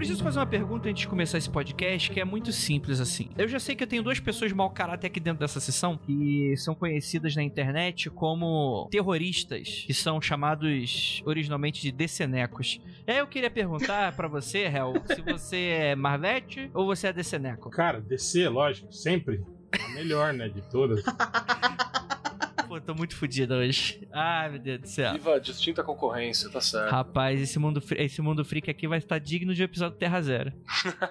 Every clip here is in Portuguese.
preciso fazer uma pergunta antes de começar esse podcast, que é muito simples assim. Eu já sei que eu tenho duas pessoas mau caráter aqui dentro dessa sessão, que são conhecidas na internet como terroristas, que são chamados originalmente de decenecos. E aí eu queria perguntar para você, Hel, se você é Marvete ou você é deceneco? Cara, DC, lógico, sempre. A melhor, né, de todas. Pô, tô muito fodido hoje. Ai, meu Deus do céu. Viva distinta concorrência, tá certo. Rapaz, esse mundo, esse mundo freak aqui vai estar digno de um episódio Terra Zero.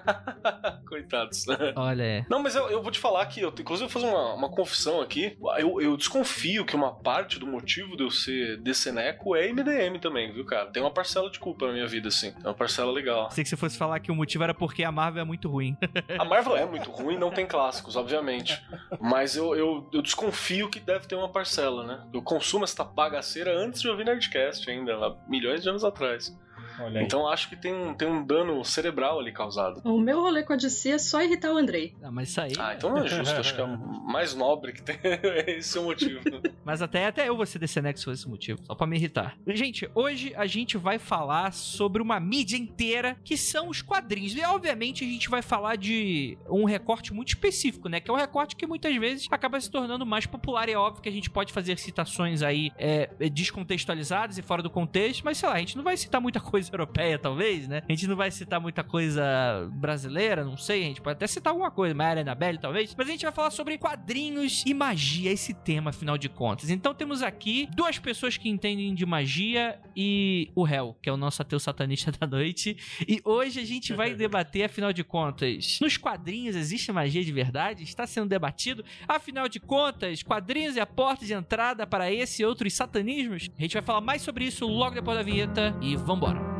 Coitados. Olha, é. Não, mas eu, eu vou te falar que, eu, inclusive, eu vou fazer uma, uma confissão aqui. Eu, eu desconfio que uma parte do motivo de eu ser deceneco é MDM também, viu, cara? Tem uma parcela de culpa na minha vida, assim. É uma parcela legal. Sei que você fosse falar que o motivo era porque a Marvel é muito ruim. A Marvel é muito ruim, não tem clássicos, obviamente. Mas eu, eu, eu desconfio que deve ter uma parcela né? Eu consumo essa bagaceira antes de ouvir Nerdcast ainda, há milhões de anos atrás. Então acho que tem um, tem um dano cerebral ali causado. O meu rolê com a DC é só irritar o Andrei. Ah, mas isso aí. Ah, então não é justo. acho que é mais nobre que tem esse é o motivo. mas até, até eu vou ser DC Next por esse motivo, só pra me irritar. Gente, hoje a gente vai falar sobre uma mídia inteira que são os quadrinhos. E obviamente a gente vai falar de um recorte muito específico, né? Que é um recorte que muitas vezes acaba se tornando mais popular. E é óbvio que a gente pode fazer citações aí é, descontextualizadas e fora do contexto, mas sei lá, a gente não vai citar muita coisa europeia, talvez, né? A gente não vai citar muita coisa brasileira, não sei, a gente pode até citar alguma coisa, Maria Annabelle, talvez, mas a gente vai falar sobre quadrinhos e magia, esse tema, afinal de contas. Então temos aqui duas pessoas que entendem de magia e o réu, que é o nosso ateu satanista da noite. E hoje a gente vai debater, afinal de contas, nos quadrinhos existe magia de verdade? Está sendo debatido? Afinal de contas, quadrinhos é a porta de entrada para esse e outros satanismos? A gente vai falar mais sobre isso logo depois da vinheta e vambora.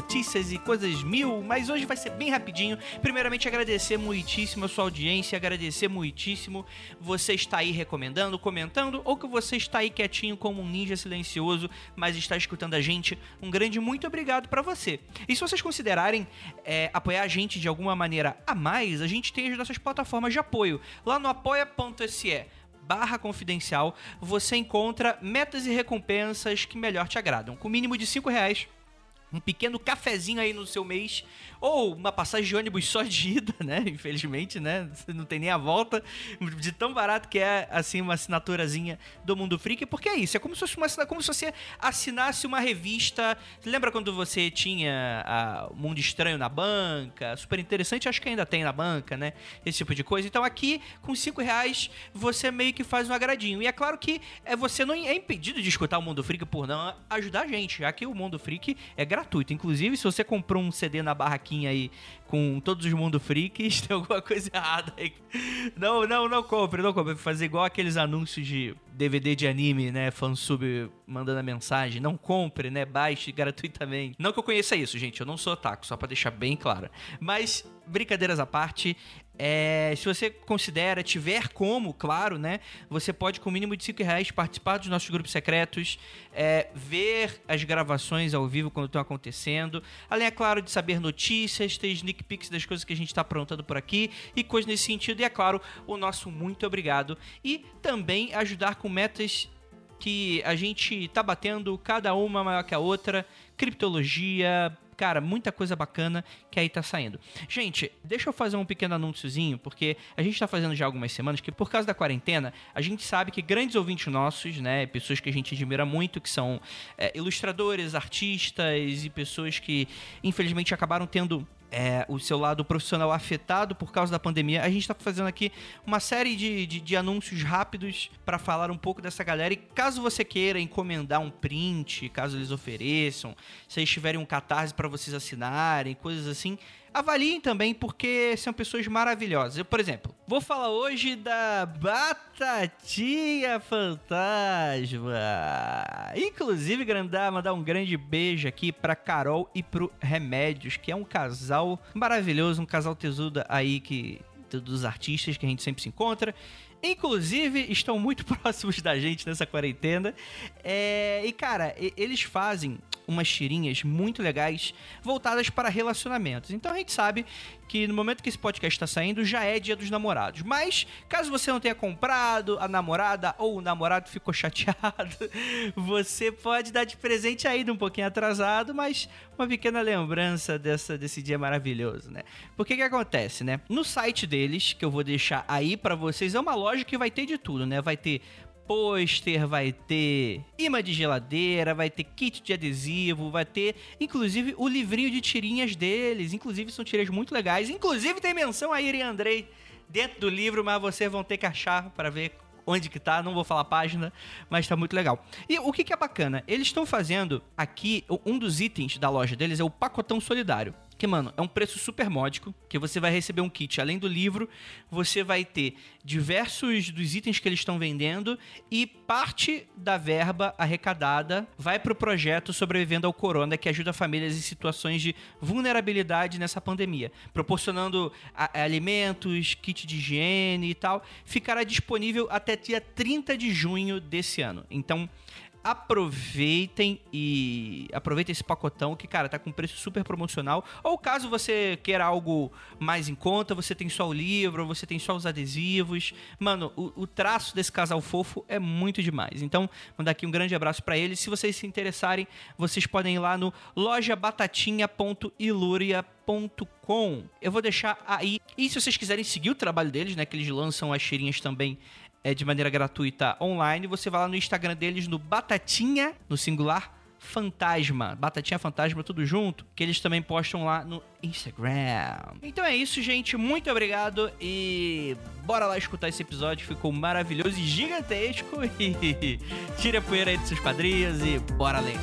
Notícias e coisas mil, mas hoje vai ser bem rapidinho. Primeiramente, agradecer muitíssimo a sua audiência, agradecer muitíssimo você está aí recomendando, comentando, ou que você está aí quietinho como um ninja silencioso, mas está escutando a gente. Um grande muito obrigado para você. E se vocês considerarem é, apoiar a gente de alguma maneira a mais, a gente tem as nossas plataformas de apoio. Lá no apoia.se barra confidencial, você encontra metas e recompensas que melhor te agradam. Com mínimo de 5 reais um pequeno cafezinho aí no seu mês, ou uma passagem de ônibus só de ida, né? Infelizmente, né? Você não tem nem a volta, de tão barato que é, assim, uma assinaturazinha do Mundo Freak, porque é isso, é como se fosse, uma, como se você assinasse uma revista. Lembra quando você tinha o Mundo Estranho na banca? Super interessante, acho que ainda tem na banca, né? Esse tipo de coisa. Então aqui, com 5 reais, você meio que faz um agradinho. E é claro que é, você não é impedido de escutar o Mundo Freak por não ajudar a gente, já que o Mundo Freak é gratuito. Inclusive, se você comprou um CD na aí com todos os mundo freaks, tem alguma coisa errada aí. Não, não, não compre, não compre. Fazer igual aqueles anúncios de DVD de anime, né? Fansub mandando a mensagem. Não compre, né? Baixe gratuitamente. Não que eu conheça isso, gente. Eu não sou otaku, só pra deixar bem claro. Mas, brincadeiras à parte, é, se você considera, tiver como, claro, né? Você pode, com mínimo de 5 reais, participar dos nossos grupos secretos, é, ver as gravações ao vivo quando estão acontecendo. Além, é claro, de saber notícias, ter sneak peeks das coisas que a gente está aprontando por aqui e coisas nesse sentido. E, é claro, o nosso muito obrigado. E também ajudar com metas que a gente tá batendo, cada uma maior que a outra. Criptologia, cara, muita coisa bacana que aí tá saindo. Gente, deixa eu fazer um pequeno anúnciozinho, porque a gente tá fazendo já algumas semanas que, por causa da quarentena, a gente sabe que grandes ouvintes nossos, né, pessoas que a gente admira muito, que são é, ilustradores, artistas e pessoas que, infelizmente, acabaram tendo é, o seu lado profissional afetado por causa da pandemia, a gente está fazendo aqui uma série de, de, de anúncios rápidos para falar um pouco dessa galera. E caso você queira encomendar um print, caso eles ofereçam, se eles tiverem um catarse para vocês assinarem, coisas assim, avaliem também porque são pessoas maravilhosas. Eu, por exemplo, vou falar hoje da Batatinha Fantasma. Inclusive, grandar, mandar um grande beijo aqui pra Carol e pro Remédios, que é um casal maravilhoso, um casal tesudo aí que dos artistas que a gente sempre se encontra. Inclusive, estão muito próximos da gente nessa quarentena. É, e, cara, eles fazem umas tirinhas muito legais voltadas para relacionamentos. Então a gente sabe que no momento que esse podcast está saindo já é dia dos namorados. Mas caso você não tenha comprado, a namorada ou o namorado ficou chateado, você pode dar de presente ainda um pouquinho atrasado, mas uma pequena lembrança dessa, desse dia maravilhoso, né? Porque que acontece, né? No site deles, que eu vou deixar aí para vocês, é uma loja que vai ter de tudo, né? Vai ter pôster, vai ter imã de geladeira, vai ter kit de adesivo, vai ter inclusive o livrinho de tirinhas deles. Inclusive são tirinhas muito legais. Inclusive tem menção a Iri Andrei dentro do livro, mas vocês vão ter que achar para ver onde que tá, não vou falar a página, mas tá muito legal. E o que, que é bacana? Eles estão fazendo aqui, um dos itens da loja deles é o pacotão solidário que, mano, é um preço super módico, que você vai receber um kit. Além do livro, você vai ter diversos dos itens que eles estão vendendo e parte da verba arrecadada vai para o projeto Sobrevivendo ao Corona, que ajuda famílias em situações de vulnerabilidade nessa pandemia, proporcionando alimentos, kit de higiene e tal. Ficará disponível até dia 30 de junho desse ano. Então, aproveitem e aproveitem esse pacotão que, cara, tá com preço super promocional. Ou caso você queira algo mais em conta, você tem só o livro, você tem só os adesivos. Mano, o, o traço desse casal fofo é muito demais. Então, mandar aqui um grande abraço para eles. Se vocês se interessarem, vocês podem ir lá no lojabatatinha.iluria.com. Eu vou deixar aí. E se vocês quiserem seguir o trabalho deles, né, que eles lançam as cheirinhas também é, de maneira gratuita online. Você vai lá no Instagram deles, no Batatinha, no singular, Fantasma. Batatinha Fantasma, tudo junto, que eles também postam lá no Instagram. Então é isso, gente. Muito obrigado e bora lá escutar esse episódio. Ficou maravilhoso e gigantesco. E tira a poeira aí dos seus quadrinhos e bora ler.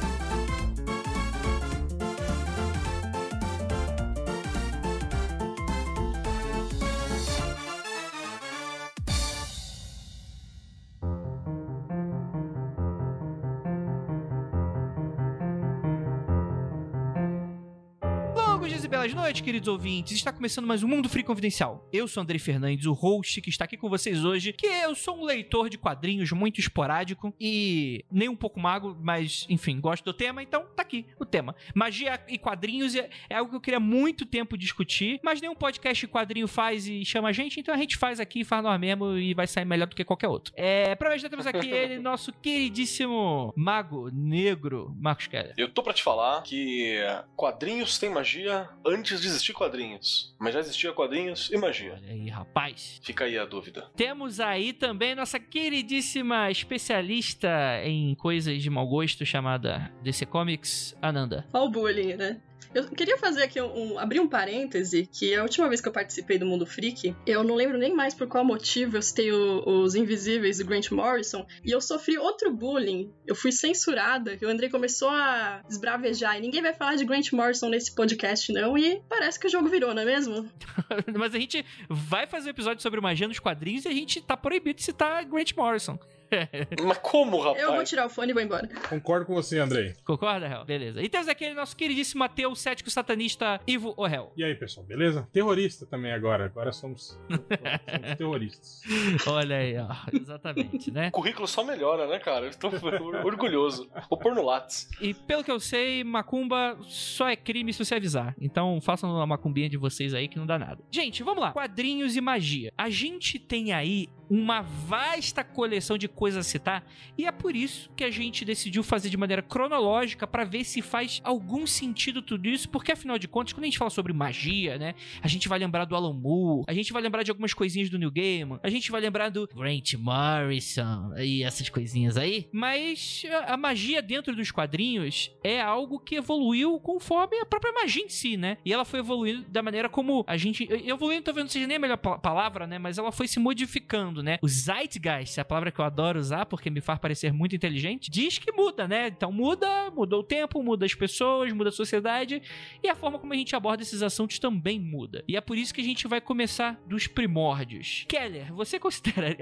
Belas noites, queridos ouvintes. Está começando mais um Mundo Free Confidencial. Eu sou Andrei Fernandes, o host que está aqui com vocês hoje, que eu sou um leitor de quadrinhos muito esporádico e nem um pouco mago, mas enfim, gosto do tema, então tá aqui o tema. Magia e quadrinhos é, é algo que eu queria muito tempo discutir, mas nenhum podcast quadrinho faz e chama a gente, então a gente faz aqui, faz nós mesmo e vai sair melhor do que qualquer outro. É, pra hoje temos aqui ele, nosso queridíssimo mago negro, Marcos Keller. Eu tô pra te falar que quadrinhos tem magia antes de existir quadrinhos. Mas já existia quadrinhos e magia. Olha aí, rapaz. Fica aí a dúvida. Temos aí também nossa queridíssima especialista em coisas de mau gosto chamada DC Comics, Ananda. Olha o bullying, né? Eu queria fazer aqui um, um, abrir um parêntese, que a última vez que eu participei do Mundo Freak, eu não lembro nem mais por qual motivo eu citei o, os Invisíveis do Grant Morrison, e eu sofri outro bullying. Eu fui censurada, que o André começou a esbravejar, e ninguém vai falar de Grant Morrison nesse podcast não, e parece que o jogo virou, não é mesmo? Mas a gente vai fazer um episódio sobre magia nos quadrinhos e a gente tá proibido de citar Grant Morrison. Mas como, rapaz? Eu vou tirar o fone e vou embora. Concordo com você, Andrei. Concorda, Hel? Beleza. E temos aquele nosso queridíssimo ateu cético satanista Ivo Ohel. E aí, pessoal, beleza? Terrorista também agora. Agora somos, somos terroristas. Olha aí, ó. Exatamente, né? O currículo só melhora, né, cara? Eu estou orgulhoso. Vou pôr no Lattes. E pelo que eu sei, macumba só é crime se você avisar. Então façam uma macumbinha de vocês aí que não dá nada. Gente, vamos lá. Quadrinhos e magia. A gente tem aí uma vasta coleção de coisas a citar, e é por isso que a gente decidiu fazer de maneira cronológica para ver se faz algum sentido tudo isso, porque afinal de contas, quando a gente fala sobre magia, né, a gente vai lembrar do Alan Moore, a gente vai lembrar de algumas coisinhas do New Gaiman, a gente vai lembrar do Grant Morrison e essas coisinhas aí, mas a magia dentro dos quadrinhos é algo que evoluiu conforme a própria magia em si, né? E ela foi evoluindo da maneira como a gente. Evoluindo talvez não seja nem a melhor palavra, né? Mas ela foi se modificando, né? O Zeitgeist, a palavra que eu adoro usar porque me faz parecer muito inteligente, diz que muda, né? Então muda, mudou o tempo, muda as pessoas, muda a sociedade e a forma como a gente aborda esses assuntos também muda. E é por isso que a gente vai começar dos primórdios. Keller, você considera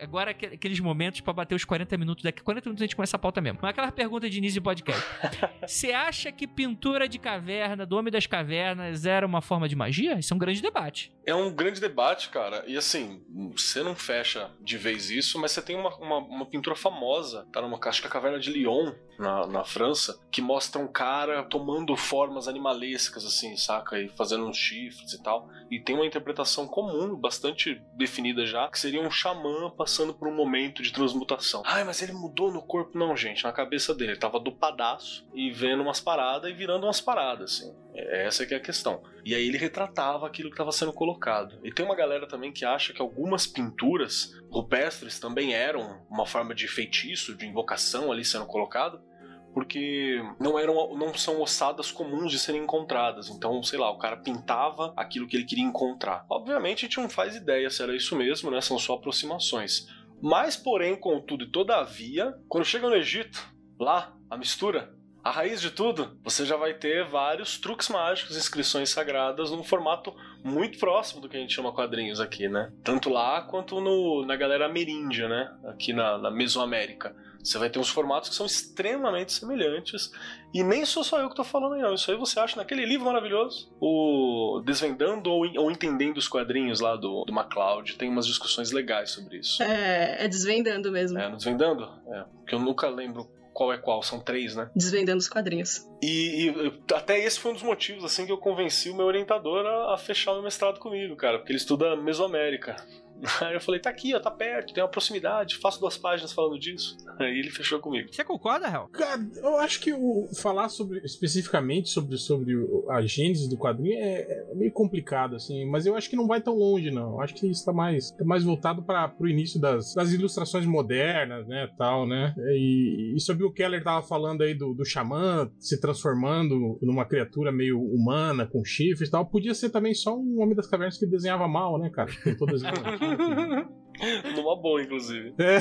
agora aqueles momentos para bater os 40 minutos, daqui a 40 minutos a gente começa a pauta mesmo. Mas aquela pergunta de início de podcast. Você acha que pintura de caverna, do Homem das Cavernas, era uma forma de magia? Isso é um grande debate. É um grande debate, cara. E assim, você não fecha de vez isso, mas você tem uma, uma, uma pintura famosa, tá numa caixa que a Caverna de Lyon, na, na França, que mostra um cara tomando formas animalescas, assim, saca? E fazendo uns chifres e tal. E tem uma interpretação comum, bastante definida já, que seria um xamã passando por um momento de transmutação. Ai, mas ele mudou no corpo. Não, gente, na cabeça dele. Ele tava dopadaço e vendo umas paradas e virando umas paradas, assim. É, essa que é a questão. E aí ele retratava aquilo que estava sendo colocado. E tem uma galera também que acha que algumas pinturas rupestres também eram uma forma de feitiço, de invocação ali sendo colocado, porque não eram não são ossadas comuns de serem encontradas. Então, sei lá, o cara pintava aquilo que ele queria encontrar. Obviamente a gente não faz ideia se era isso mesmo, né? São só aproximações. Mas, porém, contudo e todavia, quando chega no Egito, lá, a mistura, a raiz de tudo, você já vai ter vários truques mágicos, inscrições sagradas num formato muito próximo do que a gente chama quadrinhos aqui, né? Tanto lá quanto no, na galera ameríndia, né? Aqui na, na Mesoamérica. Você vai ter uns formatos que são extremamente semelhantes. E nem sou só eu que tô falando aí, não. Isso aí você acha naquele livro maravilhoso, o Desvendando ou, ou Entendendo os Quadrinhos lá do, do MacLeod. Tem umas discussões legais sobre isso. É, é Desvendando mesmo. É, Desvendando? É. Porque eu nunca lembro qual é qual, são três, né? Desvendando os quadrinhos. E, e, até esse foi um dos motivos, assim, que eu convenci o meu orientador a, a fechar o meu mestrado comigo, cara, porque ele estuda Mesoamérica. Aí eu falei, tá aqui, ó, tá perto, tem uma proximidade, faço duas páginas falando disso. Aí ele fechou comigo. Você concorda, Hel? Cara, eu acho que o, falar sobre, especificamente sobre, sobre a gênese do quadrinho é, é, meio complicado, assim, mas eu acho que não vai tão longe, não. Eu acho que isso tá mais, tá mais voltado para pro início das, das ilustrações modernas, né, tal, né? E, e sobre o Keller tava falando aí do, do xamã se transformando numa criatura meio humana, com chifres e tal, podia ser também só um Homem das Cavernas que desenhava mal, né, cara? Tentou desenhar Thank you. Numa boa, inclusive. É.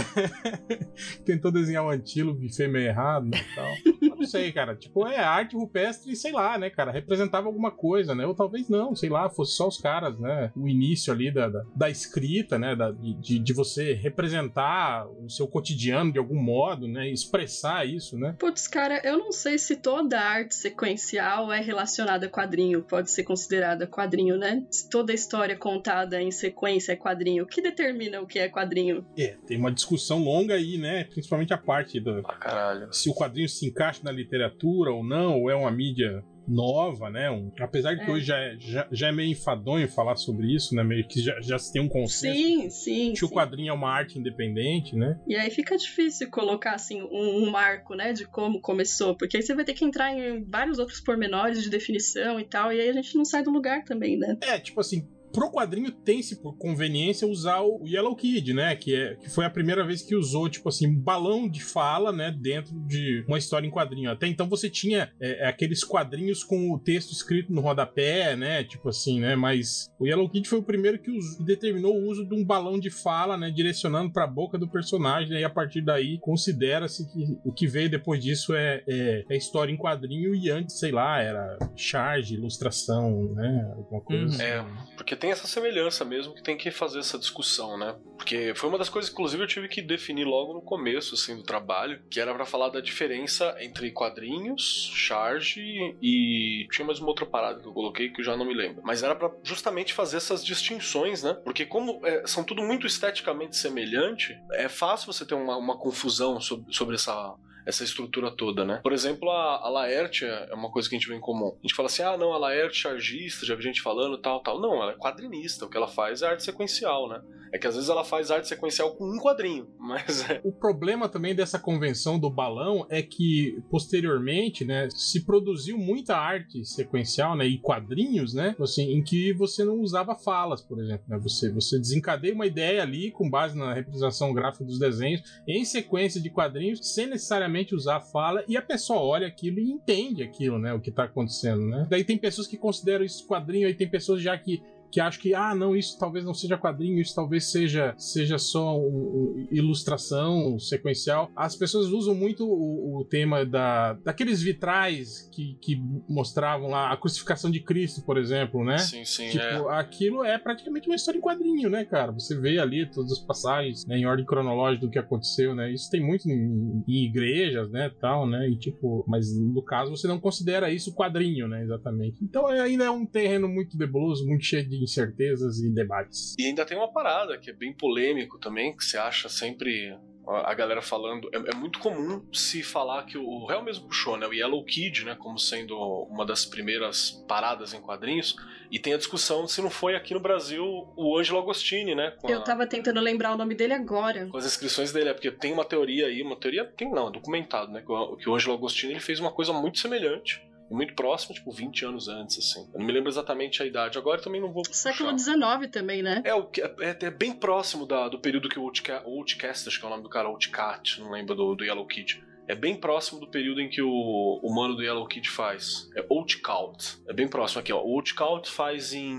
Tentou desenhar um antílope e fez meio errado e tal. não sei, cara. Tipo, é arte rupestre, sei lá, né, cara? Representava alguma coisa, né? Ou talvez não, sei lá, fosse só os caras, né? O início ali da, da, da escrita, né? Da, de, de você representar o seu cotidiano de algum modo, né? Expressar isso, né? Putz, cara, eu não sei se toda arte sequencial é relacionada a quadrinho, pode ser considerada quadrinho, né? Se toda história contada em sequência é quadrinho, o que determina o que é quadrinho? É, tem uma discussão longa aí, né? Principalmente a parte do. Ah, caralho. Se o quadrinho se encaixa na literatura ou não, ou é uma mídia nova, né? Um, apesar de que é. hoje já é, já, já, é meio enfadonho falar sobre isso, né? Meio que já, já se tem um consenso. Sim, sim. Que sim. o quadrinho é uma arte independente, né? E aí fica difícil colocar, assim, um, um, marco, né? De como começou. Porque aí você vai ter que entrar em vários outros pormenores de definição e tal. E aí a gente não sai do lugar também, né? É, tipo assim, pro quadrinho tem-se por conveniência usar o Yellow Kid, né? Que, é, que foi a primeira vez que usou, tipo assim, um balão de fala, né? Dentro de uma história em quadrinho. Até então você tinha é, é aqueles quadrinhos com o texto escrito no rodapé, né? Tipo assim, né? Mas o Yellow Kid foi o primeiro que, usou, determinou o uso de um balão de fala, né? Direcionando para a boca do personagem. Né, e a partir daí considera-se que o que veio depois disso é, é, é, história em quadrinho e antes, sei lá, era charge, ilustração, né? Alguma coisa uhum. assim. É, porque tem essa semelhança mesmo que tem que fazer essa discussão, né? Porque foi uma das coisas, inclusive, eu tive que definir logo no começo, assim, do trabalho, que era para falar da diferença entre quadrinhos, charge e tinha mais uma outra parada que eu coloquei que eu já não me lembro. Mas era para justamente fazer essas distinções, né? Porque como é, são tudo muito esteticamente semelhante, é fácil você ter uma, uma confusão sobre, sobre essa essa estrutura toda, né? Por exemplo, a, a Laerte é uma coisa que a gente vê em comum. A gente fala assim, ah, não, a Laerte é chargista, já vi gente falando tal, tal. Não, ela é quadrinista, o que ela faz é arte sequencial, né? É que às vezes ela faz arte sequencial com um quadrinho, mas é. O problema também dessa convenção do balão é que, posteriormente, né, se produziu muita arte sequencial, né, e quadrinhos, né, assim, em que você não usava falas, por exemplo, né, você, você desencadeia uma ideia ali com base na representação gráfica dos desenhos em sequência de quadrinhos, sem necessariamente usar fala, e a pessoa olha aquilo e entende aquilo, né, o que tá acontecendo, né. Daí tem pessoas que consideram isso quadrinho, aí tem pessoas já que que acho que, ah, não, isso talvez não seja quadrinho, isso talvez seja, seja só um, um, ilustração sequencial. As pessoas usam muito o, o, tema da, daqueles vitrais que, que mostravam lá a crucificação de Cristo, por exemplo, né? Sim, sim. Tipo, é. aquilo é praticamente uma história em quadrinho, né, cara? Você vê ali todas as passagens né, em ordem cronológica do que aconteceu, né? Isso tem muito em, em igrejas, né, tal, né? E tipo, mas no caso você não considera isso quadrinho, né, exatamente. Então é, ainda é um terreno muito nebuloso, muito cheio de incertezas e debates. E ainda tem uma parada que é bem polêmico também, que você acha sempre a galera falando. É, é, muito comum se falar que o Real mesmo puxou, né? O Yellow Kid, né? Como sendo uma das primeiras paradas em quadrinhos. E tem a discussão se não foi aqui no Brasil o Angelo Agostini, né? Eu a... tava tentando lembrar o nome dele agora. Com as inscrições dele, é porque tem uma teoria aí, uma teoria. Tem não, é documentado, né? Que o Angelo Agostini ele fez uma coisa muito semelhante muito próximo, tipo 20 anos antes, assim. Eu não me lembro exatamente a idade. Agora também não vou. Século XIX também, né? É, o, é, é bem próximo da, do período que o Outcast, acho que é o nome do cara, Outcat, não lembro do, do Yellow Kid. É bem próximo do período em que o, o mano do Yellow Kid faz. É Outcalt. É bem próximo aqui, ó. O Outcalt faz em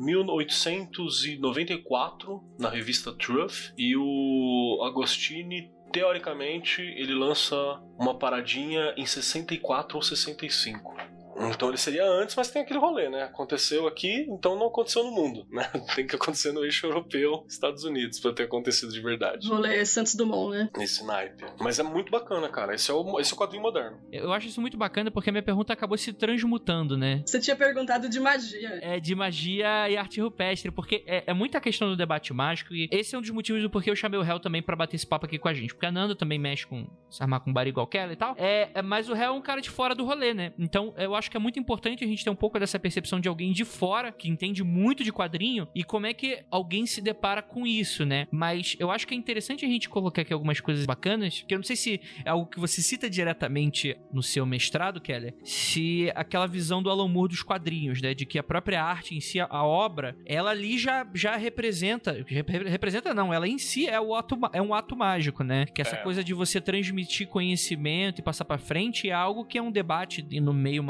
1894 na revista Truth e o Agostini teoricamente, ele lança uma paradinha em 64 ou 65. Então ele seria antes, mas tem aquele rolê, né? Aconteceu aqui, então não aconteceu no mundo, né? Tem que acontecer no eixo europeu, Estados Unidos, para ter acontecido de verdade. Rolê Santos Dumont, né? Esse naipe. Mas é muito bacana, cara. Esse é o, esse é o quadrinho moderno. Eu acho isso muito bacana porque a minha pergunta acabou se transmutando, né? Você tinha perguntado de magia. É, de magia e arte rupestre, porque é, é muita questão do debate mágico e esse é um dos motivos do porquê eu chamei o réu também para bater esse papo aqui com a gente. Porque a Nanda também mexe com se armar com bar igual ela e tal. É, é, mas o réu é um cara de fora do rolê, né? Então eu acho que é muito importante a gente ter um pouco dessa percepção de alguém de fora que entende muito de quadrinho e como é que alguém se depara com isso, né? Mas eu acho que é interessante a gente colocar aqui algumas coisas bacanas, que eu não sei se é algo que você cita diretamente no seu mestrado, Keller, se aquela visão do Alan Moore dos quadrinhos, né? De que a própria arte em si, a obra, ela ali já, já representa. Representa não, ela em si é, o ato, é um ato mágico, né? Que essa é. coisa de você transmitir conhecimento e passar para frente é algo que é um debate no meio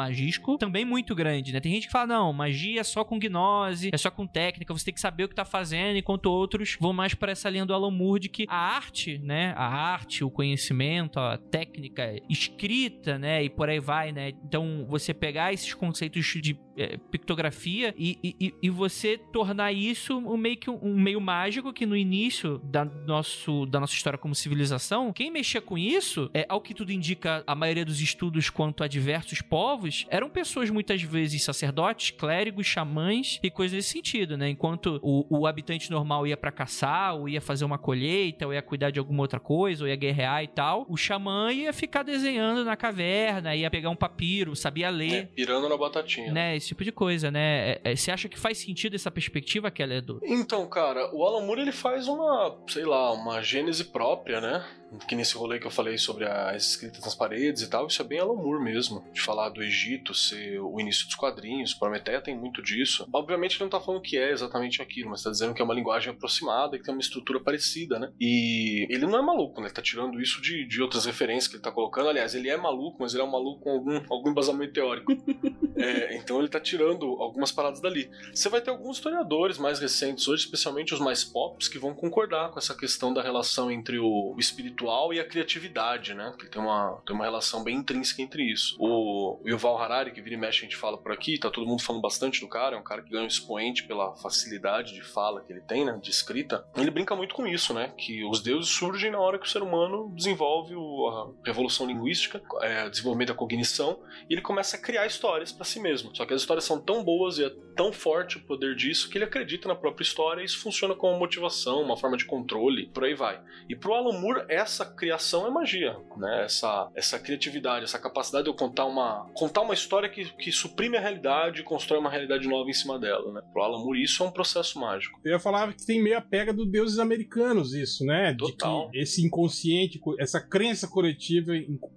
também muito muito grande, né? Tem gente que fala, não, magia é só com gnose, é só com técnica, você tem que saber o que tá fazendo, enquanto outros vão mais para essa linha do Alan Moore de que a arte, né? A arte, o conhecimento, a técnica escrita, né? E por aí vai, né? Então, você pegar esses conceitos de é, pictografia e, e, e, você tornar isso um meio que um, meio mágico que no início da, nosso, da nossa história como civilização, quem mexia com isso, é, ao que tudo indica a maioria dos estudos quanto a diversos povos, eram pessoas muitas vezes sacerdotes, clérigos, xamãs e coisas nesse sentido, né? Enquanto o, o habitante normal ia para caçar, ou ia fazer uma colheita, ou ia cuidar de alguma outra coisa, ou ia guerrear e tal, o xamã ia ficar desenhando na caverna, ia pegar um papiro, sabia ler. É, pirando na batatinha. Né? Esse tipo de coisa, né? É, é, você acha que faz sentido essa perspectiva, Keller, Edu? Então, cara, o Alan Moore ele faz uma, sei lá, uma gênese própria, né? que nesse rolê que eu falei sobre as escritas nas paredes e tal, isso é bem Alan Moore mesmo. De falar do Egito ser o início dos quadrinhos, Prometeia tem muito disso. Obviamente ele não tá falando que é exatamente aquilo, mas tá dizendo que é uma linguagem aproximada e que tem uma estrutura parecida, né? E ele não é maluco, né? Ele tá tirando isso de, de outras referências que ele tá colocando. Aliás, ele é maluco, mas ele é um maluco com algum, algum embasamento teórico. é, então ele tá tirando algumas paradas dali. Você vai ter alguns historiadores mais recentes hoje, especialmente os mais pops, que vão concordar com essa questão da relação entre o intelectual e a criatividade, né? Que tem uma, tem uma relação bem intrínseca entre isso. O Yuval Harari, que vira e mexe a gente fala por aqui, tá todo mundo falando bastante do cara, é um cara que ganha um expoente pela facilidade de fala que ele tem, né? De escrita. Ele brinca muito com isso, né? Que os deuses surgem na hora que o ser humano desenvolve a revolução linguística, é, desenvolvimento da cognição, e ele começa a criar histórias para si mesmo. Só que as histórias são tão boas e é tão forte o poder disso que ele acredita na própria história e isso funciona como uma motivação, uma forma de controle, por aí vai. E pro Alan Moore, essa criação é magia, né? Essa, essa criatividade, essa capacidade de eu contar uma, contar uma história que, que suprime a realidade e constrói uma realidade nova em cima dela, né? Pro Alan Moore, isso é um processo mágico. Eu ia falar que tem meio a pega dos deuses americanos, isso, né? Total. De que esse inconsciente, essa crença coletiva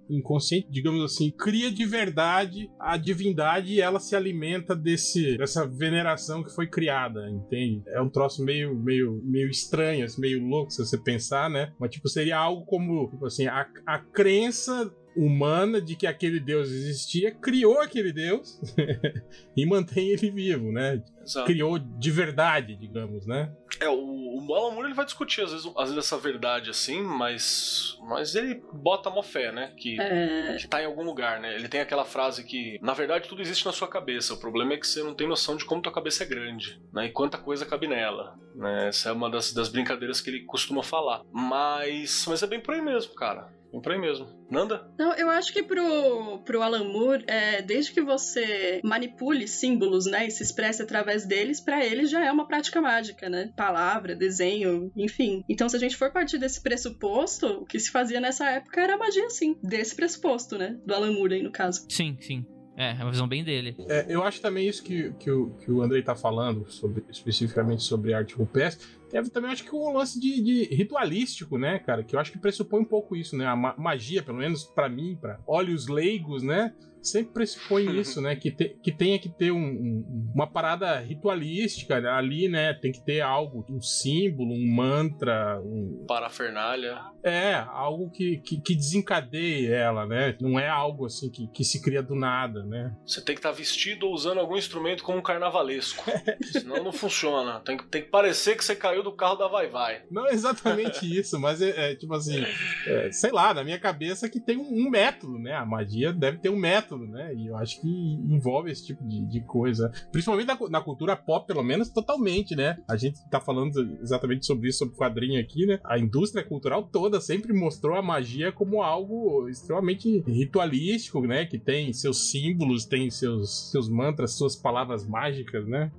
inconsciente, digamos assim, cria de verdade a divindade e ela se alimenta desse, dessa veneração que foi criada, entende? É um troço meio, meio, meio estranho, assim, meio louco se você pensar, né? Mas, tipo, seria algo como, tipo assim, a, a crença humana de que aquele Deus existia, criou aquele Deus e mantém ele vivo, né? Exato. Criou de verdade, digamos, né? É, o, o Alan Moore ele vai discutir às vezes, às vezes essa verdade assim, mas mas ele bota mó fé, né? Que, é... que tá em algum lugar, né? Ele tem aquela frase que, na verdade, tudo existe na sua cabeça. O problema é que você não tem noção de como tua cabeça é grande, né? E quanta coisa cabe nela, né? Essa é uma das, das brincadeiras que ele costuma falar. Mas, mas é bem por aí mesmo, cara. Comprei mesmo. Nanda? Não, eu acho que pro, pro Alan Moore, é, desde que você manipule símbolos, né, e se expresse através deles, para ele já é uma prática mágica, né? Palavra, desenho, enfim. Então, se a gente for partir desse pressuposto, o que se fazia nessa época era magia, sim. Desse pressuposto, né? Do Alan Moore aí, no caso. Sim, sim. É, é uma visão bem dele. É, eu acho também isso que, que, o, que o Andrei tá falando, sobre, especificamente sobre arte rupestre, Teve também, acho que um lance de, de, ritualístico, né, cara? Que eu acho que pressupõe um pouco isso, né? A ma magia, pelo menos para mim, para olhos leigos, né? sempre pressupõe isso, né? Que, te, que tenha que ter um, um, uma parada ritualística ali, né? Tem que ter algo, um símbolo, um mantra, um. Parafernália. É, algo que, que, que desencadeie ela, né? Não é algo assim que, que se cria do nada, né? Você tem que estar tá vestido ou usando algum instrumento como um carnavalesco. Senão não funciona. Tem, tem que parecer que você caiu do carro da Vai Vai. Não é exatamente isso, mas é, é tipo assim, é, sei lá, na minha cabeça que tem um, um método, né? A magia deve ter um método né? E eu acho que envolve esse tipo de, de coisa. Principalmente na, na, cultura pop, pelo menos, totalmente, né? A gente tá falando exatamente sobre isso, sobre quadrinho aqui, né? A indústria cultural toda sempre mostrou a magia como algo extremamente ritualístico, né? Que tem seus símbolos, tem seus, seus mantras, suas palavras mágicas, né?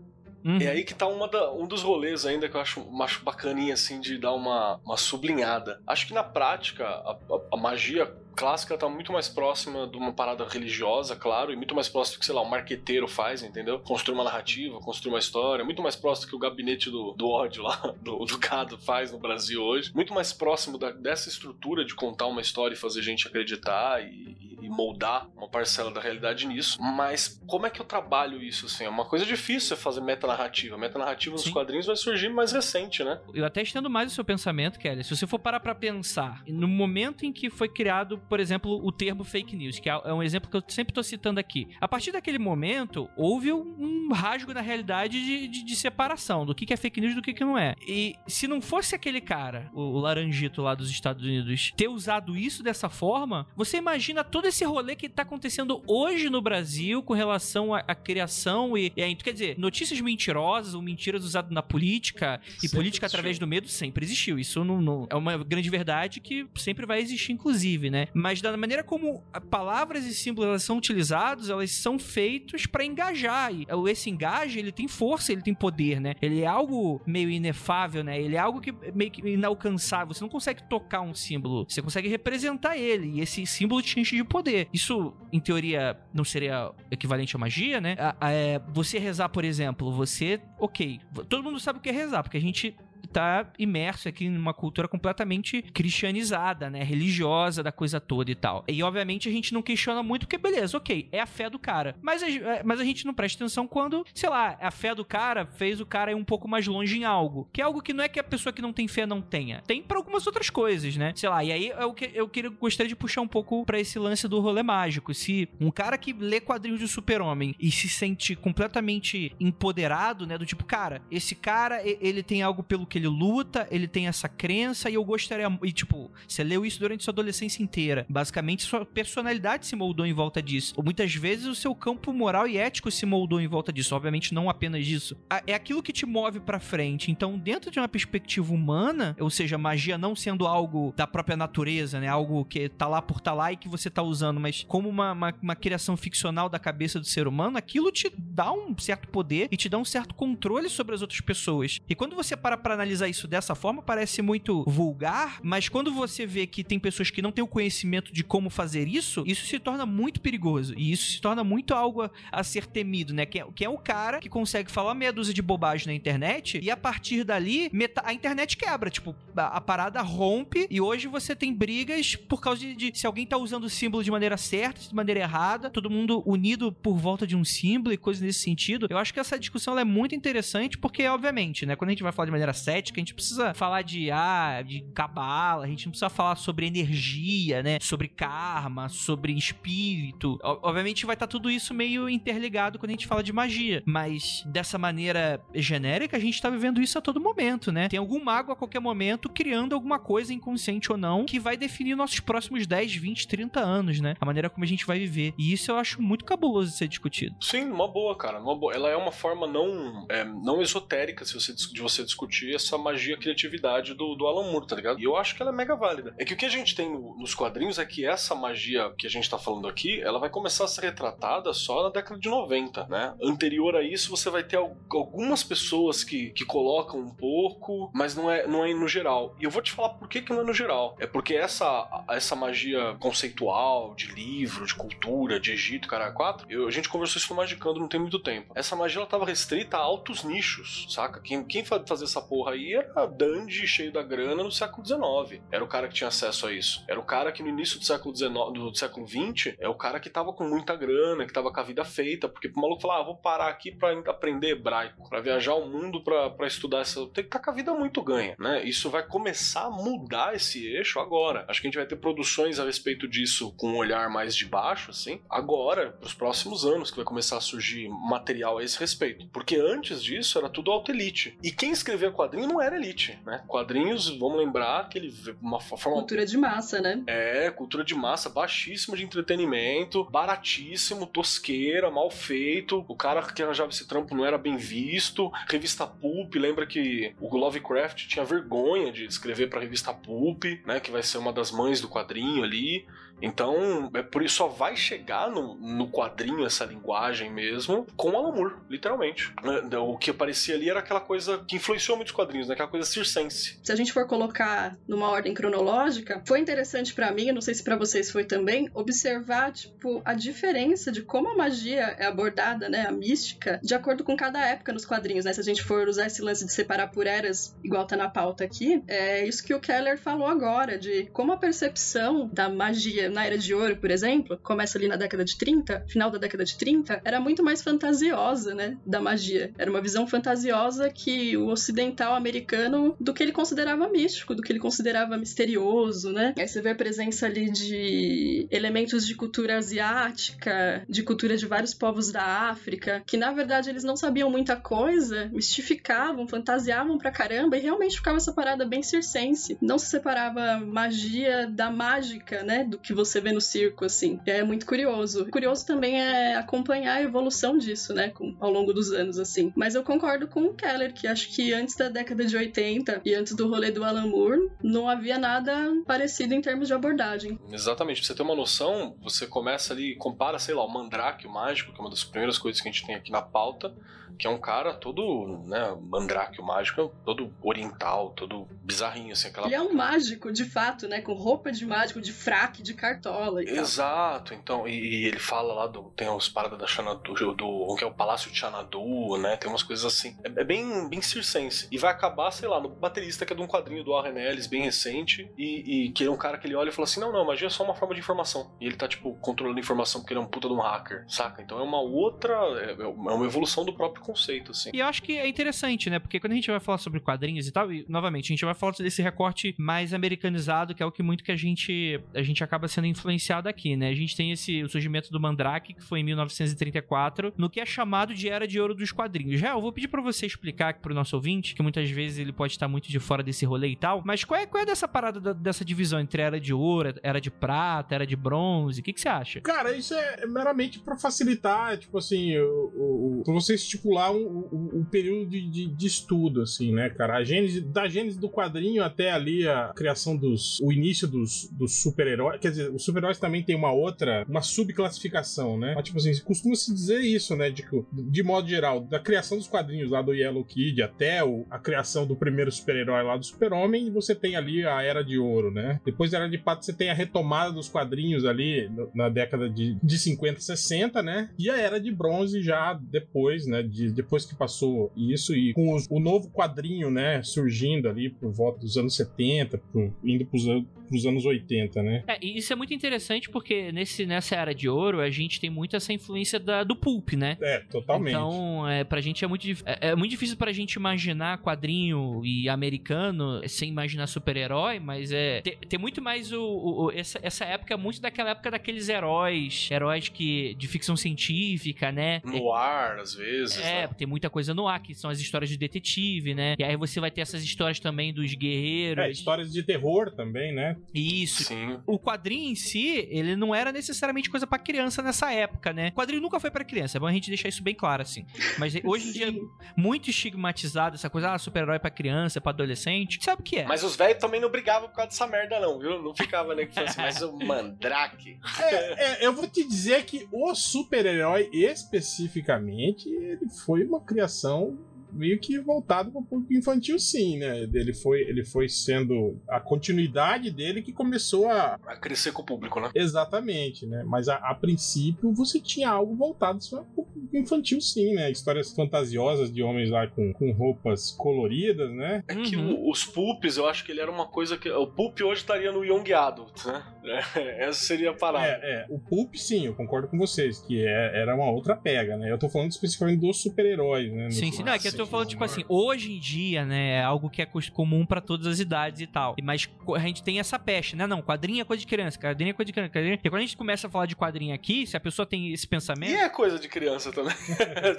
Uhum. É aí que tá da, um dos rolês ainda que eu acho, acho bacaninha, assim, de dar uma, uma sublinhada. Acho que na prática, a, a, a magia clássica está muito mais próxima de uma parada religiosa, claro, e muito mais próximo do que, sei lá, um marqueteiro faz, entendeu? Construir uma narrativa, construir uma história, muito mais próximo do que o gabinete do, do ódio lá, do, do gado faz no Brasil hoje. Muito mais próximo da, dessa estrutura de contar uma história e fazer gente acreditar e, e moldar uma parcela da realidade nisso. Mas como é que eu trabalho isso, assim? É uma coisa difícil é fazer metanarrativa. Metanarrativa nos Sim. quadrinhos vai surgir mais recente, né? Eu até estendo mais o seu pensamento, Kelly. Se você for parar pra pensar, no momento em que foi criado por exemplo, o termo fake news, que é, é um exemplo que eu sempre tô citando aqui. A partir daquele momento, houve um rasgo na realidade de, de, de separação do que, que é fake news e do que, que não é. E se não fosse aquele cara, o, o Laranjito lá dos Estados Unidos, ter usado isso dessa forma, você imagina todo esse rolê que tá acontecendo hoje no Brasil com relação à, à criação e, e quer dizer, notícias mentirosas ou mentiras usadas na política e sempre política existiu. através do medo sempre existiu. Isso não, não, é uma grande verdade que sempre vai existir, inclusive, né? Mas da maneira como palavras e símbolos são utilizados, elas são feitos para engajar. E esse engaje, ele tem força, ele tem poder, né? Ele é algo meio inefável, né? Ele é algo que meio que inalcançável. Você não consegue tocar um símbolo, você consegue representar ele. E esse símbolo te enche de poder. Isso, em teoria, não seria equivalente à magia, né? É, você rezar, por exemplo, você, ok, todo mundo sabe o que é rezar, porque a gente tá imerso aqui numa cultura completamente cristianizada, né? Religiosa da coisa toda e tal. E obviamente a gente não questiona muito, porque beleza, ok, é a fé do cara. Mas a, é, mas a gente não presta atenção quando, sei lá, a fé do cara fez o cara ir um pouco mais longe em algo. Que é algo que não é que a pessoa que não tem fé não tenha. Tem para algumas outras coisas, né? Sei lá, e aí é o que eu queria, gostaria de puxar um pouco para esse lance do rolê mágico. Se um cara que lê quadrinhos de super-homem e se sente completamente empoderado, né? Do tipo, cara, esse cara, ele tem algo pelo que ele luta, ele tem essa crença e eu gostaria. E, tipo, você leu isso durante sua adolescência inteira. Basicamente, sua personalidade se moldou em volta disso. Ou muitas vezes o seu campo moral e ético se moldou em volta disso. Obviamente, não apenas disso. É aquilo que te move pra frente. Então, dentro de uma perspectiva humana, ou seja, magia não sendo algo da própria natureza, né? Algo que tá lá por tá lá e que você tá usando, mas como uma, uma, uma criação ficcional da cabeça do ser humano, aquilo te dá um certo poder e te dá um certo controle sobre as outras pessoas. E quando você para pra analisar isso dessa forma, parece muito vulgar, mas quando você vê que tem pessoas que não têm o conhecimento de como fazer isso, isso se torna muito perigoso. E isso se torna muito algo a, a ser temido, né? Que é, que é o cara que consegue falar meia dúzia de bobagem na internet e a partir dali a internet quebra. Tipo, a, a, parada rompe e hoje você tem brigas por causa de, de, se alguém tá usando o símbolo de maneira certa, de maneira errada, todo mundo unido por volta de um símbolo e coisas nesse sentido. Eu acho que essa discussão é muito interessante porque, obviamente, né? Quando a gente vai falar de maneira cética, a gente precisa falar de, ah, de cabala, a gente não precisa falar sobre energia, né? Sobre karma, sobre espírito. Obviamente vai estar tá tudo isso meio interligado quando a gente fala de magia, mas dessa maneira genérica, a gente tá vivendo isso a todo momento, né? Tem algum mago a qualquer momento criando alguma coisa inconsciente ou não que vai definir nossos próximos 10, 20, 30 anos, né? A maneira como a gente vai viver. E isso eu acho muito cabuloso de ser discutido. Sim, uma boa, cara. Uma boa. Ela é uma forma não, é, não esotérica se você, de você discutir essa magia criatividade do, do Alan Moore, tá ligado? E eu acho que ela é mega válida. É que o que a gente tem no, nos quadrinhos é que essa magia que a gente tá falando aqui, ela vai começar a ser retratada só na década de 90, né? Anterior a isso, você vai ter algumas pessoas que, que colocam um pouco, mas não é, não é no geral. E eu vou te falar por que, que não é no geral. É porque essa, essa magia conceitual, de livro, de cultura, de Egito, cara, quatro, eu, a gente conversou isso no Magicando não tem muito tempo. Essa magia ela tava restrita a altos nichos, saca? Quem, quem fazia essa porra aí era Dandy cheio da grana no século XIX. Era o cara que tinha acesso a isso. Era o cara que no início do século XIX, do século XX, é o cara que tava com muita grana, que tava com a vida feita, porque o maluco falar, ah, vou parar aqui para aprender hebraico, para viajar o mundo para estudar essa, tem que estar tá com a vida muito ganha, né? Isso vai começar a mudar esse eixo agora. Acho que a gente vai ter produções a respeito disso com um olhar mais de baixo, assim, agora, para os próximos anos, que vai começar a surgir material a esse respeito. Porque antes disso era tudo alta elite. E quem escrevia quadrinho não era elite, né? Quadrinhos, vamos lembrar que ele uma forma cultura de massa, né? É, cultura de massa, baixíssima de entretenimento, baratíssimo, tosqueira, mal feito. O cara que arranjava esse trampo não era bem visto. Revista Pulp, lembra que o Lovecraft tinha vergonha de escrever para revista Pulp, né, que vai ser uma das mães do quadrinho ali. Então, é por isso só vai chegar no, no quadrinho essa linguagem mesmo com Alan Moore, literalmente. É, o que aparecia ali era aquela coisa que influenciou muitos quadrinhos, né? Aquela coisa circense. Se a gente for colocar numa ordem cronológica, foi interessante para mim, não sei se para vocês foi também, observar, tipo, a diferença de como a magia é abordada, né? A mística, de acordo com cada época nos quadrinhos, né? Se a gente for usar esse lance de separar por eras, igual tá na pauta aqui, é isso que o Keller falou agora, de como a percepção da magia na Era de Ouro, por exemplo, começa ali na década de 30, final da década de 30, era muito mais fantasiosa, né, da magia. Era uma visão fantasiosa que o ocidental americano do que ele considerava místico, do que ele considerava misterioso, né? Aí você vê a presença ali de elementos de cultura asiática, de cultura de vários povos da África, que na verdade eles não sabiam muita coisa, mistificavam, fantasiavam pra caramba e realmente ficava essa parada bem circense. Não se separava magia da mágica, né, do que você vê no circo, assim. É muito curioso. Curioso também é acompanhar a evolução disso, né, com, ao longo dos anos, assim. Mas eu concordo com o Keller, que acho que antes da década de 80 e antes do rolê do Alan Moore, não havia nada parecido em termos de abordagem. Exatamente. Pra você ter uma noção, você começa ali, compara, sei lá, o Mandrake, o Mágico, que é uma das primeiras coisas que a gente tem aqui na pauta, que é um cara todo, né, mandrake, o mágico, todo oriental, todo bizarrinho, assim, aquela... Ele é um mágico, de fato, né, com roupa de mágico, de fraque, de cartola e Exato, tal. então, e, e, ele fala lá do, tem os paradas da Xanadu, do, do, que é o Palácio de Xanadu, né, tem umas coisas assim, é, é, bem, bem circense, e vai acabar, sei lá, no baterista que é de um quadrinho do Warren Ellis, bem recente, e, e que é um cara que ele olha e fala assim, não, não, magia é só uma forma de informação, e ele tá, tipo, controlando informação porque ele é um puta de um hacker, saca? Então é uma outra, é, é uma evolução do próprio conceito, assim. E eu acho que é interessante, né? Porque quando a gente vai falar sobre quadrinhos e tal, e novamente, a gente vai falar desse recorte mais americanizado, que é o que muito que a gente a gente acaba sendo influenciado aqui, né? A gente tem esse o surgimento do Mandrake, que foi em 1934, no que é chamado de Era de Ouro dos Quadrinhos. Já, eu vou pedir para você explicar aqui pro nosso ouvinte, que muitas vezes ele pode estar muito de fora desse rolê e tal. Mas qual é, qual é dessa parada da- dessa divisão entre era de ouro, era de prata, era de bronze? O que, que você acha? Cara, isso é meramente pra facilitar, tipo assim, o, o- pra você estipular um, um, um período de, de, de estudo, assim, né, cara? A gênese, da gênese do quadrinho até ali a criação dos. o início dos, dos super-heróis. Quer dizer, os super-heróis também tem uma outra, uma subclassificação, né? Mas, tipo assim, costuma se dizer isso, né? De, de modo geral, da criação dos quadrinhos lá do Yellow Kid até o- a criação do primeiro super-herói lá do Super-Homem, você tem ali a Era de Ouro, né? Depois da Era de Prata, você tem a retomada dos quadrinhos ali no- na década de, de 50, 60, né? E a Era de Bronze já depois, né? De, depois que passou isso e com os- o novo quadrinho, né? Surgindo ali por volta dos anos 70, pro- indo pros, an- pros anos 80, né? É, e isso é muito interessante porque nesse, nessa era de ouro a gente tem muito essa influência da, do pulp, né? É, totalmente. Então, é, pra gente é muito, é, é muito difícil pra gente imaginar quadrinho e americano sem imaginar super-herói, mas é. Tem, tem muito mais o. o- o- essa, essa época é muito daquela época daqueles heróis. Heróis que. de ficção científica, né? No ar, às vezes. É, né? tem muita coisa no ar, que são as histórias de detetive, né? E aí você vai ter essas histórias também dos guerreiros. É, histórias de terror também, né? Isso. Sim. O quadrinho em si, ele não era necessariamente coisa pra criança nessa época, né? O quadrinho nunca foi pra criança, é bom a gente deixar isso bem claro, assim. Mas hoje em dia, muito estigmatizado essa coisa, ah, super-herói pra criança, pra adolescente. Sabe o que é? Mas os velhos também não brigavam por causa dessa merda, não, viu? Não ficava nem que fosse, mas o Mandrake. É, é, eu vou te dizer que o super-herói, especificamente, ele foi uma criação meio que voltado para o público infantil, sim, né? Ele foi, ele foi sendo a continuidade dele que começou a. A crescer com o público, né? Exatamente, né? Mas a, a princípio você tinha algo voltado só para o público infantil, sim, né? Histórias fantasiosas de homens lá com, com roupas coloridas, né? É que Uhum. o- os pulps, eu acho que ele era uma coisa que. O pulp hoje estaria no Young Adult, né? É, essa seria a parada. É, é, o Pulp, sim, eu concordo com vocês, que é- era uma outra pega, né? Eu tô falando especificamente dos super-heróis, né? Sim, sim, não, é que eu tô falando, tipo sim. assim, hoje em dia, né, é algo que é comum pra todas as idades e tal. Mas a gente tem essa peste, né? Não, quadrinho é coisa de criança, quadrinho é coisa de criança. Quadrinho... Porque quando a gente começa a falar de quadrinho aqui, se a pessoa tem esse pensamento. E é coisa de criança também.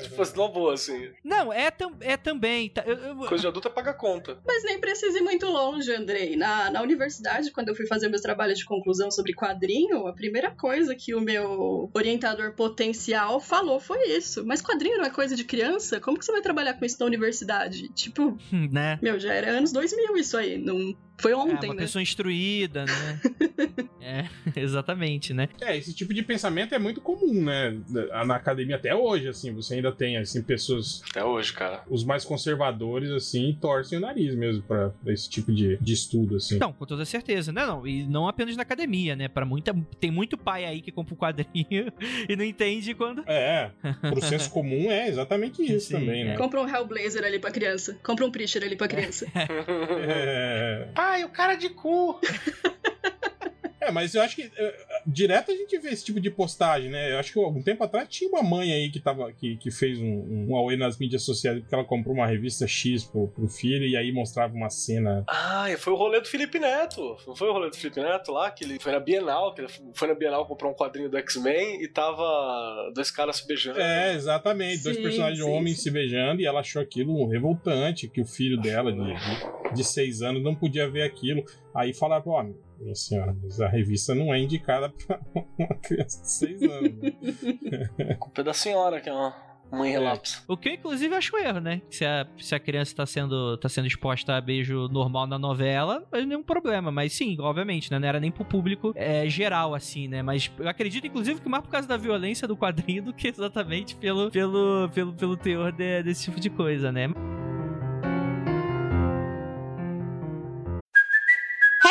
tipo, assim, não boa, assim. Não, é, tam... é também. tá, eu- eu- Coisa de adulto é pagar conta. Mas nem precisa ir muito longe, Andrei. Na, na universidade, quando eu fui fazer meus trabalhos de conclusão sobre quadrinho, a primeira coisa que o meu orientador potencial falou foi isso. Mas quadrinho não é coisa de criança? Como que você vai trabalhar com isso na universidade? Tipo, né? meu, já era anos 2000 isso aí. Não foi É, ontem, uma né? pessoa instruída, né? é, exatamente, né? É, esse tipo de pensamento é muito comum, né? Na academia até hoje, assim, você ainda tem, assim, pessoas, Até hoje, cara. os mais conservadores, assim, torcem o nariz mesmo pra, pra esse tipo de, de estudo, assim. Não, com toda certeza. Não, não. E não apenas na academia, né? Para muita. Tem muito pai aí que compra um quadrinho e não entende quando. É, pro senso comum é exatamente isso Sim, também, né? Compra um Hellblazer ali pra criança. Compra um Preacher ali pra criança. É, Pai, o cara de cu. é, mas eu acho que é, direto a gente vê esse tipo de postagem, né? Eu acho que algum tempo atrás tinha uma mãe aí que, tava, que, que fez um, um Aue nas mídias sociais porque ela comprou uma revista X pro, pro filho e aí mostrava uma cena. Ah, foi o rolê do Felipe Neto. Não foi o rolê do Felipe Neto lá? Que ele foi na Bienal, que ele foi na Bienal comprar um quadrinho do X-Men e tava dois caras se beijando. É, exatamente. Dois Sim, personagens sim, homens sim. se beijando e ela achou aquilo revoltante, que o filho dela, de, de, de seis anos, não podia ver aquilo. Aí falaram, ó, minha senhora, mas a revista não é indicada pra uma criança de seis anos. né? Culpa é da senhora, que é uma mãe relapsa. O que eu, inclusive, acho um erro, né? Se a, se a criança tá sendo, tá sendo exposta a beijo normal na novela, não é nenhum problema. Mas sim, obviamente, né? Não era nem pro público é, geral, assim, né? Mas eu acredito, inclusive, que mais por causa da violência do quadrinho do que exatamente pelo, pelo, pelo, pelo teor de- desse tipo de coisa, né?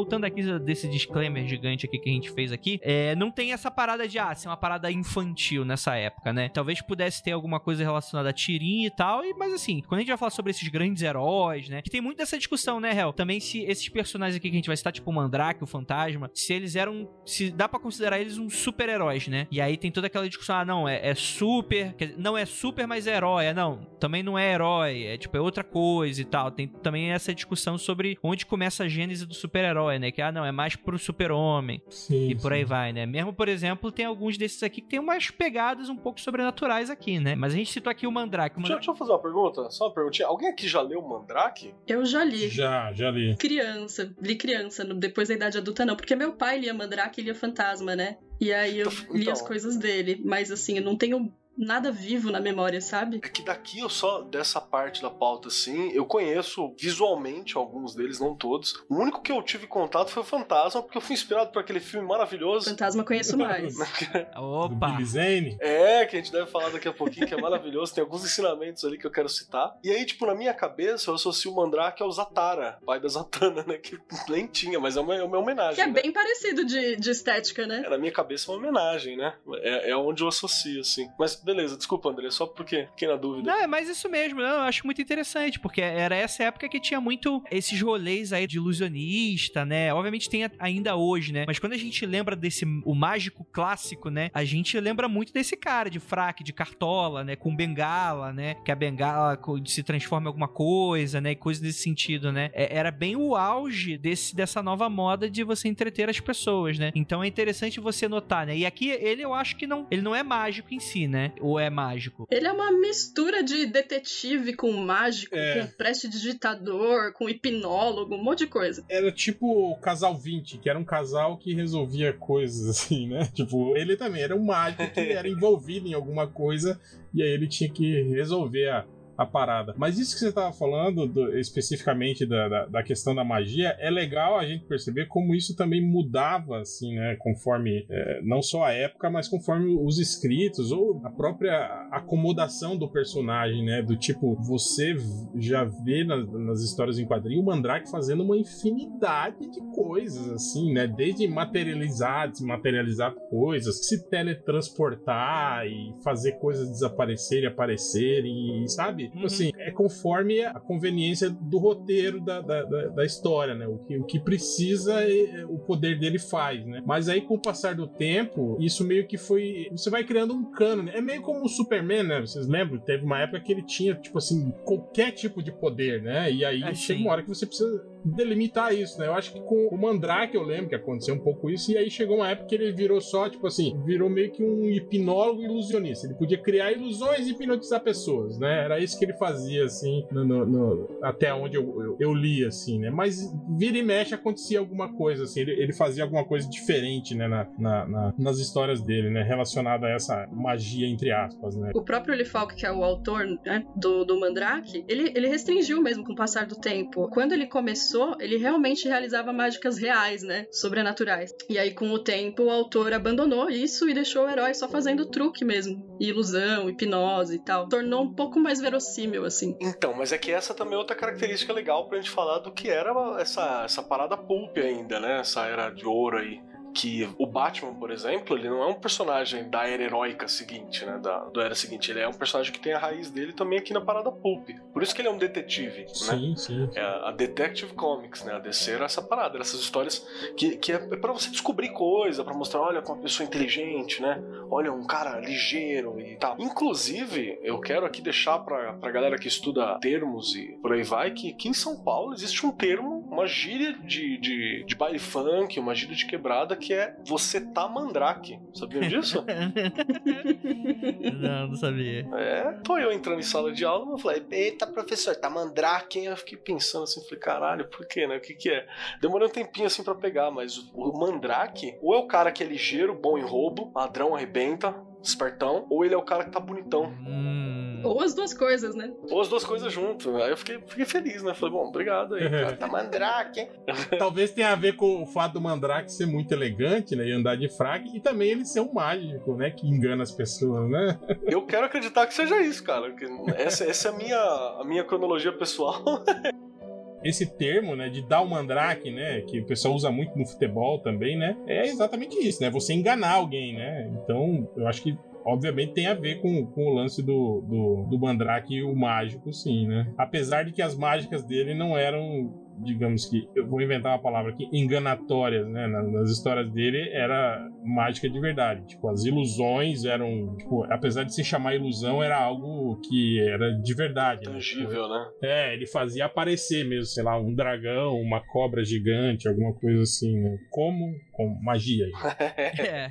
Voltando aqui desse disclaimer gigante aqui que a gente fez aqui, é, não tem essa parada de, ah, ser uma parada infantil nessa época, né? Talvez pudesse ter alguma coisa relacionada a tirinha e tal, e, mas assim, quando a gente vai falar sobre esses grandes heróis, né? Que tem muito dessa discussão, né, Hel? Também se esses personagens aqui que a gente vai citar, tipo o Mandrake, o Fantasma, se eles eram. Se dá para considerar eles uns super-heróis, né? E aí tem toda aquela discussão, ah, não, é, é super. Dizer, não é super, mas é herói. É, não, também não é herói, é tipo, é outra coisa e tal. Tem também essa discussão sobre onde começa a gênese do super-herói, né? Que, ah, não, é mais pro super-homem. E por aí vai, né? Mesmo, por exemplo, tem alguns desses aqui que tem umas pegadas um pouco sobrenaturais aqui, né? Mas a gente citou aqui o Mandrake. O Deixa, Mandrake... deixa eu fazer uma pergunta, só uma perguntinha. Alguém aqui já leu Mandrake? Eu já li. Já, já li. Criança, li criança, depois da idade adulta não, porque meu pai lia Mandrake e lia Fantasma, né? E aí eu Então- li as coisas dele, mas assim, eu não tenho nada vivo na memória, sabe? É que daqui eu só, dessa parte da pauta assim, eu conheço visualmente alguns deles, não todos. O único que eu tive contato foi o Fantasma, porque eu fui inspirado por aquele filme maravilhoso. Fantasma eu conheço mais. Do Opa! Billy Zane. É, que a gente deve falar daqui a pouquinho, que é maravilhoso. Tem alguns ensinamentos ali que eu quero citar. E aí, tipo, na minha cabeça, eu associo o Mandrake ao Zatara, pai da Zatanna, né? Que nem tinha, mas é uma, é uma homenagem. Que é né? bem parecido de, de estética, né? É, na minha cabeça é uma homenagem, né? É, é onde eu associo, assim. Mas beleza, desculpa, André, só porque fiquei na dúvida. Não, é mais isso mesmo. Eu acho muito interessante, porque era essa época que tinha muito esses rolês aí de ilusionista, né? Obviamente tem ainda hoje, né? Mas quando a gente lembra desse o mágico clássico, né? A gente lembra muito desse cara de fraque, de cartola, né? Com bengala, né? Que a bengala se transforma em alguma coisa, né? E coisas desse sentido, né? É- era bem o auge desse, dessa nova moda de você entreter as pessoas, né? Então é interessante você notar, né? E aqui ele eu acho que não, ele não é mágico em si, né? Ou é mágico? Ele é uma mistura de detetive com mágico, É. com prestidigitador, com hipnólogo, um monte de coisa. Era tipo o casal 20, que era um casal que resolvia coisas assim, né? Tipo, ele também era um mágico que era envolvido em alguma coisa e aí ele tinha que resolver a, a parada. Mas isso que você tava falando, do- especificamente da, da, da questão da magia, é legal a gente perceber como isso também mudava, assim, né? Conforme, é, não só a época, mas conforme os escritos ou a própria acomodação do personagem, né? Do tipo, você já vê nas, nas histórias em quadrinho o Mandrake fazendo uma infinidade de coisas, assim, né? Desde materializar, desmaterializar coisas, se teletransportar e fazer coisas desaparecerem, aparecerem, e, sabe? Tipo Uhum. assim, é conforme a conveniência do roteiro da, da, da- da história, né? O que, o que precisa, é- o poder dele faz, né? Mas aí, com o passar do tempo, isso meio que foi. Você vai criando um cano, né? É meio como o Superman, né? Vocês lembram? Teve uma época que ele tinha, tipo assim, qualquer tipo de poder, né? E aí É, chega sim. uma hora que você precisa delimitar isso, né? Eu acho que com o Mandrake eu lembro que aconteceu um pouco isso, e aí chegou uma época que ele virou só, tipo assim, virou meio que um hipnólogo ilusionista. Ele podia criar ilusões e hipnotizar pessoas, né? Era isso que ele fazia, assim, no- no- no- até onde eu, eu, eu li, assim, né? Mas vira e mexe acontecia alguma coisa, assim, ele, ele fazia alguma coisa diferente, né? Na, na- na- nas histórias dele, né? Relacionada a essa magia, entre aspas, né? O próprio Lee Falk, que é o autor né, do, do Mandrake, ele, ele restringiu mesmo com o passar do tempo. Quando ele começou, ele realmente realizava mágicas reais, né? Sobrenaturais. E aí, com o tempo, o autor abandonou isso e deixou o herói só fazendo truque mesmo. Ilusão, hipnose e tal. Tornou um pouco mais verossímil, assim. Então, mas é que essa também é outra característica legal pra gente falar do que era essa, essa parada pulp ainda, né? Essa era de ouro aí. Que o Batman, por exemplo, ele não é um personagem da era heróica seguinte, né? Da, da era seguinte. Ele é um personagem que tem a raiz dele também aqui na parada pulp. Por isso que ele é um detetive, né? Sim, sim. É a Detective Comics, né? A DC era essa parada, era essas histórias que, que é pra você descobrir coisa, pra mostrar, olha, como uma pessoa inteligente, né? Olha, um cara ligeiro e tal. Inclusive, eu quero aqui deixar pra, pra galera que estuda termos e por aí vai, que aqui em São Paulo existe um termo, uma gíria de, de, de baile funk, uma gíria de quebrada, que é você tá mandrake. Sabiam disso? não, não sabia. É, tô eu entrando em sala de aula, eu falei, eita, professor, tá mandrake? Eu fiquei pensando assim, falei, caralho, por quê, né? O que que é? Demorou um tempinho assim pra pegar, mas o, o mandrake, ou é o cara que é ligeiro, bom em roubo, ladrão, arrebenta, espertão, ou ele é o cara que tá bonitão. Hum. Ou as duas coisas, né? Ou as duas coisas junto. Aí eu fiquei, fiquei feliz, né? Falei, bom, obrigado aí, cara. Tá mandrake, hein? Talvez tenha a ver com o fato do Mandrake ser muito elegante, né? E andar de fraque, e também ele ser um mágico, né? Que engana as pessoas, né? Eu quero acreditar que seja isso, cara. que Essa, essa é a minha, a minha cronologia pessoal. esse termo, né, de dar o mandrake, né, que o pessoal usa muito no futebol também, né, é exatamente isso, né, você enganar alguém, né. Então, eu acho que obviamente tem a ver com, com o lance do, do, do Mandrake e o mágico, sim, né? Apesar de que as mágicas dele não eram digamos que, eu vou inventar uma palavra aqui, enganatórias, né? Nas histórias dele era mágica de verdade. Tipo, as ilusões eram, tipo, apesar de se chamar ilusão, era algo que era de verdade. Né? Tangível, né? É, ele fazia aparecer mesmo, sei lá, um dragão, uma cobra gigante, alguma coisa assim, né? Como? Com magia. é.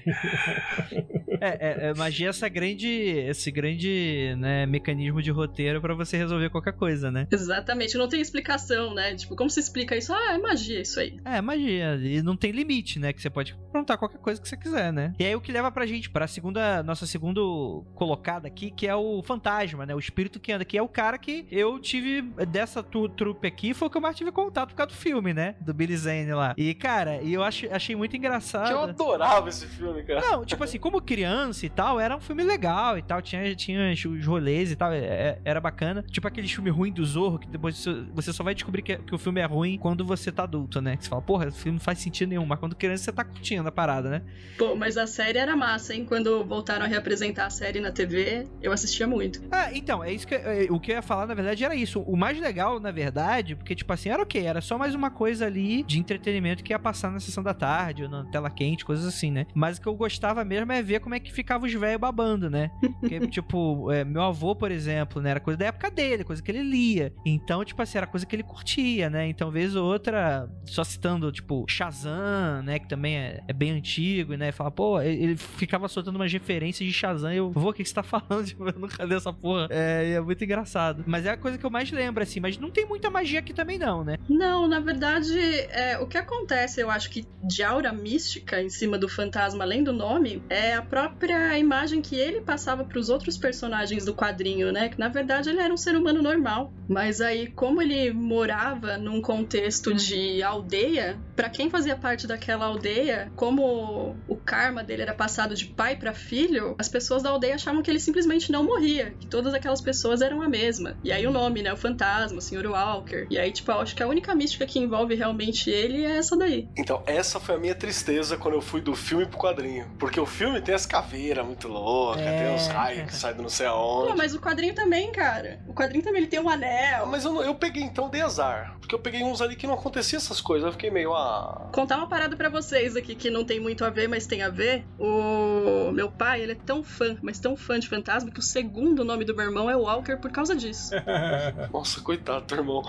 É, é, é, magia é essa grande, esse grande né, mecanismo de roteiro para você resolver qualquer coisa, né? Exatamente, não tem explicação, né? Tipo, como se explica isso? Ah, é magia isso aí. É, magia. E não tem limite, né? Que você pode perguntar qualquer coisa que você quiser, né? E aí o que leva pra gente pra segunda, nossa segunda colocada aqui, que é o fantasma, né? O espírito que anda, que é o cara que eu tive dessa trupe aqui, foi o que eu mais tive contato por causa do filme, né? Do Billy Zane lá. E, cara, e eu achei, achei muito engraçado. Que eu adorava esse filme, cara. Não, tipo assim, como criança criança e tal, era um filme legal e tal. Tinha, tinha os rolês e tal, é, é, era bacana. Tipo aquele filme ruim do Zorro, que depois você só vai descobrir que, que o filme é ruim quando você tá adulto, né? Que você fala, porra, o filme não faz sentido nenhum, mas quando criança você tá curtindo a parada, né? Pô, mas a série era massa, hein? Quando voltaram a reapresentar a série na TV, eu assistia muito. Ah, então, é isso que é, o que eu ia falar, na verdade, era isso. O mais legal, na verdade, porque, tipo assim, era o quê? Era só mais uma coisa ali de entretenimento que ia passar na sessão da tarde ou na tela quente, coisas assim, né? Mas o que eu gostava mesmo é ver como é que ficava os velhos babando, né? Porque, tipo, é, meu avô, por exemplo, né? Era coisa da época dele, coisa que ele lia. Então, tipo assim, era coisa que ele curtia, né? Então, vez ou outra, só citando, tipo, Shazam, né? Que também é, é bem antigo, né? Fala, pô, ele ficava soltando umas referências de Shazam. E eu, vô, o que, que você tá falando? Tipo, eu nunca li essa porra. É, é muito engraçado. Mas é a coisa que eu mais lembro, assim. Mas não tem muita magia aqui também, não, né? Não, na verdade, é, o que acontece, eu acho que de aura mística em cima do fantasma, além do nome, é a própria imagem que ele passava para os outros personagens do quadrinho, né? Que na verdade ele era um ser humano normal. Mas aí, como ele morava num contexto de aldeia, para quem fazia parte daquela aldeia, como o karma dele era passado de pai para filho, as pessoas da aldeia achavam que ele simplesmente não morria, que todas aquelas pessoas eram a mesma. E aí o nome, né? O fantasma, o Sr. Walker. E aí, tipo, eu acho que a única mística que envolve realmente ele é essa daí. Então, essa foi a minha tristeza quando eu fui do filme pro quadrinho. Porque o filme tem as caveiras muito louca, é... tem uns raios que saem do não sei aonde. Pô, mas o quadrinho também, cara. O quadrinho também ele tem um anel. Mas eu, eu peguei então de azar. Porque eu peguei uns ali que não acontecia essas coisas. Eu fiquei meio, ah. Contar uma parada para vocês aqui que não tem muito a ver, mas tem a ver. O meu pai, ele é tão fã, mas tão fã de fantasma que o segundo nome do meu irmão é Walker por causa disso. Nossa, coitado do irmão.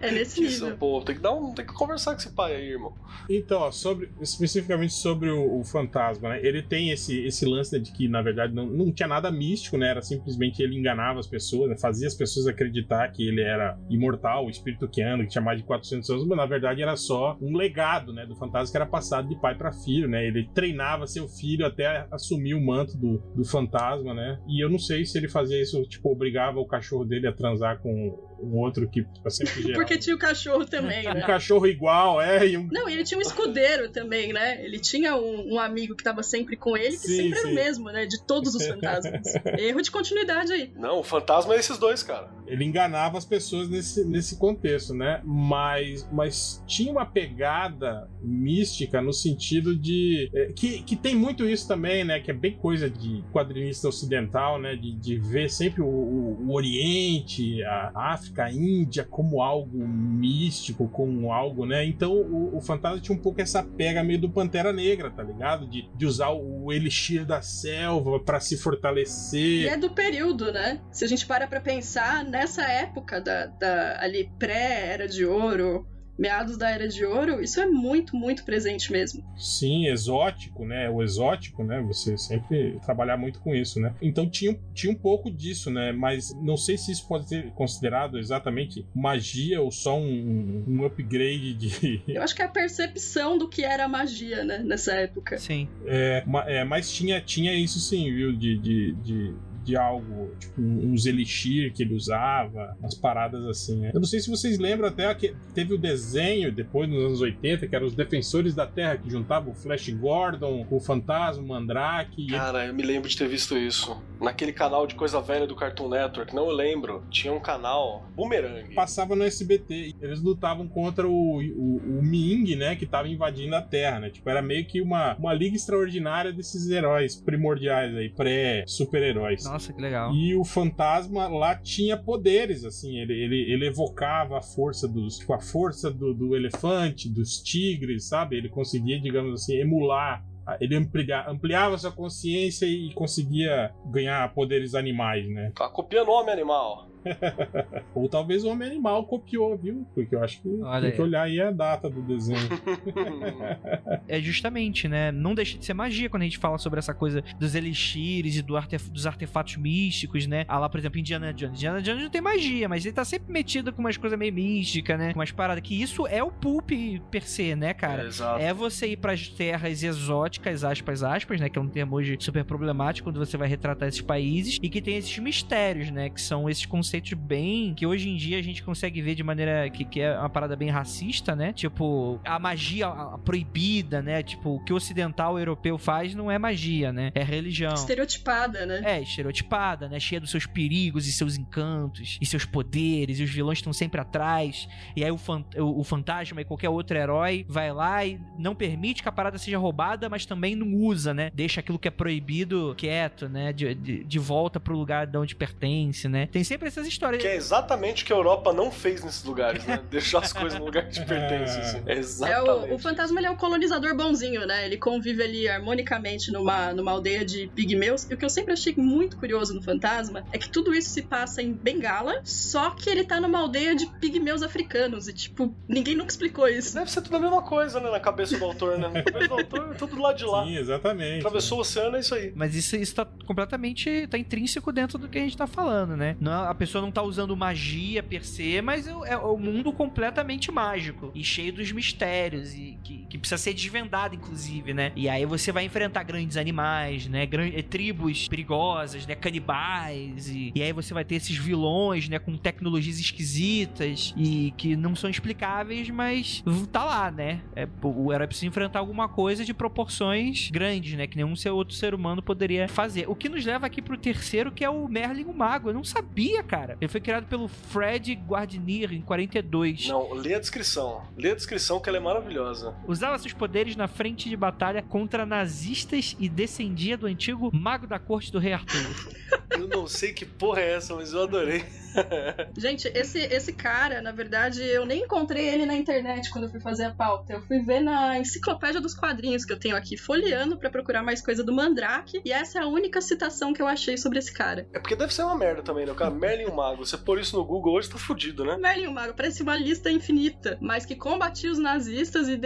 é nesse Isso, nível. Pô, tem que dar um, tem que conversar com esse pai aí, irmão. Então, ó, sobre especificamente sobre o, o fantasma, né? Ele tem esse, esse lance né, de que, na verdade, não, não tinha nada místico, né? Era simplesmente ele enganava as pessoas, né? fazia as pessoas acreditar que ele era imortal, o espírito que anda, que tinha mais de 400 anos, mas na verdade era só um legado, né? Do fantasma que era passado de pai para filho, né? Ele treinava seu filho até assumir o manto do, do fantasma, né? E eu não sei se ele fazia isso, tipo, obrigava o cachorro dele a transar com um outro que sempre geral. Porque tinha o cachorro também, né? Um cachorro igual, é. E um... Não, ele tinha um escudeiro também, né? Ele tinha um, um amigo que tava sempre com ele, que sim, sempre sim. era o mesmo, né? De todos os fantasmas. Erro de continuidade aí. Não, o fantasma é esses dois, cara. Ele enganava as pessoas nesse, nesse contexto, né? Mas, mas tinha uma pegada mística no sentido de. É, que, que tem muito isso também, né? Que é bem coisa de quadrinista ocidental, né? De, de ver sempre o, o, o Oriente, a África a Índia como algo místico, como algo, né? Então o, o Fantasma tinha um pouco essa pega meio do Pantera Negra, tá ligado? De, de usar o elixir da selva para se fortalecer. E é do período, né? Se a gente para pra pensar, nessa época da, da ali pré-era de ouro, meados da Era de Ouro, isso é muito, muito presente mesmo. Sim, exótico, né? O exótico, né? Você sempre trabalhar muito com isso, né? Então tinha, tinha um pouco disso, né? Mas não sei se isso pode ser considerado exatamente magia ou só um, um upgrade de. Eu acho que é a percepção do que era magia, né? Nessa época. Sim. É, é mas tinha, tinha isso sim, viu? de, de, de de algo, tipo uns elixir que ele usava, umas paradas assim. né? Eu não sei se vocês lembram até que teve o desenho depois nos anos 80, que eram os Defensores da Terra, que juntavam o Flash Gordon, o Fantasma, o Mandrake. Cara, eu me lembro de ter visto isso. Naquele canal de coisa velha do Cartoon Network, não eu lembro. Tinha um canal Boomerang. passava no SBT. Eles lutavam contra o, o, o Ming, né? Que tava invadindo a Terra, né? Tipo, era meio que uma, uma liga extraordinária desses heróis primordiais aí, pré-super-heróis. Nossa, que legal. E o fantasma lá tinha poderes, assim, ele, ele, ele evocava a força dos. Tipo, a força do, do elefante, dos tigres, sabe? Ele conseguia, digamos assim, emular. Ele amplia, ampliava sua consciência e conseguia ganhar poderes animais, né? Tá copiando o homem animal. Ou talvez o Homem Animal copiou, viu? Porque eu acho que Olha tem aí. que olhar aí a data do desenho. É justamente, né? Não deixa de ser magia quando a gente fala sobre essa coisa dos elixires e do artef- dos artefatos místicos, né? Ah lá, por exemplo, Indiana Jones. Indiana Jones não tem magia, mas ele tá sempre metido com umas coisas meio místicas, né? Com umas paradas que isso é o pulp per se, né, cara? Exato. É você ir pras terras exóticas, aspas, aspas, né? Que é um termo hoje super problemático quando você vai retratar esses países e que tem esses mistérios, né? Que são esses conceitos bem. que hoje em dia a gente consegue ver de maneira que, que é uma parada bem racista, né? Tipo, a magia proibida, né? Tipo, o que o ocidental europeu faz não é magia, né? É religião. Estereotipada, né? É, estereotipada, né? Cheia dos seus perigos e seus encantos e seus poderes, e os vilões estão sempre atrás. E aí o, fan- o- o fantasma e qualquer outro herói vai lá e não permite que a parada seja roubada, mas também não usa, né? Deixa aquilo que é proibido quieto, né? De, de, de volta pro lugar de onde pertence, né? Tem sempre essas histórias. Que é exatamente o que a Europa não fez nesses lugares, né? Deixar as coisas no lugar que te pertence. Assim. É, Exatamente. o, o fantasma ele é o colonizador bonzinho, né? Ele convive ali harmonicamente numa, numa aldeia de pigmeus. E o que eu sempre achei muito curioso no fantasma é que tudo isso se passa em Bengala, só que ele tá numa aldeia de pigmeus africanos. E, tipo, ninguém nunca explicou isso. Deve ser tudo a mesma coisa, né? Na cabeça do autor, né? Na cabeça do autor é tudo do lado de lá. Sim, exatamente. Atravessou o oceano, é isso aí. Mas isso, isso tá completamente. tá intrínseco dentro do que a gente tá falando, né? Não, a pessoa não tá usando magia per se, mas é, é o mundo completamente mágico e cheio dos mistérios e que, que precisa ser desvendado, inclusive, né? E aí você vai enfrentar grandes animais, né? Gran- eh, tribos perigosas, né? Canibais. E, e aí você vai ter esses vilões, né? Com tecnologias esquisitas e que não são explicáveis, mas tá lá, né? É, o herói precisa enfrentar alguma coisa de proporções grandes, né? Que nenhum outro ser humano poderia fazer. O que nos leva aqui pro terceiro, que é o Merlin o Mago. Eu não sabia, cara. Ele foi criado pelo Fred Guardinier em 42. Não, lê a descrição. Lê a descrição que ela é maravilhosa. Usava seus poderes na frente de batalha contra nazistas e descendia do antigo mago da corte do rei Arthur. Eu não sei que porra é essa, mas eu adorei. Gente, esse, esse cara, na verdade, eu nem encontrei ele na internet quando eu fui fazer a pauta. Eu fui ver na enciclopédia dos quadrinhos que eu tenho aqui, folheando pra procurar mais coisa do Mandrake. E essa é a única citação que eu achei sobre esse cara. É porque deve ser uma merda também, né? O cara, Merlin Mago. Você pôr isso no Google hoje tá fudido, né? Merlin o Mago parece uma lista infinita, mas que combatia os nazistas e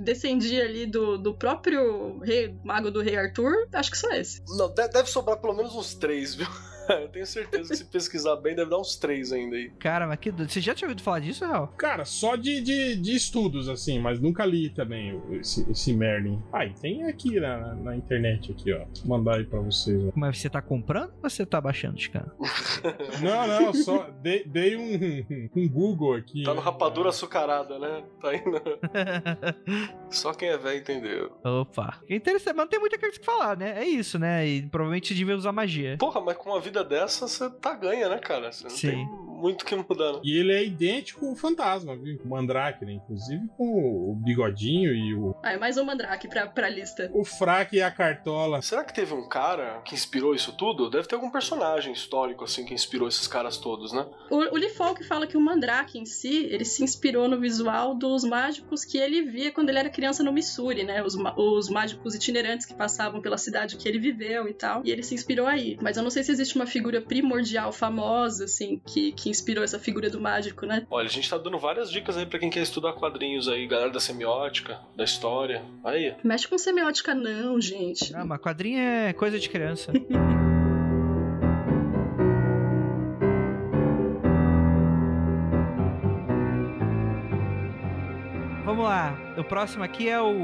descendia ali do, do próprio rei, mago do rei Arthur. Acho que só esse. Não, de- deve sobrar pelo menos uns três, viu? Eu tenho certeza que se pesquisar bem, deve dar uns três ainda aí. Cara, mas que doido. Você já tinha ouvido falar disso, Real? Cara, só de, de, de estudos, assim, mas nunca li também esse, esse Merlin. Ah, e tem aqui na, na internet, aqui, ó. Vou mandar aí pra vocês. Ó. Mas você tá comprando ou você tá baixando, Scan? Não, não, só dei, dei um, um Google aqui. Tá no rapadura açucarada, né? Tá indo. Só quem é velho entendeu. Opa. É interessante, mas não tem muita coisa que falar, né? É isso, né? E provavelmente devia usar magia. Porra, mas com uma vida dessa, você tá ganha, né, cara? Você não Sim. tem muito o que mudar, não. E ele é idêntico ao fantasma, viu? Com o Mandrake, né? Inclusive com o bigodinho e o, Ah, é mais um Mandrake pra, pra lista. o fraque e a cartola. Será que teve um cara que inspirou isso tudo? Deve ter algum personagem histórico, assim, que inspirou esses caras todos, né? O, o Lee Falk fala que o Mandrake em si, ele se inspirou no visual dos mágicos que ele via quando ele era criança no Missouri, né? Os, os mágicos itinerantes que passavam pela cidade que ele viveu e tal. E ele se inspirou aí. Mas eu não sei se existe uma figura primordial, famosa, assim, que, que inspirou essa figura do mágico, né? Olha, a gente tá dando várias dicas aí pra quem quer estudar quadrinhos aí, galera da semiótica, da história. Aí. Mexe com semiótica, não, gente. Ah, mas quadrinho é coisa de criança. O próximo aqui é o.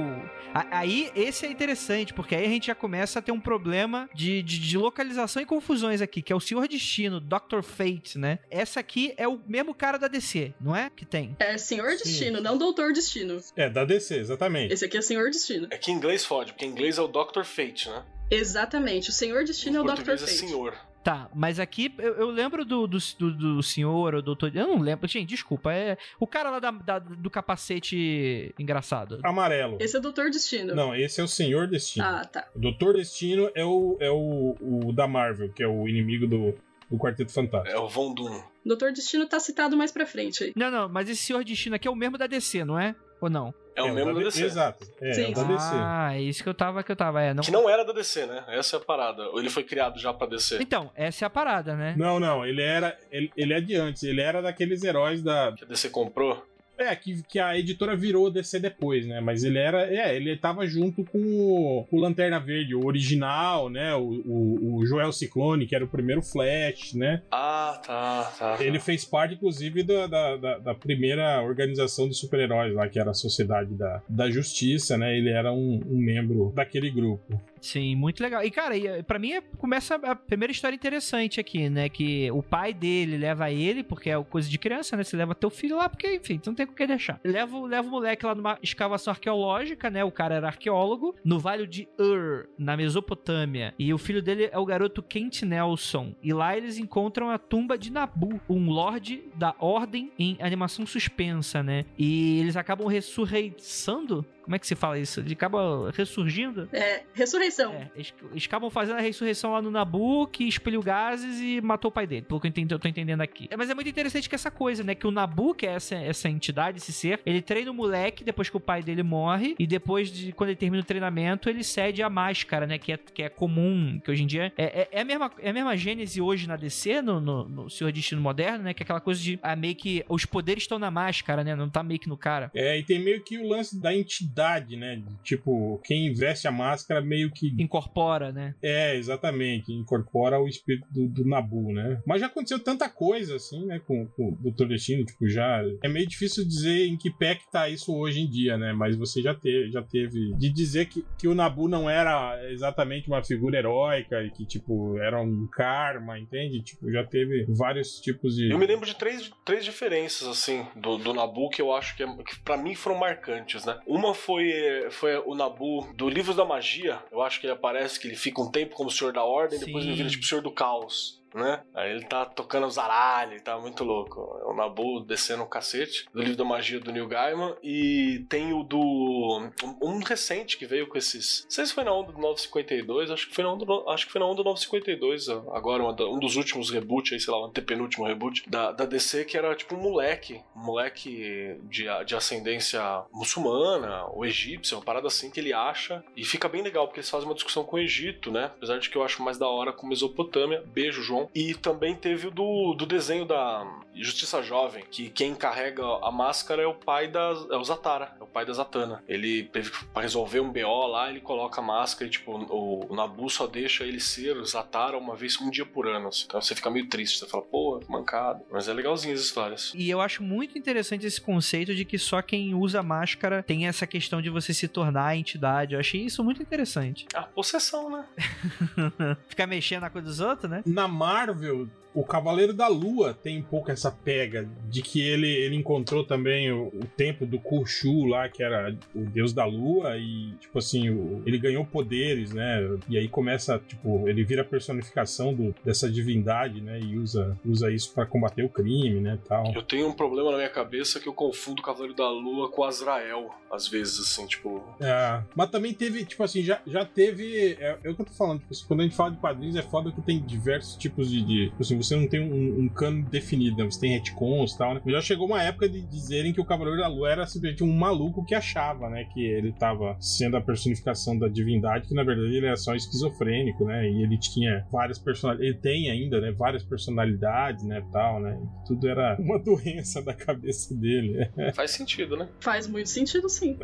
Aí, esse é interessante, porque aí a gente já começa a ter um problema de, de, de localização e confusões aqui, que é o Senhor Destino, Dr. Fate, né? Essa aqui é o mesmo cara da DC, não é? Que tem. É Senhor Sim. Destino, não Doutor Destino. É, da DC, exatamente. Esse aqui é Senhor Destino. É que em inglês fode, porque em inglês é o Dr. Fate, né? Exatamente, o Senhor Destino é Em o Dr. é Fate. senhor. Tá, mas aqui eu, eu lembro do, do, do, do senhor, ou doutor. Eu não lembro. Gente, desculpa. É o cara lá da, da- do capacete engraçado. Amarelo. Esse é o Doutor Destino. Não, esse é o Senhor Destino. Ah, tá. O Doutor Destino é o, é o, o da Marvel, que é o inimigo do, do Quarteto Fantástico. É o Von Doom. Doutor Destino tá citado mais pra frente aí. Não, não, mas esse senhor destino aqui é o mesmo da DC, não é? Ou não? É o mesmo da DC. Exato. É, Sim. é o da DC. Ah, é isso que eu tava, que eu tava. É, não... Que não era da DC, né? Essa é a parada. Ele foi criado já pra DC. Então, essa é a parada, né? Não, não, ele era. Ele, ele é de antes, ele era daqueles heróis da. Que a DC comprou. É, que, que a editora virou DC depois, né? Mas ele era. É, ele tava junto com o, o Lanterna Verde, o original, né? O, o, o Joel Ciclone, que era o primeiro Flash, né? Ah, tá, tá. Ele fez parte, inclusive, da, da, da- da primeira organização de super-heróis lá, que era a Sociedade da, da Justiça, né? Ele era um, um membro daquele grupo. Sim, muito legal. E, cara, eh, pra mim é- começa a primeira história interessante aqui, né? Que o pai dele leva ele, porque é coisa de criança, né? Você leva teu filho lá, porque, enfim, tu não tem com que deixar. Leva, leva o moleque lá numa escavação arqueológica, né? O cara era arqueólogo, no Vale de Ur, na Mesopotâmia. E o filho dele é o garoto Kent Nelson. E lá eles encontram a tumba de Nabu, um lorde da Ordem em animação suspensa, né? E eles acabam ressurreiçando. Como é que se fala isso? Ele acaba ressurgindo? É, ressurreição. É, eles, eles acabam fazendo a ressurreição lá no Nabu, que expeliu gases e matou o pai dele, pelo que eu, entendi, eu tô entendendo aqui. É, mas é muito interessante que essa coisa, né? Que o Nabu, que é essa, essa entidade, esse ser, ele treina o moleque depois que o pai dele morre, e depois de quando ele termina o treinamento, ele cede a máscara, né? Que é, que é comum, que hoje em dia é, é, é a, mesma, é a mesma gênese hoje na DC, no, no, no Senhor Destino Moderno, né? Que é aquela coisa de ah, meio que os poderes estão na máscara, né? Não tá meio que no cara. É, e tem meio que o lance da entidade, né? De, tipo, quem veste a máscara meio que. Incorpora, né? É, exatamente. Incorpora o espírito do, do Nabu, né? Mas já aconteceu tanta coisa, assim, né? Com, com o Dr. Destino, tipo, já. É meio difícil dizer em que pé que tá isso hoje em dia, né? Mas você já, te, já teve. De dizer que, que o Nabu não era exatamente uma figura heróica e que, tipo, era um karma, entende? Tipo, já teve vários tipos de. Eu me lembro de três, três diferenças, assim, do, do Nabu que eu acho que, é, que para mim foram marcantes, né? Uma foi, foi o Nabu do Livro da Magia. Eu acho que ele aparece, que ele fica um tempo como Senhor da Ordem, depois Sim. ele vira tipo Senhor do Caos. Né? Aí ele tá tocando zaralho, ele tá muito louco. É o Nabu descendo o cacete. Do livro da magia do Neil Gaiman. E tem o do. Um, recente que veio com esses. Não sei se foi na onda do 952, acho que foi na onda, do- acho que foi na onda do 952. Agora, um dos últimos reboots aí, sei lá, um antepenúltimo reboot da, da DC, que era tipo um moleque. Um moleque de, de ascendência muçulmana, ou egípcia, uma parada assim que ele acha. E fica bem legal, porque eles fazem uma discussão com o Egito, né? Apesar de que eu acho mais da hora com Mesopotâmia. Beijo, João. E também teve o do, do desenho da Justiça Jovem, que quem carrega a máscara é o pai da. É o Zatara, é o pai da Zatanna. Ele teve que- pra resolver um BO lá, ele coloca a máscara e, tipo, o, o Nabu só deixa ele ser o Zatara uma vez, um dia por ano. assim. Então você fica meio triste, você fala, pô, que mancada. Mas é legalzinho as histórias. E eu acho muito interessante esse conceito de que só quem usa máscara tem essa questão de você se tornar a entidade. Eu achei isso muito interessante. Ah, possessão, né? Ficar mexendo na coisa dos outros, né? Na Marvel, o Cavaleiro da Lua tem um pouco essa pega de que ele, ele encontrou também o, o templo do Khonshu lá, que era o deus da lua, e, tipo assim, o- ele ganhou poderes, né? E aí começa, tipo, ele vira a personificação do- dessa divindade, né? E usa, usa isso pra combater o crime, né? Tal. Eu tenho um problema na minha cabeça que eu confundo o Cavaleiro da Lua com Azrael, às vezes, assim, tipo. É, mas também teve, tipo assim, já, já teve. É, é o que eu tô falando, tipo assim, quando a gente fala de quadrinhos, é foda que tem diversos tipos de. de tipo assim, você não tem um, um cano definido, né? Você tem retcons e tal, né? Já chegou uma época de dizerem que o Cavaleiro da Lua era simplesmente um maluco que achava, né? Que ele tava sendo a personificação da divindade, que na verdade ele era só esquizofrênico, né? E ele tinha várias personalidades. Ele tem ainda, né? Várias personalidades né, tal, né? Tudo era uma doença da cabeça dele. Faz sentido, né? Faz muito sentido, sim.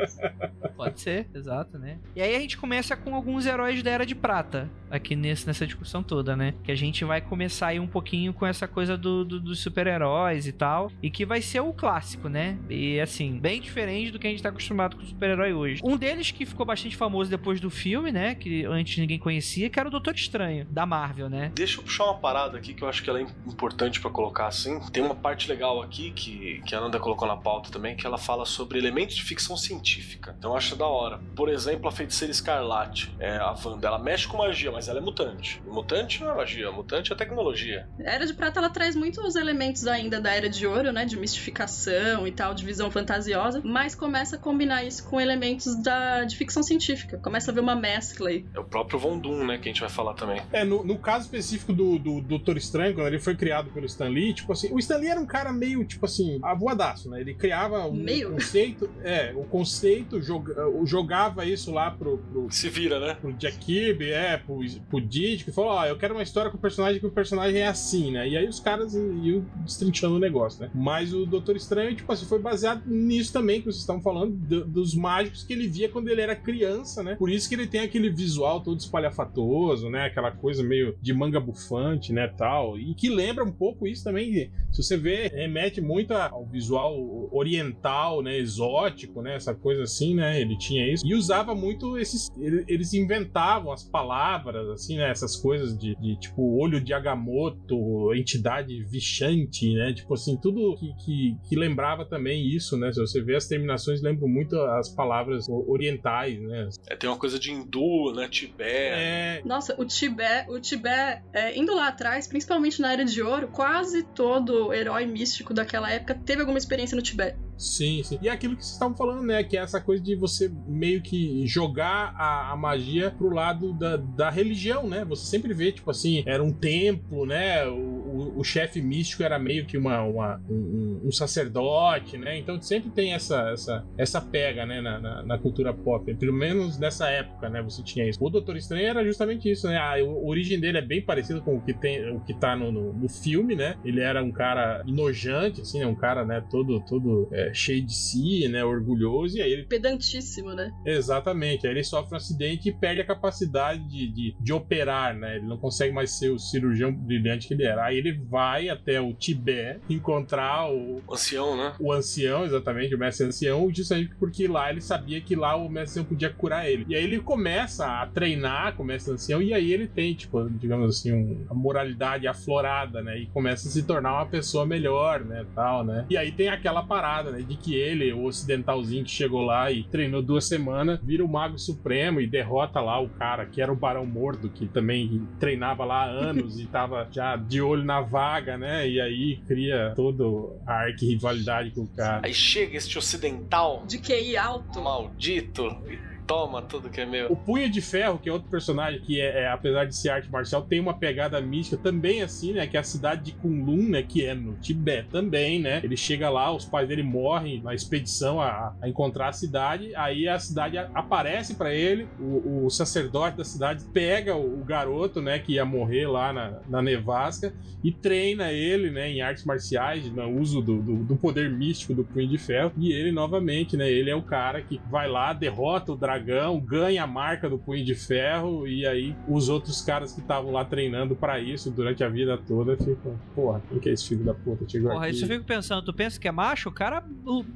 Pode ser, exato, né? E aí a gente começa com alguns heróis da Era de Prata, aqui nesse, nessa discussão toda, né? Que a gente vai começar aí um pouquinho com essa coisa do, do- dos super-heróis e tal, e que vai ser o clássico, né? E assim, bem diferente do que a gente tá acostumado com super-herói hoje. Um deles que ficou bastante famoso depois do filme, né? Que antes ninguém conhecia, que era o Doutor Estranho, da Marvel, né? Deixa eu puxar uma parada aqui que eu acho que ela é importante pra colocar assim. Tem uma parte legal aqui que, que a Nanda colocou na pauta também, que ela fala sobre elementos de ficção científica. Então eu acho da hora. Por exemplo, a feiticeira escarlate, é, a Wanda, ela mexe com magia, mas ela é mutante. Mutante não é magia, mutante é tecnologia. A Era de Prata ela traz muitos elementos ainda da Era de Ouro, né? De mistificação e tal, de visão fantasiosa, mas começa a combinar isso com elementos da, de ficção científica. Começa a ver uma mescla aí. É o próprio Von Doom, né, que a gente vai falar também. É, no, no caso específico do, do Doutor Estranho, quando ele foi criado pelo Stan Lee, tipo assim, o Stan Lee era um cara meio, tipo assim, avoadaço, né? Ele criava um Meio? conceito, é, o conceito, joga, jogava isso lá pro, pro, Se vira, né? pro Jack Kirby, é, pro, pro Didi, que falou, ó, eu quero uma história com o personagem que o personagem é assim, né? E aí os caras iam destrinchando o negócio, né? Mas o Doutor Estranho, tipo assim, foi baseado nisso também que vocês estavam falando, do- dos mágicos que ele via quando ele era criança, né? Por isso que ele tem aquele visual todo espalhafatoso, né? Aquela coisa meio de manga bufante, né, tal. E que lembra um pouco isso também, se você vê, remete muito ao visual oriental, né, exótico, né, essa coisa assim, né? Ele tinha isso. E usava muito esses ele- eles inventavam as palavras assim, né, essas coisas de, de, tipo olho de Agamotto, entidade vichante, né? Tipo assim, tudo que, que, que lembrava também isso, né? Se você vê as terminações lembram muito as palavras orientais, né? É, tem uma coisa de hindu, né? Tibete. É, Nossa, o Tibete, o Tibete é, indo lá atrás, principalmente na Era de Ouro, quase todo herói místico daquela época teve alguma experiência no Tibete. Sim, sim. E é aquilo que vocês estavam falando, né? Que é essa coisa de você meio que jogar a, a magia pro lado da, da religião, né? Você sempre vê, tipo assim, era um templo, né? O, o, o chefe místico era meio que uma, uma- um, um sacerdote, né? Então sempre tem essa, essa, essa pega, né? Na, na, na cultura pop. Pelo menos nessa época, né? Você tinha isso. O Doutor Estranho era justamente isso, né? A, a origem dele é bem parecida com o que, tem, o que tá no, no, no filme, né? Ele era um cara enojante, assim, né? Um cara, né? Todo, todo é, cheio de si, né? Orgulhoso. E aí ele Pedantíssimo, né? Exatamente. Aí ele sofre um acidente e perde a capacidade de, de, de operar, né? Ele não consegue mais ser o cirurgião brilhante que ele era. Aí ele vai até o Tibete encontrar o, O ancião, né? o ancião, exatamente, o mestre ancião, justamente porque lá ele sabia que lá o mestre ancião podia curar ele. E aí ele começa a treinar com o mestre ancião, e aí ele tem, tipo, digamos assim, um- a moralidade aflorada, né? E começa a se tornar uma pessoa melhor, né? Tal, né? E aí tem aquela parada, né? De que ele, o ocidentalzinho que chegou lá e treinou duas semanas, vira o Mago Supremo e derrota lá o cara que era o Barão Mordo, que também treinava lá há anos e tava já de olho na vaga, né? E aí cria toda a arqui-rivalidade com o cara. Aí chega este ocidental De QI alto. maldito e toma tudo que é O meu. Punho de Ferro, que é outro personagem que, é, é, apesar de ser arte marcial, tem uma pegada mística também, assim, né? Que é a cidade de Kunlun, né? Que é no Tibete também, né? Ele chega lá, os pais dele morrem na expedição a, a encontrar a cidade. Aí a cidade aparece pra ele, o, o sacerdote da cidade pega o, o garoto, né? Que ia morrer lá na, na nevasca e treina ele, né? Em artes marciais, no uso do, do, do poder místico do Punho de Ferro. E ele, novamente, né? Ele é o cara que vai lá, derrota o dragão, ganha a marca do Punho de Ferro. E aí os outros caras que estavam lá treinando pra isso durante a vida toda ficam, porra, quem que é esse filho da puta? Chegou Porra, aqui. isso eu fico pensando, tu pensa que é macho? O cara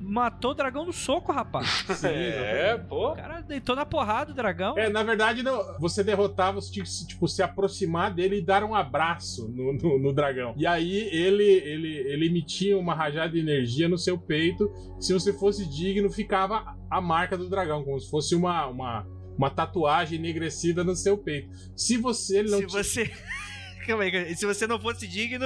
matou o dragão no soco, rapaz. Sim, É, pô. O cara deitou na porrada o dragão. É, na verdade, não, você derrotava, você tinha que se, tipo, se aproximar dele e dar um abraço no, no, no dragão. E aí ele, ele, ele emitia uma rajada de energia no seu peito. Se você fosse digno, ficava a marca do dragão, como se fosse uma, uma, uma tatuagem enegrecida no seu peito. Se você não Se ti- você. Calma aí, se você não fosse digno,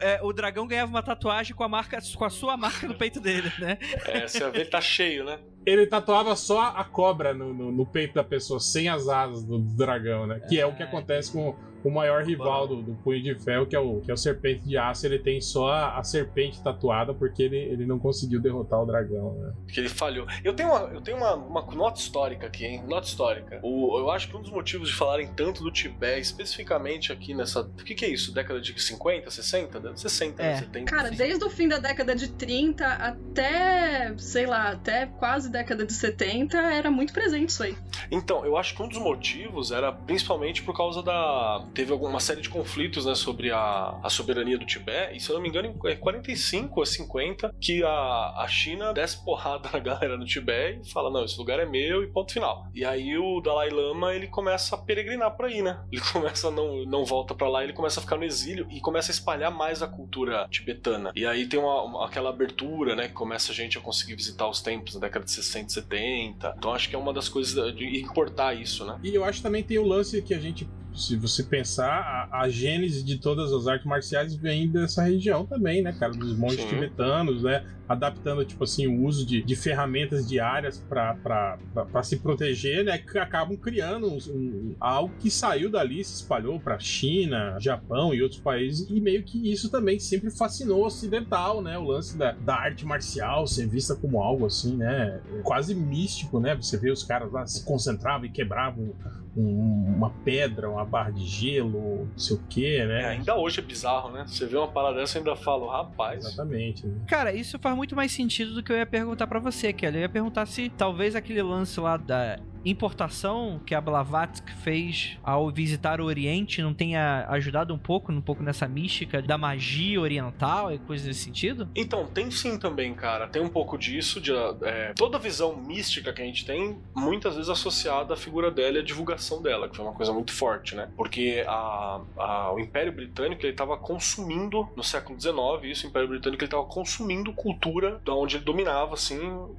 é, o dragão ganhava uma tatuagem com a marca, com a sua marca no peito dele, né? É, você ele tá cheio, né? ele tatuava só a cobra no, no, no peito da pessoa, sem as asas do dragão, né? Que é o que acontece com, o maior rival do, do Punho de Ferro, que é, o, que é o Serpente de Aço, ele tem só a, a serpente tatuada porque ele, ele não conseguiu derrotar o dragão, né? Que ele falhou. Eu tenho uma, eu tenho uma, uma nota histórica aqui, hein? Nota histórica. O, eu acho que um dos motivos de falarem tanto do Tibete, especificamente aqui nessa. O que, que é isso? Década de 50, 60? 60, É. 70. Cara, sim. desde o fim da década de 30 até, sei lá, até quase década de 70, era muito presente isso aí. Então, eu acho que um dos motivos era principalmente por causa da. Teve alguma série de conflitos né, sobre a, a soberania do Tibete, e se eu não me engano, em 45 ou 50, que a, a China desce porrada na galera no Tibete e fala: não, esse lugar é meu e ponto final. E aí o Dalai Lama ele começa a peregrinar por aí, né? Ele começa a não, não volta pra lá, ele começa a ficar no exílio e começa a espalhar mais a cultura tibetana. E aí tem uma, uma- aquela abertura, né? Que começa a gente a conseguir visitar os templos na década de 60 e 70. Então acho que é uma das coisas de importar isso, né? E eu acho que também tem o lance que a gente, se você pensar, a, a gênese de todas as artes marciais vem dessa região também, né, cara? Dos monges Sim. tibetanos, né? Adaptando, tipo assim, o uso de, de ferramentas diárias para se proteger, né? Que acabam criando um- um- algo que saiu dali, se espalhou para China, Japão e outros países, e meio que isso também sempre fascinou o ocidental, né? O lance da, da arte marcial ser vista como algo assim, né? Quase místico, né? Você vê os caras lá se concentravam e quebravam um- uma pedra, uma barra de gelo, não sei o que, É, né? ainda hoje é bizarro, né? Você vê uma parada dessa e ainda fala, rapaz. Exatamente. né? Cara, isso faz muito mais sentido do que eu ia perguntar pra você, Kelly. Eu ia perguntar se talvez aquele lance lá da importação que a Blavatsky fez ao visitar o Oriente não tenha ajudado um pouco, um pouco nessa mística da magia oriental e coisas nesse sentido? Então, tem sim também, cara. Tem um pouco disso, de é, toda a visão mística que a gente tem, muitas vezes associada à figura dela e à divulgação dela, que foi uma coisa muito forte, né? Porque a, a- o Império Britânico ele estava consumindo no século XIX, isso, o Império Britânico ele estava consumindo cultura da onde ele dominava, assim,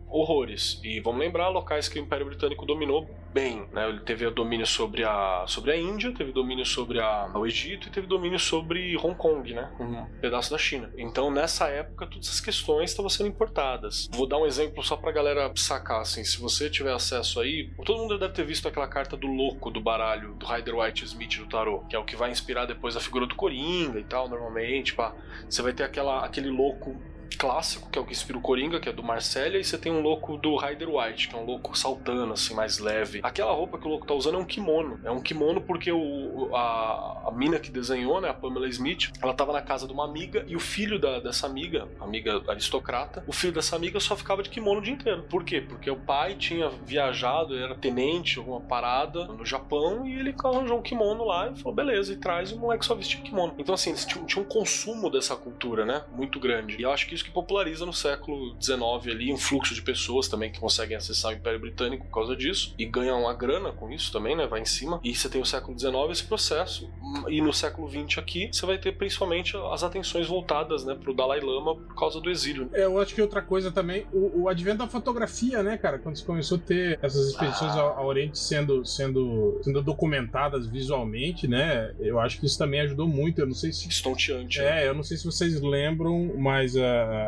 horrores. E vamos lembrar locais que o Império Britânico dominou bem, né? Ele teve domínio sobre a, sobre a Índia, teve domínio sobre a, o Egito e teve domínio sobre Hong Kong, né? Um pedaço da China. Então, nessa época, todas essas questões estavam sendo importadas. Vou dar um exemplo só pra galera sacar, assim, se você tiver acesso aí, todo mundo deve ter visto aquela carta do louco do baralho do Rider White Smith do tarot, que é o que vai inspirar depois a figura do Coringa e tal, normalmente, pá. Você vai ter aquela, aquele louco clássico, que é o que inspira o Coringa, que é do Marcélia, e você tem um louco do Rider White, que é um louco saltando, assim, mais leve. Aquela roupa que o louco tá usando é um kimono. É um kimono porque o, a, a mina que desenhou, né, a Pamela Smith, ela tava na casa de uma amiga e o filho da- dessa amiga, amiga aristocrata, o filho dessa amiga só ficava de kimono o dia inteiro. Por quê? Porque o pai tinha viajado, era tenente, alguma parada no Japão, e ele arranjou um kimono lá e falou, beleza, e traz, e o moleque só vestia kimono. Então, assim, eles tinham, tinham um consumo dessa cultura, né, muito grande. E eu acho que que populariza no século XIX ali, um fluxo de pessoas também que conseguem acessar o Império Britânico por causa disso, e ganham uma grana com isso também, né, vai em cima. E você tem o século XIX esse processo. E no século XX aqui, você vai ter principalmente as atenções voltadas, né, pro Dalai Lama por causa do exílio. É, Eu acho que outra coisa também, o, o advento da fotografia, né, cara? Quando você começou a ter essas expedições ao, ao Oriente sendo, sendo, sendo documentadas visualmente, né? Eu acho que isso também ajudou muito. Eu não sei se. Estonteante. né? É, eu não sei se vocês lembram, mas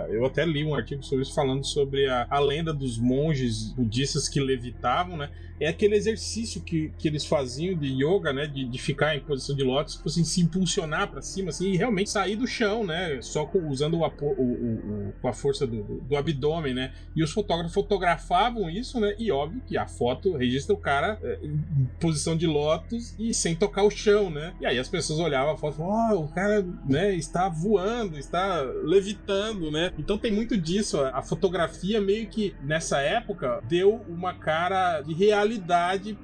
eu até li um artigo sobre isso falando sobre a, a lenda dos monges budistas que levitavam, né? É aquele exercício que, que eles faziam de yoga, né? De, de ficar em posição de lótus, tipo assim, se impulsionar pra cima, assim, e realmente sair do chão, né? Só com- usando o, o- o- a força do, do- abdômen, né? E os fotógrafos fotografavam isso, né? E óbvio que a foto registra o cara é, em posição de lótus e sem tocar o chão, né? E aí as pessoas olhavam a foto e falavam, oh, o cara, né, está voando, está levitando, né? Então tem muito disso. A fotografia meio que nessa época deu uma cara de realidade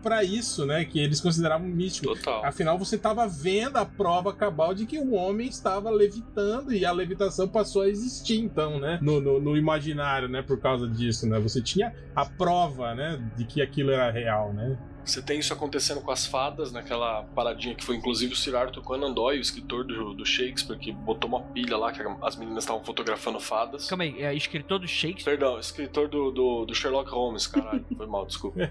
pra isso, né? Que eles consideravam místico. Total. Afinal, você estava vendo a prova cabal de que o homem estava levitando e a levitação passou a existir, então, né? No, no, no imaginário, né? Por causa disso, né? Você tinha a prova, né? De que aquilo era real, né? Você tem isso acontecendo com as fadas, naquela paradinha que foi inclusive o Sir Arthur Conan Doyle, o escritor do, do Shakespeare, que botou uma pilha lá que as meninas estavam fotografando fadas. Calma aí, é escritor do Shakespeare? Perdão, escritor do, do, do Sherlock Holmes, caralho. Foi mal, desculpa.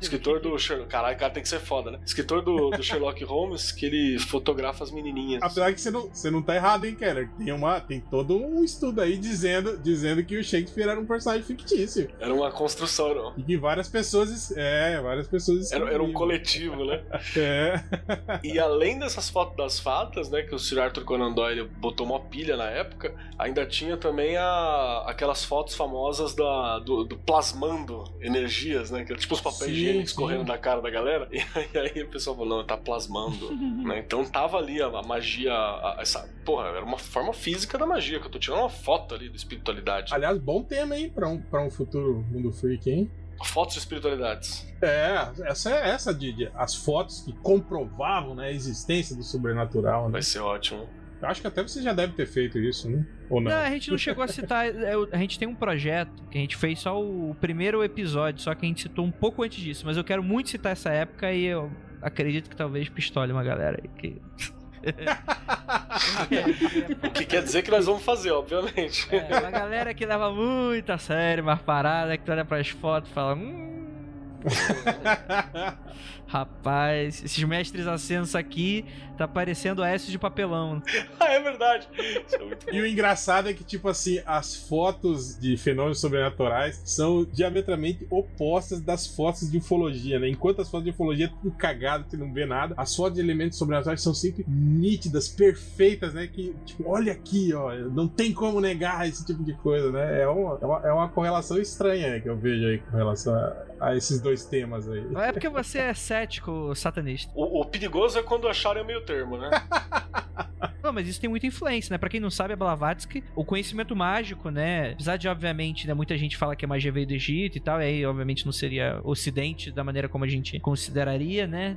Escritor do Sherlock. Caralho, cara tem que ser foda, né? Escritor do, do Sherlock Holmes que ele fotografa as menininhas. Apesar que você não, você não tá errado, hein, Keller? Tem, uma, tem todo um estudo aí dizendo, dizendo que o Shakespeare era um personagem fictício. Era uma construção, não. E que várias pessoas, é, várias várias pessoas Era, era um coletivo, né? É. E além dessas fotos das fatas, né, que o Sir Arthur Conan Doyle botou uma pilha na época, ainda tinha também a, aquelas fotos famosas da, do, do plasmando energias, né, que era tipo os papéis Sim, higiênicos sim. correndo na cara da galera. E aí, aí o pessoal falou, não, tá plasmando. né? Então tava ali a, a magia, a- essa, porra, era uma forma física da magia, que eu tô tirando uma foto ali da espiritualidade. Aliás, bom tema aí pra um, pra um futuro mundo freak, hein? Fotos de espiritualidades. É, essa é essa de, de- as fotos que comprovavam né, a existência do sobrenatural. Né? Vai ser ótimo. Eu acho que até você já deve ter feito isso, né? Ou não? Não, a gente não chegou a citar. é, A gente tem um projeto que a gente fez só o primeiro episódio, só que a gente citou um pouco antes disso. Mas eu quero muito citar essa época e eu acredito que talvez pistole uma galera aí. Que... O que quer dizer que nós vamos fazer, obviamente. É, uma galera que leva muito a sério, mas parada, que tu olha pras fotos e fala. Hum. Rapaz, esses mestres ascensos aqui tá parecendo S de papelão. ah, é verdade. É. E o engraçado é que, tipo assim, as fotos de fenômenos sobrenaturais são diametralmente opostas das fotos de ufologia, né? Enquanto as fotos de ufologia é tudo cagado, que não vê nada, as fotos de elementos sobrenaturais são sempre nítidas, perfeitas, né? Que, tipo, olha aqui, ó, não tem como negar esse tipo de coisa, né? É uma, é uma, é uma correlação estranha né, que eu vejo aí com relação a, a esses dois temas aí. É porque você é cético satanista. O, o perigoso é quando acharem o meio termo, né? Não, mas isso tem muita influência, né? Pra quem não sabe, a Blavatsky, o conhecimento mágico, né? Apesar de, obviamente, né, muita gente fala que a magia veio do Egito e tal, e aí, obviamente, não seria ocidente da maneira como a gente consideraria, né?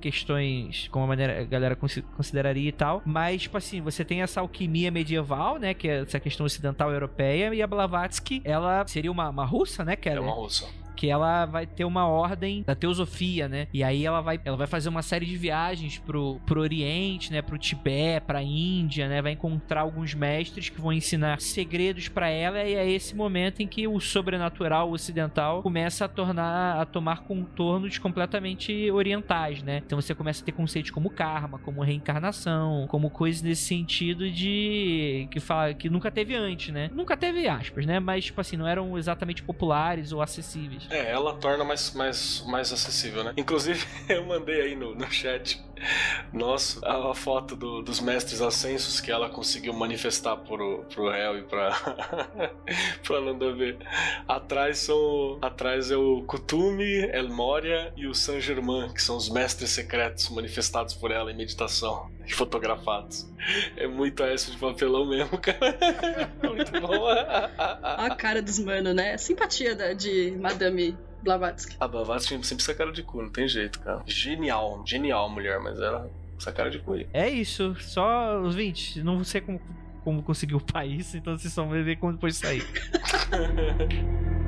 questões como a maneira a galera consi- consideraria e tal, mas tipo assim, você tem essa alquimia medieval, né, que é essa questão ocidental europeia e a Blavatsky, ela seria uma, uma russa, né, que É ela- uma russa. Que ela vai ter uma ordem da teosofia, né? E aí ela vai, ela vai fazer uma série de viagens pro, pro Oriente, né? Pro Tibete, pra Índia, né? Vai encontrar alguns mestres que vão ensinar segredos pra ela e é esse momento em que o sobrenatural ocidental começa a tornar, a tomar contornos completamente orientais, né? Então você começa a ter conceitos como karma, como reencarnação, como coisas nesse sentido de que fala que nunca teve antes, né? Nunca teve aspas, né? Mas tipo assim, não eram exatamente populares ou acessíveis. É, ela torna mais, mais, mais acessível, né? Inclusive, eu mandei aí no, no chat nosso a, foto do- dos mestres ascensos que ela conseguiu manifestar pro, pro réu e pra, pra Nanda ver. Atrás são. Atrás é o Kutume, El Moria e o Saint Germain, que são os mestres secretos manifestados por ela em meditação e fotografados. É muito S de papelão mesmo, cara. muito bom. A cara dos mano, né? Simpatia de Madame Blavatsky. A Blavatsky tinha sempre essa cara de cu, não tem jeito, cara. Genial, genial mulher, mas era essa cara de cu aí. É isso, só os 20. Não sei como, como conseguir upar isso, então vocês só vão ver quando depois sair.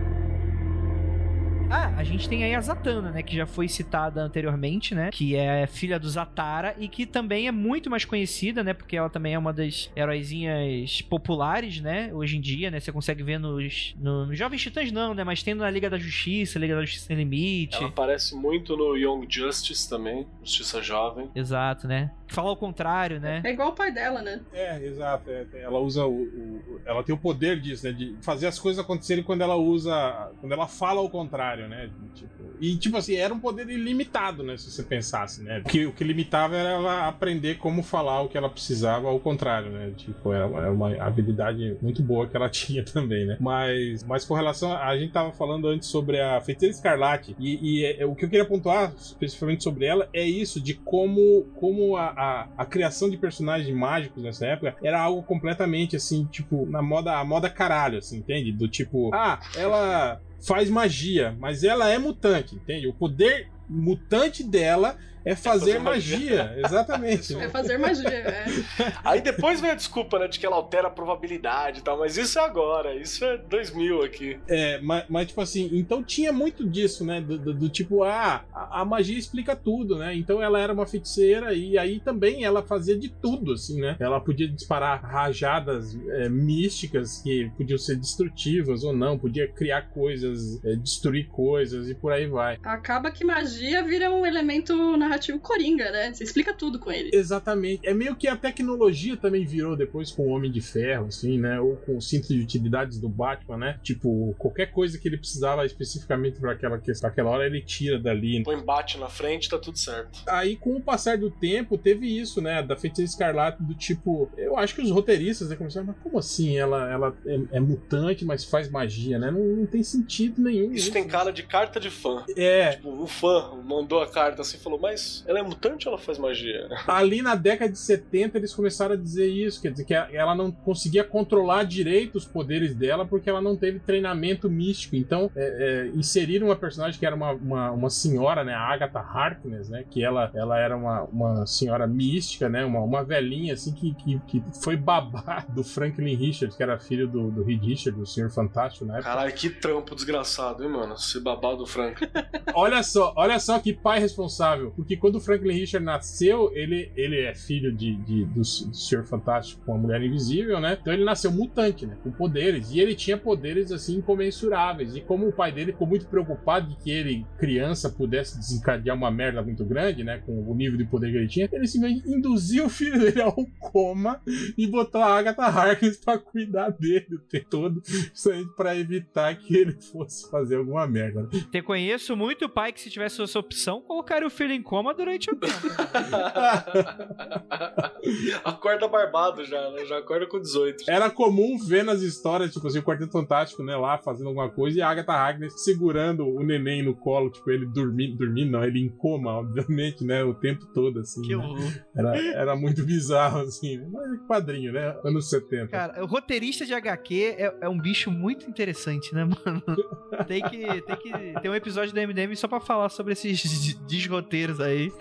Ah, a gente tem aí a Zatanna, né? Que já foi citada anteriormente, né? Que é filha do Zatara e que também é muito mais conhecida, né? Porque ela também é uma das heróizinhas populares, né? Hoje em dia, né? Você consegue ver nos, no, nos Jovens Titãs, não, né? Mas tendo na Liga da Justiça, Liga da Justiça Sem Limite. Ela aparece muito no Young Justice também, Justiça Jovem. Exato, né? Falar o contrário, né? É igual o pai dela, né? É, exato. é, é, ela usa o, o- Ela tem o poder disso, né? De fazer as coisas acontecerem quando ela usa. Quando ela fala o contrário, né? Tipo, e, tipo assim, era um poder ilimitado, né? Se você pensasse, né? Porque o que limitava era ela aprender como falar o que ela precisava ao contrário, né? Tipo, era, era uma habilidade muito boa que ela tinha também, né? Mas, mas com relação. A, a gente tava falando antes sobre a Feiticeira Escarlate. E, e é- o que eu queria pontuar especificamente sobre ela é isso, de como, como a, a, a criação de personagens mágicos nessa época era algo completamente assim, tipo, na moda, a moda caralho, assim, entende? Do tipo, ah, ela faz magia, mas ela é mutante, entende? O poder mutante dela é fazer, fazer magia. magia. Exatamente. É fazer magia, é. Aí depois vem a desculpa, né, de que ela altera a probabilidade e tal, mas isso é agora, isso é 2000 aqui. É, mas, mas, tipo assim, então tinha muito disso, né? Do, do- do tipo, ah, a, a magia explica tudo, né? Então ela era uma feiticeira e aí também ela fazia de tudo, assim, né? Ela podia disparar rajadas é, místicas que podiam ser destrutivas ou não, podia criar coisas, é, destruir coisas e por aí vai. Acaba que magia vira um elemento narrativo narrativo coringa, né? Você explica tudo com ele. Exatamente. É meio que a tecnologia também virou depois com o Homem de Ferro, assim, né? Ou com o cinto de utilidades do Batman, né? Tipo, qualquer coisa que ele precisava especificamente para aquela questão, aquela hora ele tira dali. Põe bate na frente, tá tudo certo. Aí, com o passar do tempo, teve isso, né? Da Feiticeira Escarlate, do tipo. Eu acho que os roteiristas né, começaram, mas como assim? Ela, ela é, é mutante, mas faz magia, né? Não, não tem sentido nenhum. Isso tem cara de carta de fã. É. Tipo, um fã mandou a carta assim e falou: Mas ela é mutante ou ela faz magia? Ali na década de 70 eles começaram a dizer isso, quer dizer que ela não conseguia controlar direito os poderes dela porque ela não teve treinamento místico. Então é, é, inseriram uma personagem que era uma, uma, uma, senhora, né, a Agatha Harkness, né, que ela, ela era uma, uma senhora mística, né, uma, uma velhinha assim que, que, que foi babá do Franklin Richards, que era filho do, do Reed Richards, do Senhor Fantástico, né? Caralho, que trampo desgraçado, hein, mano? Ser babá do Franklin. olha só, olha só que pai responsável, porque quando o Franklin Richards nasceu, ele, ele é filho de, de do, do Senhor Fantástico com a Mulher Invisível, né? Então ele nasceu mutante, né? Com poderes. E ele tinha poderes, assim, incomensuráveis. E como o pai dele ficou muito preocupado de que ele, criança, pudesse desencadear uma merda muito grande, né? Com o nível de poder que ele tinha, ele simplesmente induziu o filho dele ao coma e botou a Agatha Harkness pra cuidar dele o tempo todo, justamente pra evitar que ele fosse fazer alguma merda. Te conheço muito pai que, se tivesse essa opção, colocaria o filho em coma durante o tempo. acorda barbado já, né? Já acorda com 18. Era comum ver nas histórias, tipo assim, o Quarteto Fantástico, né, lá fazendo alguma coisa e a Agatha Harkness segurando o neném no colo, tipo, ele dormindo, dormindo não, ele em coma, obviamente, né, o tempo todo, assim. Que né? horror. Era, era muito bizarro, assim, né? mas é quadrinho, né, anos 70. Cara, o roteirista de HQ é, é um bicho muito interessante, né, mano? Tem que, tem que ter um episódio do MDM só pra falar sobre esses desroteiros aí.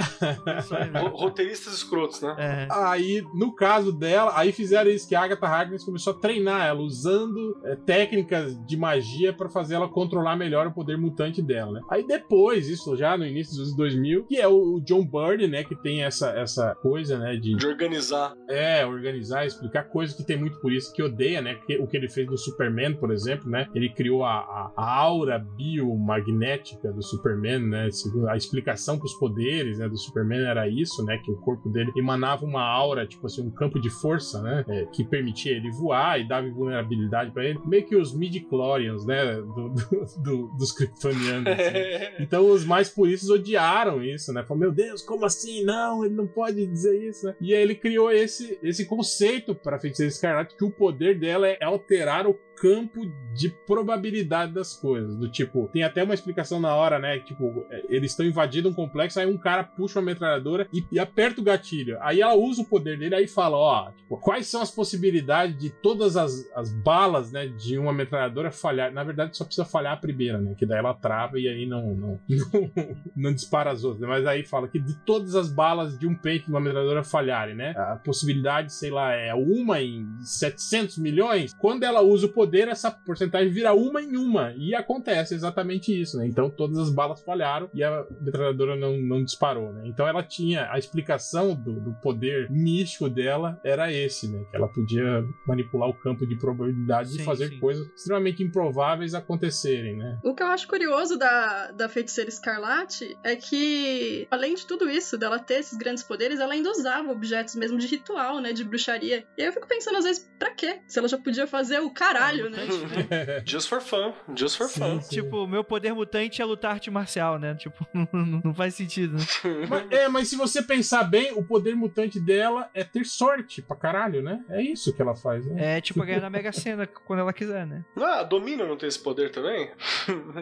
Ro- Roteiristas escrotos, né? É. Aí, no caso dela, aí fizeram isso que a Agatha Harkness começou a treinar ela, usando é, técnicas de magia pra fazer ela controlar melhor o poder mutante dela, né? Aí depois, isso já no início dos 2000, que é o, o John Byrne, né, que tem essa, essa coisa, né, de De organizar. é, organizar, explicar coisas que tem muito por isso que odeia, né? O que ele fez no Superman, por exemplo, né? Ele criou a, a, a aura biomagnética do Superman, né? A explicação pros poderes né, do Superman era isso, né? Que o corpo dele emanava uma aura, tipo assim, um campo de força, né? é, que permitia ele voar e dava vulnerabilidade pra ele. Meio que os midi-chlorians, né? Do, do- do- dos kryptonianos. assim. Então os mais puristas odiaram isso, né? Falaram, meu Deus, como assim? Não, ele não pode dizer isso, né? E aí ele criou esse, esse conceito para a Feiticeira Escarlate que o poder dela é alterar o campo de probabilidade das coisas. Do tipo, tem até uma explicação na hora, né? Tipo, é, eles estão invadindo um complexo, aí um cara puxa uma metralhadora e, e aperta o gatilho. Aí ela usa o poder dele aí fala, ó, tipo, quais são as possibilidades de todas as, as balas, né, de uma metralhadora falhar? Na verdade, só precisa falhar a primeira, né? Que daí ela trava e aí não, não, não, não dispara as outras. Mas aí fala que de todas as balas de um peito de uma metralhadora falharem, né? A possibilidade, sei lá, é uma em 700 milhões. Quando ela usa o poder, essa porcentagem vira uma em uma. E acontece exatamente isso, né? Então todas as balas falharam e a metralhadora não, não disparou, né? Então ela tinha a explicação do, do poder místico dela era esse, né? Que ela podia manipular o campo de probabilidade Sim, e fazer sim. coisas extremamente improváveis acontecerem, né? O que eu acho curioso da, da feiticeira escarlate é que, além de tudo isso, dela ter esses grandes poderes, ela ainda usava objetos mesmo de ritual, né? De bruxaria. E aí eu fico pensando, às vezes, pra quê? Se ela já podia fazer o caralho, né? Just for fun. Just for fun. Tipo, meu poder mutante é lutar arte marcial, né? Tipo, não, não faz sentido, né? Mas, é, mas se você pensar bem, o poder mutante dela é ter sorte pra caralho, né? É isso que ela faz, né? É tipo ganhar na Mega Sena quando ela quiser, né? Ah, a Domino não tem esse poder também?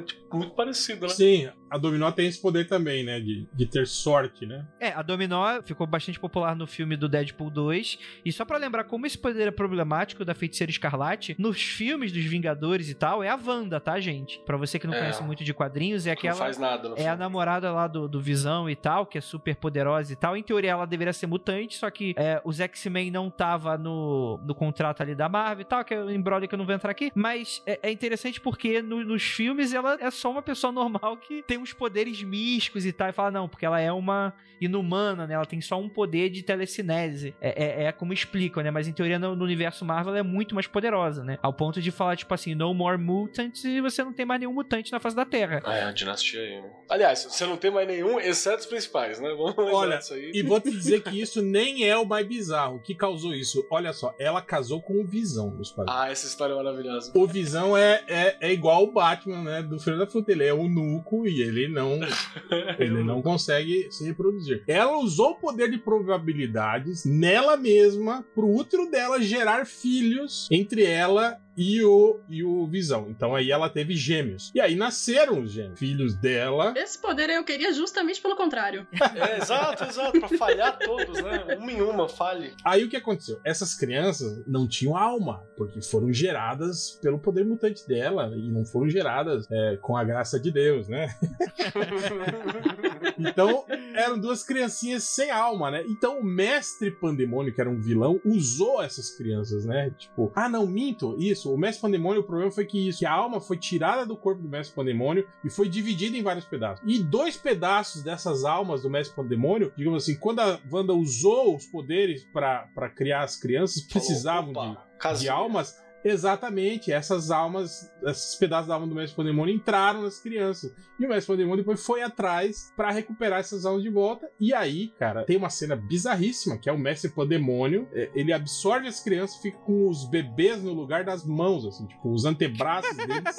tipo, muito parecido, né? Sim, a Dominó tem esse poder também, né? De, de ter sorte, né? É, a Dominó ficou bastante popular no filme do Deadpool 2. E só pra lembrar como esse poder é problemático da Feiticeira Escarlate, nos filmes dos Vingadores e tal, é a Wanda, tá, gente? Pra você que não É. conhece muito de quadrinhos, é Que Não aquela. faz nada. No É a filme. namorada lá do, do Visão e tal, que é super poderosa e tal. Em teoria, ela deveria ser mutante, só que é, os X-Men não tava no, no contrato ali da Marvel e tal, que é um embrolho que eu não vou entrar aqui. Mas é, é interessante porque no- nos filmes ela é só uma pessoa normal que tem uns poderes místicos e tal. E fala, não, porque ela é uma inumana, né? Ela tem só um poder de telecinese. É, é, é como explicam, né? Mas em teoria no, no universo Marvel ela é muito mais poderosa, né? Ao ponto de falar, tipo assim, no more mutants e você não tem mais nenhum mutante na face da Terra. É, a dinastia aí. Aliás, você não tem mais nenhum, exceto os principais, né? Vamos lembrar Olha, disso aí. E vou te dizer que isso nem é o mais bizarro. O que causou isso? Olha só, ela casou com o Visão nos quadrinhos. Ah, essa história é maravilhosa. O Visão é, é, é igual o Batman, né? Do Filho da Fruta. Ele é eunuco e ele não, ele não consegue se reproduzir. Ela usou o poder de probabilidades nela mesma pro útero dela gerar filhos entre ela e o, e o Visão. Então aí ela teve gêmeos. E aí nasceram os gêmeos. Filhos dela. Esse poder eu queria justamente pelo contrário. É, exato, exato. Pra falhar todos, né? Uma em uma, falhe. Aí o que aconteceu? Essas crianças não tinham alma, porque foram geradas pelo poder mutante dela e não foram geradas é, com a graça de Deus, né? Então eram duas criancinhas sem alma, né? Então o mestre Pandemônio, que era um vilão, usou essas crianças, né? Tipo, ah, não, minto, isso. O mestre Pandemônio, o problema foi que isso, que a alma foi tirada do corpo do mestre Pandemônio e foi dividida em vários pedaços. E dois pedaços dessas almas do mestre Pandemônio, digamos assim, quando a Wanda usou os poderes para criar as crianças, precisavam Opa, de, de almas. Exatamente, essas almas, esses pedaços da alma do Mestre Pandemônio entraram nas crianças. E o Mestre Pandemônio depois foi atrás para recuperar essas almas de volta. E aí, cara, tem uma cena bizarríssima que é o Mestre Pandemônio. é, Ele absorve as crianças e fica com os bebês no lugar das mãos, assim, tipo, os antebraços deles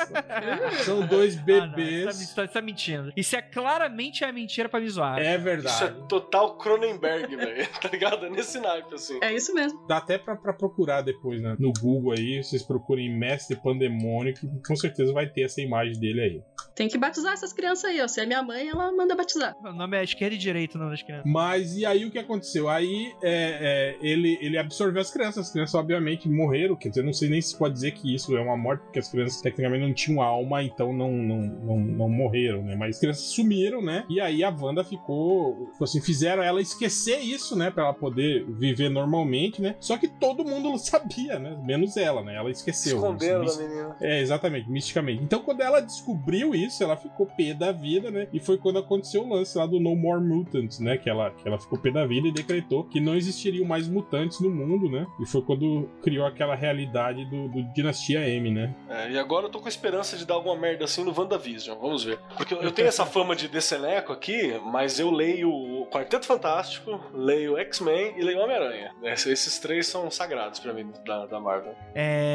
são dois Ah, não, bebês. você tá, você tá mentindo. Isso é claramente a mentira pra me zoar. é Isso é verdade. total Cronenberg, velho. Tá ligado? É nesse naipe, assim. É isso mesmo. Dá até pra, pra procurar depois né, no Google aí. Vocês procurem Mestre Pandemônio, que com certeza vai ter essa imagem dele aí. Tem que batizar essas crianças aí, ó. Se é minha mãe, ela manda batizar. O nome é esquerda e direita, o nome das crianças. Mas e aí o que aconteceu? Aí é, é, ele, ele absorveu as crianças. As crianças, obviamente, morreram. Quer dizer, não sei nem se pode dizer que isso é uma morte, porque as crianças tecnicamente não tinham alma, então não, não, não, não morreram, né? Mas as crianças sumiram, né? E aí a Wanda ficou. ficou assim, fizeram ela esquecer isso, né? Pra ela poder viver normalmente, né? Só que todo mundo sabia, né? Menos ela, né? Ela esqueceu. Esconderam da menina. é, exatamente, misticamente. Então, quando ela descobriu isso, ela ficou pé da vida, né? E foi quando aconteceu o lance lá do No More Mutants, né? Que ela, que ela ficou pé da vida e decretou que não existiriam mais mutantes no mundo, né? E foi quando criou aquela realidade do, do Dinastia M, né? É, e agora eu tô com esperança de dar alguma merda assim no WandaVision. Vamos ver. Porque eu tenho essa fama de Deceneco aqui, mas eu leio o Quarteto Fantástico, leio X-Men e leio Homem-Aranha. Esses- Esses três são sagrados pra mim da, da Marvel. É.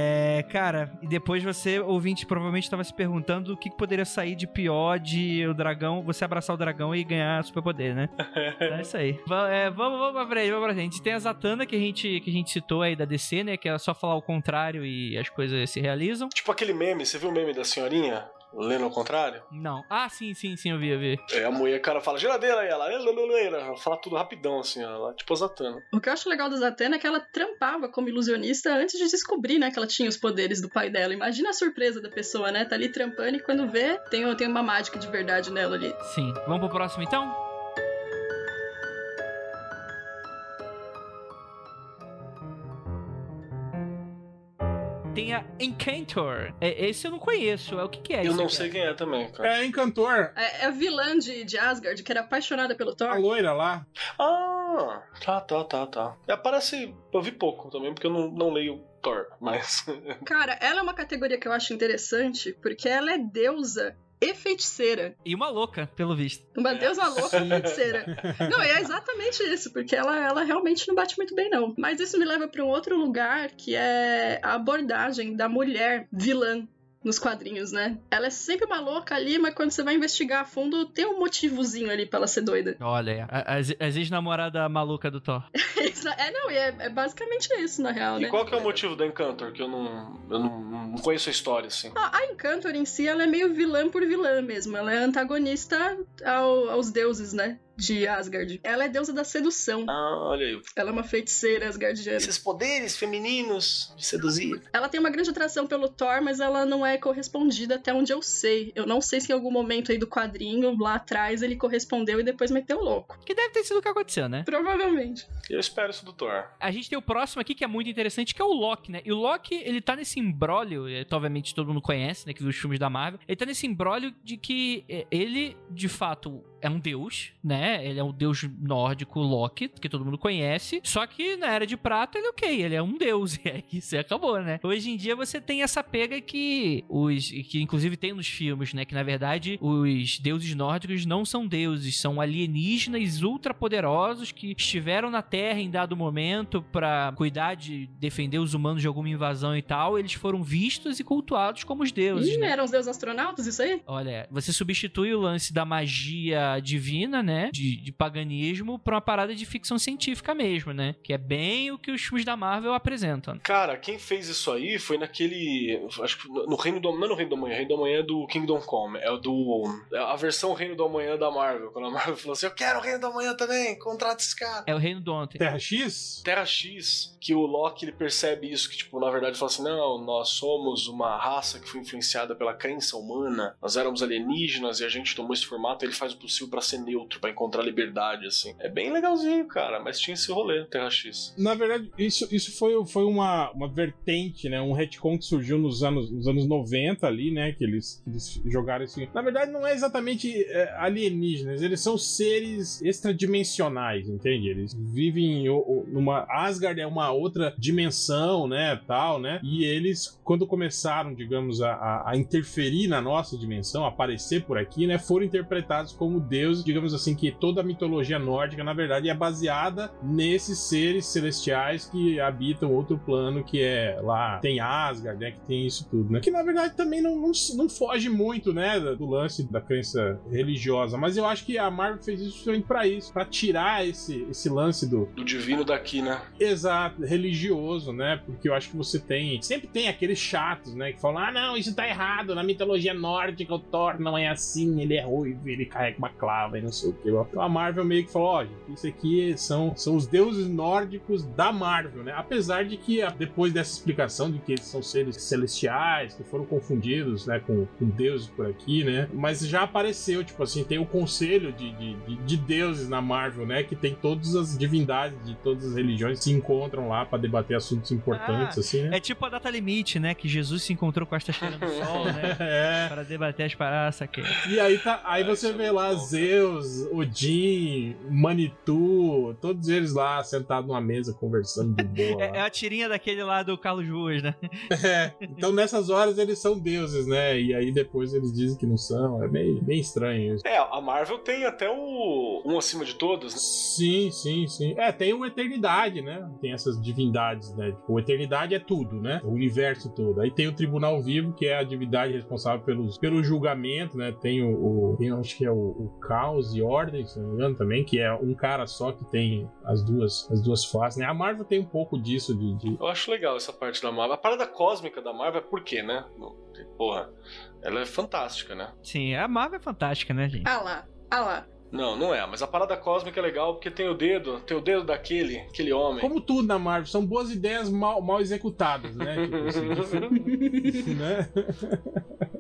Cara, e depois você, ouvinte, provavelmente estava se perguntando o que, que poderia sair de pior de o dragão, você abraçar o dragão e ganhar superpoder, né? é isso aí. Va- é, vamos, vamos pra frente, vamos pra frente. Tem a Zatanna que a, gente, que a gente citou aí da DC, né? Que é só falar o contrário e as coisas se realizam. Tipo aquele meme, você viu o meme da senhorinha? Lendo ao contrário? Não. Ah, sim, sim, sim, eu vi, eu vi. É, a mulher, cara, fala geladeira e ela. Ela fala tudo rapidão, assim, ela, tipo a Zatanna. O que eu acho legal da Zatanna é que ela trampava como ilusionista antes de descobrir, né, que ela tinha os poderes do pai dela. Imagina a surpresa da pessoa, né? Tá ali trampando e quando vê, tem, tem uma mágica de verdade nela ali. Sim. Vamos pro próximo então? Tem a Encantor. É, esse eu não conheço. É o que, que é eu não sei quem é também, cara. É Encantor, É, é a vilã de, de Asgard, que era apaixonada pelo a Thor. loira lá. Ah, tá, tá, tá, tá. É, Aparece, eu vi pouco também, porque eu não, não leio Thor, mas. Cara, ela é uma categoria que eu acho interessante, porque ela é deusa e feiticeira. E uma louca, pelo visto. Uma deusa louca e feiticeira. Não, é exatamente isso, porque ela, ela realmente não bate muito bem, não. Mas isso me leva para um outro lugar, que é a abordagem da mulher vilã nos quadrinhos, né? Ela é sempre uma louca ali, mas quando você vai investigar a fundo, tem um motivozinho ali pra ela ser doida. Olha as, as ex-namorada maluca do Thor. é, não, e é, é basicamente isso, na real, E né? qual que é o motivo da Encantor? Que eu não. Eu não, não conheço a história, assim. A a Encantor em si, ela é meio vilã por vilã mesmo. Ela é antagonista ao- aos deuses, né? De Asgard. Ela é deusa da sedução. Ah, olha aí. Ela é uma feiticeira asgardiana. Esses poderes femininos de seduzir. Ela tem uma grande atração pelo Thor, mas ela não é correspondida até onde eu sei. Eu não sei se em algum momento aí do quadrinho, lá atrás, ele correspondeu e depois meteu louco. Que deve ter sido o que aconteceu, né? Provavelmente. Eu espero isso do Thor. A gente tem o próximo aqui que é muito interessante, que é o Loki, né? E o Loki, ele tá nesse imbróglio, eh, obviamente todo mundo conhece, né? Que viu os filmes da Marvel. Ele tá nesse imbróglio de que eh, ele, de fato, é um deus, né? Ele é um deus nórdico Loki, que todo mundo conhece. Só que na Era de Prata ele é ok, ele é um deus. E aí isso acabou, né? Hoje em dia você tem essa pega que os. que inclusive tem nos filmes, né? Que na verdade os deuses nórdicos não são deuses, são alienígenas ultrapoderosos que estiveram na Terra em dado momento para cuidar de defender os humanos de alguma invasão e tal. Eles foram vistos e cultuados como os deuses. Ih, né? eram os deuses astronautas, isso aí? Olha, você substitui o lance da magia divina, né? De, de paganismo pra uma parada de ficção científica mesmo, né? Que é bem o que os filmes da Marvel apresentam. Cara, quem fez isso aí foi naquele. Acho que no Reino do. Não é no Reino do Amanhã, Reino do Amanhã é do Kingdom Come. É o do. é a versão Reino do Amanhã da Marvel. Quando a Marvel falou assim: Eu quero o Reino do Amanhã também, contrata esse cara. É o reino do ontem. Terra X? Terra X, que o Loki ele percebe isso, que tipo, na verdade ele fala assim, não, nós somos uma raça que foi influenciada pela crença humana, nós éramos alienígenas e a gente tomou esse formato, ele faz o possível pra ser neutro, pra encontrar liberdade, assim. É bem legalzinho, cara, mas tinha esse rolê, Terra X. Na verdade, isso, isso foi, foi uma, uma vertente, né? Um retcon que surgiu nos anos, nos anos 90 ali, né? Que eles, eles jogaram assim. Na verdade, não é exatamente é, alienígenas, eles são seres extradimensionais, entende? Eles vivem o- numa. Asgard é uma outra dimensão, né? Tal, né? E eles, quando começaram, digamos, a, a- a interferir na nossa dimensão, aparecer por aqui, né? Foram interpretados como deuses, digamos assim, que toda a mitologia nórdica, na verdade, é baseada nesses seres celestiais que habitam outro plano, que é lá, tem Asgard, né? Que tem isso tudo, né? Que na verdade também não, não, não foge muito, né? Do lance da crença religiosa. Mas eu acho que a Marvel fez isso justamente pra isso, pra tirar esse, esse lance do, Do divino daqui, né? Exato, religioso, né? Porque eu acho que você tem. Sempre tem aqueles chatos, né? Que falam: ah, não, isso tá errado. Na mitologia nórdica, o Thor não é assim, ele é ruivo, ele carrega uma clava e não sei o que. Então a Marvel meio que falou: ó, gente, isso aqui são, são os deuses nórdicos da Marvel, né? Apesar de que depois dessa explicação de que eles são seres celestiais, que foram confundidos, né, com, com deuses por aqui, né? Mas já apareceu, tipo assim, tem o conselho de, de, de, de deuses na Marvel, né? Que tem todas as divindades de todas as religiões se encontram lá pra debater assuntos importantes, Ah, assim, né? É tipo a data limite, né? Que Jesus se encontrou com esta estrela do sol, né? É. Para debater as paradas, saquei. E aí tá, aí você vê lá bom, Zeus, Odin, Manitou, todos eles lá sentados numa mesa conversando de boa. É, é a tirinha daquele lá do Carlos Ruas, né? É, Então nessas horas eles são deuses, né? E aí depois eles dizem que não são. É bem, bem estranho isso. É, a Marvel tem até o um acima de todos, né? Sim, sim, sim. É, tem o Eternidade, né? Tem essas divindades, né? Tipo, o Eternidade é tudo, né? O universo todo. Aí tem o Tribunal Vivo, que é a divindade responsável pelos, pelo julgamento, né? Tem o, o tem, acho que é o, o Caos e Ordem, se não me engano, também, que é um cara só que tem as duas, as duas faces, né? A Marvel tem um pouco disso de, de- Eu acho legal essa parte da Marvel. A parada cósmica da Marvel é por quê, né? Porra, ela é fantástica, né? Sim, a Marvel é fantástica, né, gente? Ah lá, ah lá. Não, não é. Mas a parada cósmica é legal porque tem o dedo, tem o dedo daquele, aquele homem. Como tudo na Marvel, são boas ideias mal, mal executadas, né? Tipo assim, né?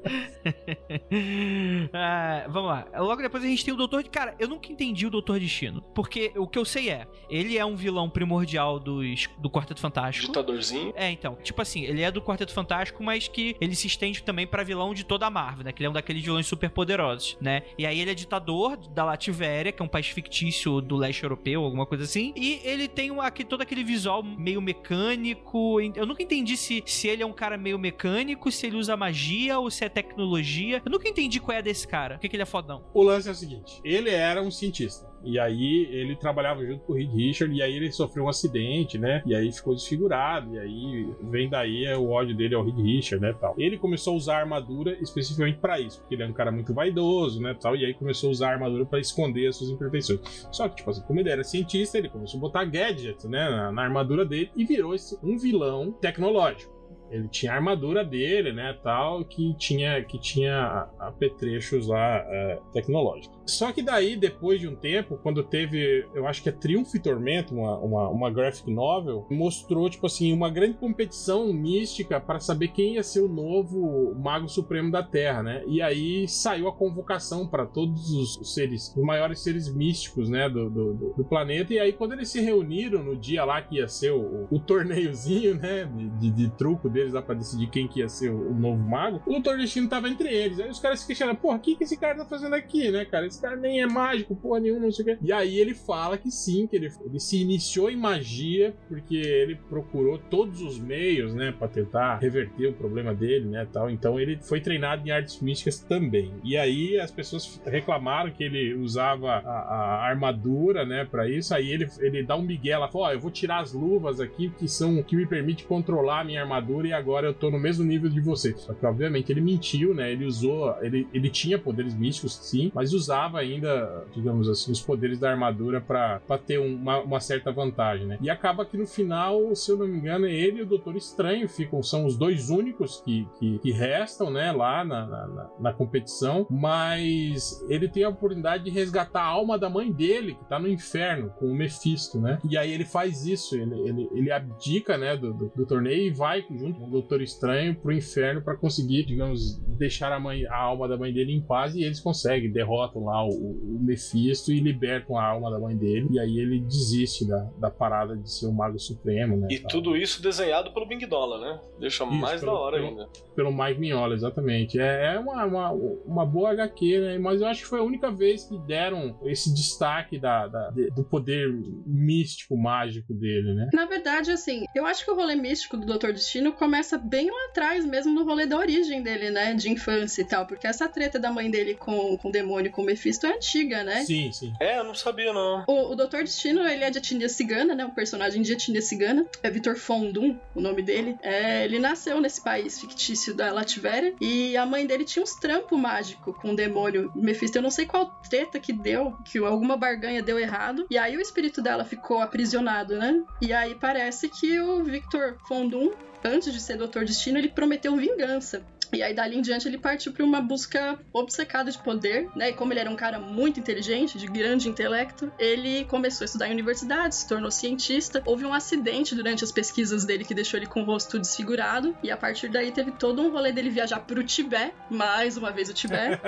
Ah, vamos lá. Logo depois a gente tem o Doutor de. Cara, eu nunca entendi o Doutor Destino. Porque o que eu sei é, ele é um vilão primordial dos, do Quarteto Fantástico. Ditadorzinho. É, então, tipo assim, ele é do Quarteto Fantástico, mas que ele se estende também pra vilão de toda a Marvel, né? Que ele é um daqueles vilões super poderosos, né? E aí ele é ditador da Lativéria, que é um país fictício do leste europeu, alguma coisa assim. E ele tem um, aqui, todo aquele visual meio mecânico. Eu nunca entendi se, se ele é um cara meio mecânico, se ele usa magia ou se é tecnologia. Eu nunca entendi qual é desse cara. Por que, que ele é fodão? O lance é o seguinte: ele era um cientista. E aí ele trabalhava junto com o Reed Richard, e aí ele sofreu um acidente, né? E aí ficou desfigurado. E aí vem daí é, o ódio dele ao Reed Richard, né? Tal. Ele começou a usar armadura especificamente pra isso, porque ele é um cara muito vaidoso, né? Tal, e aí começou a usar armadura pra esconder as suas imperfeições. Só que, tipo assim, como ele era cientista, ele começou a botar gadgets, né? Na, na armadura dele e virou esse, um vilão tecnológico. Ele tinha a armadura dele, né, tal, que tinha que tinha apetrechos lá é, tecnológicos. Só que daí, depois de um tempo, quando teve, eu acho que é Triunfo e Tormento, uma, uma, uma graphic novel, mostrou, tipo assim, uma grande competição mística para saber quem ia ser o novo Mago Supremo da Terra, né? E aí saiu a convocação para todos os seres, os maiores seres místicos, né, do, do, do- planeta. E aí, quando eles se reuniram no dia lá que ia ser o, o torneiozinho, né, de, de, de truco poderes lá pra decidir quem que ia ser o, o novo mago, o Doutor Destino tava entre eles. Aí os caras se questionam, porra, o que, que esse cara tá fazendo aqui, né, cara? Cara nem é mágico, porra nenhuma, não sei o quê. E aí ele fala que sim, que ele, ele se iniciou em magia porque ele procurou todos os meios, né, pra tentar reverter o problema dele, né, tal. Então ele foi treinado em artes místicas também. E aí as pessoas reclamaram que ele usava a, a armadura, né, para isso. Aí ele, ele dá um migué lá, fala, ó, eu vou tirar as luvas aqui que são que me permite controlar a minha armadura e agora eu tô no mesmo nível de você. Só que obviamente ele mentiu, né? Ele usou, ele, ele tinha poderes místicos, sim, mas usava ainda, digamos assim, os poderes da armadura para ter uma, uma certa vantagem, né? E acaba que no final, se eu não me engano, ele e o Doutor Estranho ficam, são os dois únicos que, que, que restam, né, lá na, na, na, competição, mas ele tem a oportunidade de resgatar a alma da mãe dele, que tá no inferno, com o Mephisto, né? E aí ele faz isso, ele, ele, ele abdica, né, do, do, do torneio e vai junto com o Doutor Estranho pro inferno para conseguir, digamos, deixar a, mãe, a alma da mãe dele em paz e eles conseguem, derrotam lá o, o Mephisto e libertam a alma da mãe dele, e aí ele desiste da, da parada de ser o Mago Supremo, né? E tal. tudo isso desenhado pelo Bing Dollar, né? Deixa isso, mais pelo, da hora pelo, ainda. Pelo Mike Mignola, exatamente. É, é uma, uma, uma, boa HQ, né? Mas eu acho que foi a única vez que deram esse destaque da, da do poder místico, mágico dele, né? Na verdade, assim, eu acho que o rolê místico do Doutor Destino começa bem lá atrás, mesmo no rolê da origem dele, né? De infância e tal. Porque essa treta da mãe dele com, com o demônio, com o Mephisto, é antiga, né? Sim, sim. É, eu não sabia, não. O, o Doutor Destino, ele é de etnia cigana, né? Um personagem de etnia cigana. É Vitor Fondum, o nome dele. É, ele nasceu nesse país fictício da Lativéria. E a mãe dele tinha uns trampos mágicos com o demônio Mephisto. Eu não sei qual treta que deu, que alguma barganha deu errado. E aí o espírito dela ficou aprisionado, né? E aí parece que o Victor Fondum antes de ser Doutor Destino, ele prometeu vingança. E aí, dali em diante, ele partiu para uma busca obcecada de poder, né? E como ele era um cara muito inteligente, de grande intelecto, ele começou a estudar em universidade, se tornou cientista. Houve um acidente durante as pesquisas dele que deixou ele com o rosto desfigurado. E a partir daí, teve todo um rolê dele viajar para o Tibete, mais uma vez o Tibete.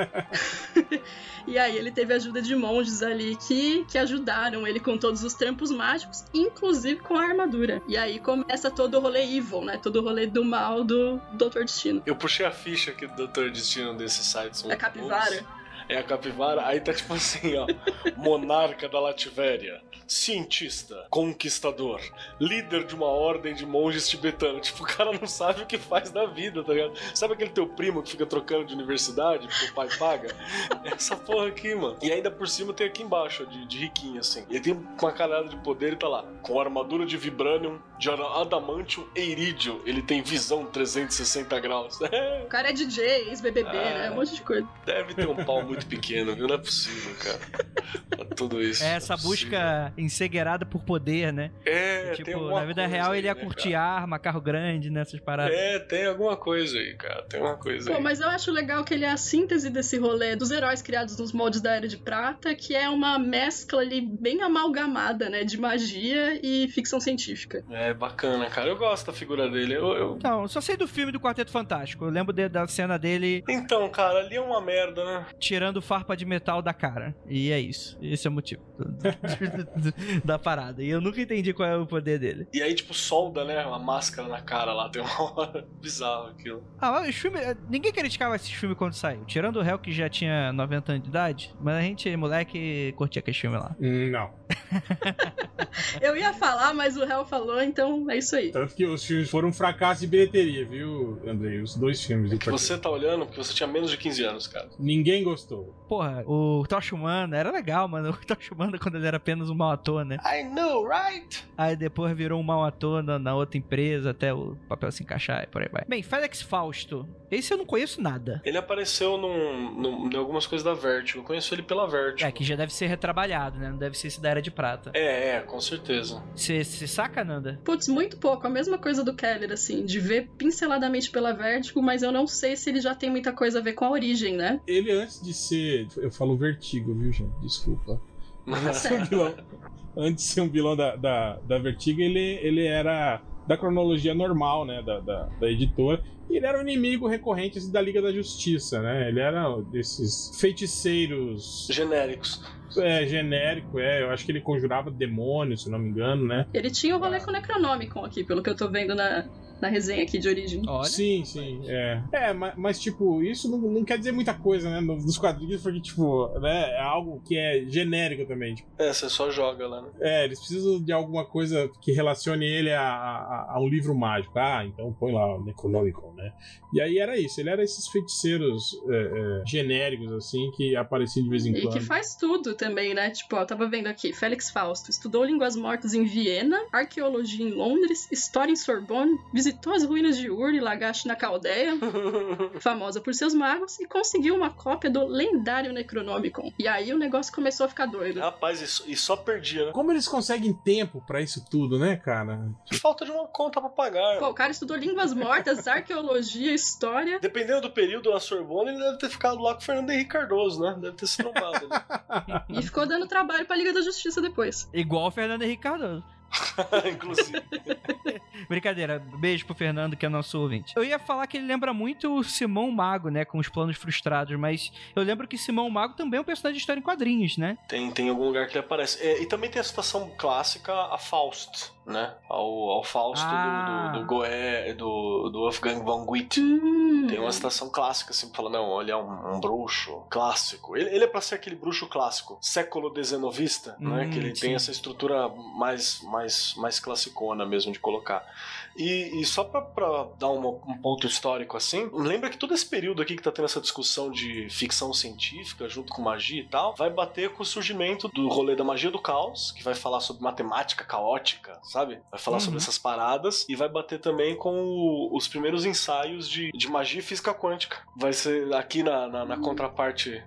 e aí, ele teve ajuda de monges ali que, que ajudaram ele com todos os trampos mágicos, inclusive com a armadura. E aí começa todo o rolê evil, né? Todo o rolê do mal do Doutor Destino. Eu puxei a ficha aqui do Doutor Destino desses sites. É capivara? É a capivara. Aí tá tipo assim, ó. Monarca da Lativéria. Cientista. Conquistador. Líder de uma ordem de monges tibetanos. Tipo, o cara não sabe o que faz da vida, tá ligado? Sabe aquele teu primo que fica trocando de universidade porque o pai paga? Essa porra aqui, mano. E ainda por cima tem aqui embaixo, de, de riquinho, assim. Ele tem uma carada de poder e tá lá. Com armadura de vibranium, de adamantium e irídio. Ele tem visão 360 graus. o cara é DJ, ex-BBB, ah, né? Um monte de coisa. Deve ter um pau muito pequeno, viu? Não é possível, cara. Tudo isso. É essa é busca encegueirada por poder, né? É, tipo, na vida real aí, ele ia né, curtir cara? arma, carro grande, nessas paradas. É, tem alguma coisa aí, cara. Tem uma coisa Pô, aí. mas eu acho legal que ele é a síntese desse rolê dos heróis criados nos moldes da Era de Prata, que é uma mescla ali bem amalgamada, né? De magia e ficção científica. É bacana, cara. Eu gosto da figura dele. Eu, eu... Não, só sei do filme do Quarteto Fantástico. Eu lembro de, da cena dele. Então, cara, ali é uma merda, né? Tirando farpa de metal da cara. E é isso. Esse é o motivo da parada. E eu nunca entendi qual é o poder dele. E aí, tipo, solda, né? Uma máscara na cara lá. Tem uma hora bizarro aquilo. Ah, mas os filmes. Ninguém criticava esse filme quando saiu. Tirando o réu que já tinha 90 anos de idade. Mas a gente, moleque, curtia aquele filme lá. Hum, não. eu ia falar, mas o réu falou, então é isso aí. Tanto que os filmes foram um fracasso de bilheteria, viu, Andrei? Os dois filmes. É que você tá olhando porque você tinha menos de 15 anos, cara. Ninguém gostou. Porra, o Tosh Humana era legal, mano. O Tosh Humana quando ele era apenas um mau ator, né? I know, right? Aí depois virou um mau ator na, na outra empresa até o papel se encaixar e por aí vai. Bem, Felix Fausto. Esse eu não conheço nada. Ele apareceu num, num, em algumas coisas da Vertigo. Eu conheço ele pela Vertigo. É, que já deve ser retrabalhado, né? Não deve ser esse da Era de Prata. É, é, com certeza. Você saca, Nanda? Putz, muito pouco. A mesma coisa do Keller, assim, de ver pinceladamente pela Vertigo, mas eu não sei se ele já tem muita coisa a ver com a origem, né? Ele, antes de ser. Eu falo Vertigo, viu, gente? Desculpa. Antes de ser um vilão, antes de ser um vilão da, da, da Vertigo, ele, ele era da cronologia normal, né, da, da, da editora. E ele era um inimigo recorrente assim, da Liga da Justiça, né? Ele era desses feiticeiros genéricos. É, genérico, é. Eu acho que ele conjurava demônios, se não me engano, né? Ele tinha o rolê com o Necronomicon aqui, pelo que eu tô vendo na, na resenha aqui de origem. Olha. Sim, sim, é. É, mas, mas, tipo, isso não, não quer dizer muita coisa, né? Nos quadrinhos, porque, tipo, né, é algo que é genérico também. Tipo, É, você só joga lá, né? é, eles precisam de alguma coisa que relacione ele a, a, a um livro mágico. Ah, então põe lá o Necronomicon, né? E aí era isso, ele era esses feiticeiros é, é, genéricos, assim, que apareciam de vez em E quando. que faz tudo também, né? Tipo, ó, eu tava vendo aqui, Félix Fausto estudou línguas mortas em Viena, arqueologia em Londres, história em Sorbonne, visitou as ruínas de Ur e Lagash na Caldeia, famosa por seus magos, e conseguiu uma cópia do lendário Necronomicon. E aí o negócio começou a ficar doido. Rapaz, e só- e só perdia, né? Como eles conseguem tempo pra isso tudo, né, cara? Falta de uma conta pra pagar. Pô, o cara estudou línguas mortas, arqueologia, história. Dependendo do período na Sorbonne, ele deve ter ficado lá com o Fernando Henrique Cardoso, né? Deve ter se trombado. né? E ficou dando trabalho pra Liga da Justiça depois. Igual o Fernando Henrique Cardoso. Inclusive. Brincadeira, beijo pro Fernando, que é nosso ouvinte. Eu ia falar que ele lembra muito o Simão Mago, né? Com os planos frustrados, mas eu lembro que Simão Mago também é um personagem de história em quadrinhos, né? Tem, tem algum lugar que ele aparece. É, e também tem a citação clássica a Faust, né? Ao, ao Fausto Ah. do, do, do Goé, do, do Wolfgang von Goethe. Hum. Tem uma citação clássica, assim, falando, não, ele é um, um bruxo clássico. Ele, ele é pra ser aquele bruxo clássico, século dezenovista, né? Hum, Que ele sim. tem essa estrutura mais, mais, mais classicona mesmo de colocar. E, e só pra, pra dar uma- um ponto histórico assim, lembra que todo esse período aqui que tá tendo essa discussão de ficção científica junto com magia e tal, vai bater com o surgimento do rolê da magia do caos, que vai falar sobre matemática caótica, sabe? Vai falar Uhum. sobre essas paradas e vai bater também com o- os primeiros ensaios de, de magia e física quântica. Vai ser aqui na, na, na contraparte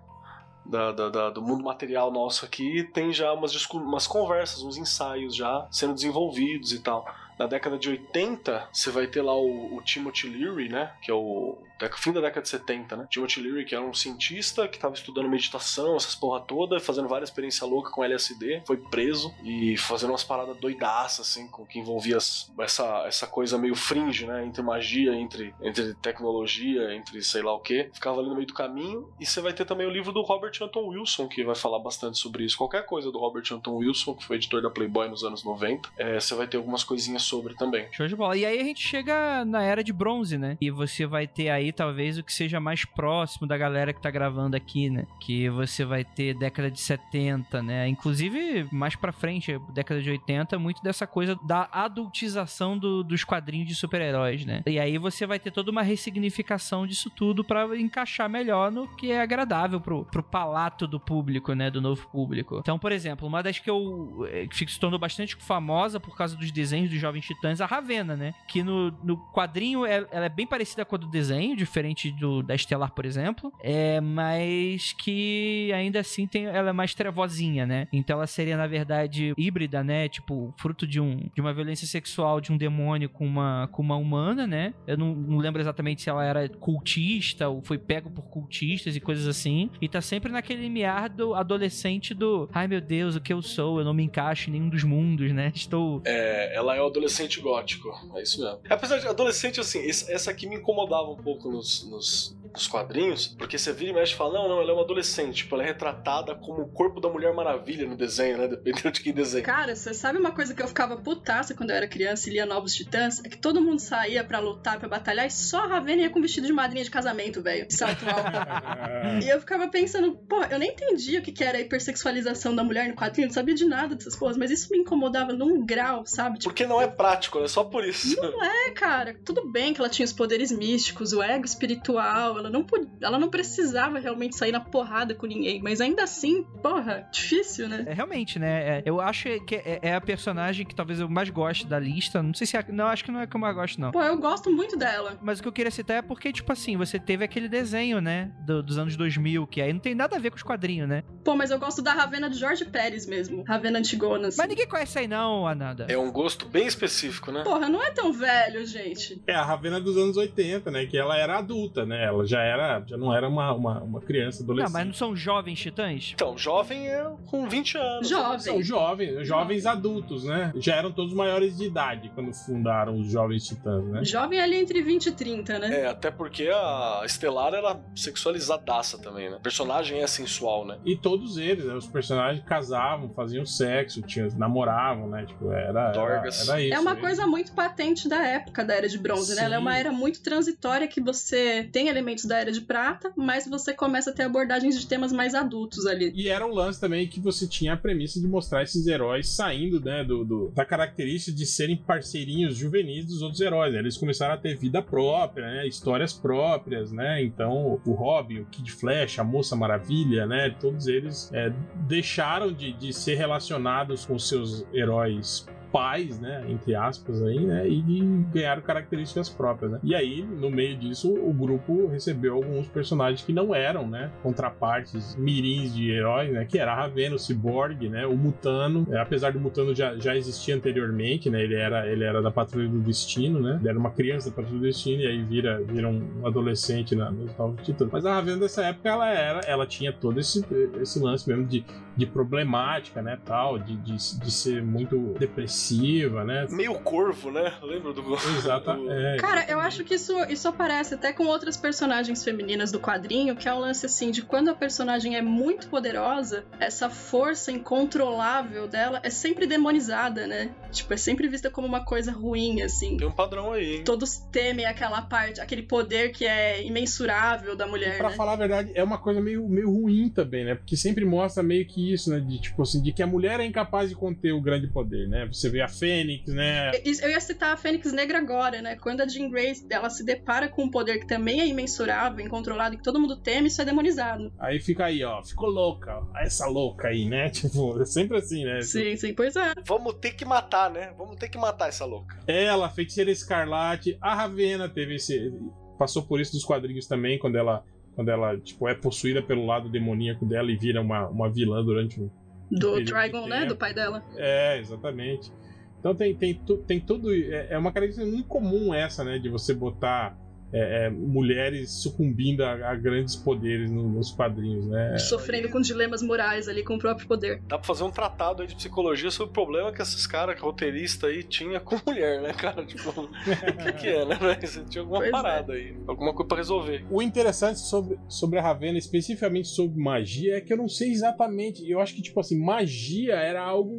da- da- da- do mundo material nosso aqui, tem já umas, umas conversas, uns ensaios já sendo desenvolvidos e tal. Na década de 80, você vai ter lá o, o Timothy Leary, né? Que é o fim da década de 70, né? Timothy Leary, que era um cientista que estava estudando meditação, essas porra toda, fazendo várias experiências loucas com LSD, foi preso e fazendo umas paradas doidaças, assim, com que envolvia essa, essa coisa meio fringe, né? Entre magia, entre, entre tecnologia, entre sei lá o que. Ficava ali no meio do caminho. E você vai ter também o livro do Robert Anton Wilson, que vai falar bastante sobre isso. Qualquer coisa do Robert Anton Wilson, que foi editor da Playboy nos anos 90, é, você vai ter algumas coisinhas sobre também. Show de bola. E aí a gente chega na era de bronze, né? E você vai ter aí talvez o que seja mais próximo da galera que tá gravando aqui, né? Que você vai ter década de 70, né? Inclusive, mais pra frente, década de 80, muito dessa coisa da adultização do- dos quadrinhos de super-heróis, né? E aí você vai ter toda uma ressignificação disso tudo pra encaixar melhor no que é agradável pro, pro palato do público, né? Do novo público. Então, por exemplo, uma das que eu eh, que se tornou bastante famosa por causa dos desenhos dos Jovens Titãs, a Ravena, né? Que no, no quadrinho é- ela é bem parecida com a do desenho, diferente do da Estelar, por exemplo. É, mas que ainda assim tem, ela é mais trevozinha, né? Então ela seria, na verdade, híbrida, né? Tipo, fruto de, um, de uma violência sexual de um demônio com uma, com uma humana, né? Eu não, não lembro exatamente se ela era cultista ou foi pego por cultistas e coisas assim. E tá sempre naquele limiar do adolescente do ai meu Deus, o que eu sou? Eu não me encaixo em nenhum dos mundos, né? Estou É, ela é o adolescente gótico, é isso mesmo. Apesar de adolescente, assim, essa aqui me incomodava um pouco nos, nos, nos quadrinhos, porque você vira e mexe e fala, não, não, ela é uma adolescente, tipo, ela é retratada como o corpo da Mulher Maravilha no desenho, né, dependendo de quem desenha. Cara, você sabe uma coisa que eu ficava putaça quando eu era criança e lia Novos Titãs? É que todo mundo saía pra lutar, pra batalhar, e só a Ravena ia com vestido de madrinha de casamento, velho. Salto alto. E eu ficava pensando, pô, eu nem entendia o que que era a hipersexualização da mulher no quadrinho, não sabia de nada dessas coisas, mas isso me incomodava num grau, sabe? Tipo, Porque não é prático, é só por isso. é, cara, tudo bem que ela tinha os poderes místicos, o ego espiritual, ela não, pod- ela não precisava realmente sair na porrada com ninguém, mas ainda assim, porra, difícil, né? É realmente, né? É, eu acho que é, é a personagem que talvez eu mais goste da lista. Não sei se é. Não, acho que não é que eu mais gosto, não. Pô, eu gosto muito dela. Mas o que eu queria citar é porque, tipo assim, você teve aquele desenho, né? do- dos anos 2000, que aí não tem nada a ver com os quadrinhos, né? Pô, mas eu gosto da Ravena de Jorge Pérez mesmo. Ravena Antigona, assim. Mas ninguém conhece aí, não, Ananda. É um gosto bem específico, né? Porra, não é tão velho, gente. É a Ravena dos anos 80, né? Que ela era adulta, né? Ela já era, já não era uma, uma, uma criança, Não, adolescente. mas não são jovens titãs? Então, jovem é com 20 anos. Jovem. São jovens, jovens adultos, né? Já eram todos maiores de idade quando fundaram os Jovens Titãs, né? Jovem ali entre 20 e 30, né? É, até porque a Estelar era sexualizadaça também, né? O personagem é sensual, né? E todos eles, né, os personagens casavam, faziam sexo, tinham, namoravam, né? Tipo, era, era, Dorgas. era isso. É uma né? coisa muito patente da época da Era de Bronze, né? Ela é uma Sim. era muito transitória que você tem elementos da Era de Prata, mas você começa a ter abordagens de temas mais adultos ali. E era um lance também que você tinha a premissa de mostrar esses heróis saindo, né, do, do- da característica de serem parceirinhos juvenis dos outros heróis. né? Eles começaram a ter vida própria, né, histórias próprias, né? Então, o Robin, o Kid Flash, a Moça Maravilha, né? Todos eles é, deixaram de, de ser relacionados com seus heróis pais, né, entre aspas aí, né, e ganharam características próprias, né. E aí, no meio disso, o grupo recebeu alguns personagens que não eram, né, contrapartes mirins de heróis, né, que era a Ravena, o Cyborg, né, o Mutano, é, apesar do Mutano já, já existir anteriormente, né, ele era, ele era da Patrulha do Destino, né, ele era uma criança da Patrulha do Destino e aí vira, vira um adolescente na, nos Novos Titãs. Mas a Ravena dessa época, ela era, ela tinha todo esse, esse lance mesmo de, de problemática, né, tal, de, de, de ser muito depressiva, né, Meio corvo, né? Lembra do. Exata, do- é. Cara, eu acho que isso, isso aparece até com outras personagens femininas do quadrinho, que é um lance assim de quando a personagem é muito poderosa, essa força incontrolável dela é sempre demonizada, né? Tipo, é sempre vista como uma coisa ruim, assim. Tem um padrão aí, hein? Todos temem aquela parte, aquele poder que é imensurável da mulher, Pra né? falar a verdade, é uma coisa meio, meio ruim também, né? Porque sempre mostra meio que isso, né? De tipo assim, de que a mulher é incapaz de conter o grande poder, né? Você vê a Fênix, né? Eu ia citar a Fênix Negra agora, né? Quando a Jean Grey ela se depara com um poder que também é imensurável, incontrolado, que todo mundo teme, isso é demonizado. Aí fica aí, ó, ficou louca, ó, essa louca aí, né? Tipo, é sempre assim, né? Sim, sim, pois é. Vamos ter que matar, né? Vamos ter que matar essa louca. Ela, Feiticeira Escarlate, a Ravena teve esse. Passou por isso dos quadrinhos também, quando ela. Quando ela, tipo, é possuída pelo lado demoníaco dela e vira uma, uma vilã durante um, Do Trigon, né? Do pai dela. É, exatamente. Então tem, tem, tu- tem tudo. É, é uma característica muito comum essa, né? De você botar é, é, mulheres sucumbindo a, a grandes poderes no- nos quadrinhos, né? Sofrendo com dilemas morais ali com o próprio poder. Dá pra fazer um tratado aí de psicologia sobre o problema que esses caras, roteirista aí, tinha com mulher, né, cara? Tipo, o que, que é, né? Mas Tinha alguma Pois é. parada aí, alguma coisa pra resolver. O interessante sobre, sobre a Ravena, especificamente sobre magia, é que eu não sei exatamente. Eu acho que, tipo assim, magia era algo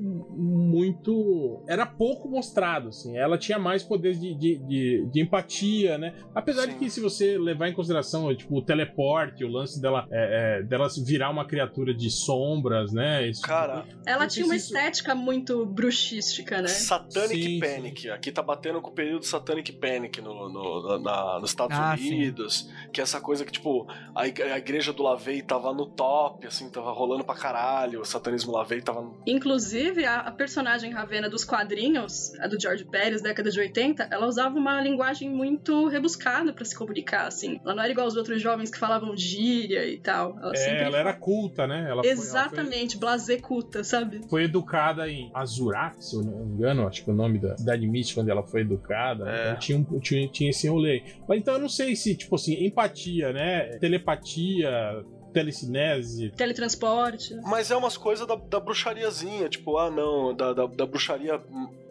muito. Era pouco mostrado, assim. Ela tinha mais poderes de, de, de, de empatia, né? Apesar de Sim. que, se você levar em consideração, tipo, o teleporte, o lance dela, é, é, dela virar uma criatura de sombras, né? De Cara. Ela tinha uma isso- estética muito bruxística, né? Satanic Sim, Panic. Aqui tá batendo com o período Satanic Panic no, no- na- nos Estados Ah, sim. Unidos. Que é essa coisa que, tipo, a, a igreja do Lavey tava no top, assim, tava rolando pra caralho. O satanismo Lavey tava. no- Inclusive, a, a personagem Ravena dos quadrinhos, a do George Pérez, década de 80, ela usava uma linguagem muito rebuscada pra se comunicar, assim. Ela não era igual aos outros jovens que falavam gíria e tal. Ela É, sempre ela era culta, né? Ela foi- ela foi- Exatamente, blasé culta, sabe? foi educada em Azurat, se eu não me engano, acho que é o nome da cidade mística onde ela foi educada. É. Então tinha, um- tinha, tinha esse rolê. Mas então eu não sei se, tipo assim, empatia, né? Telepatia, telecinese. Teletransporte. Mas é umas coisas da, da bruxariazinha, tipo, ah não, da, da, da bruxaria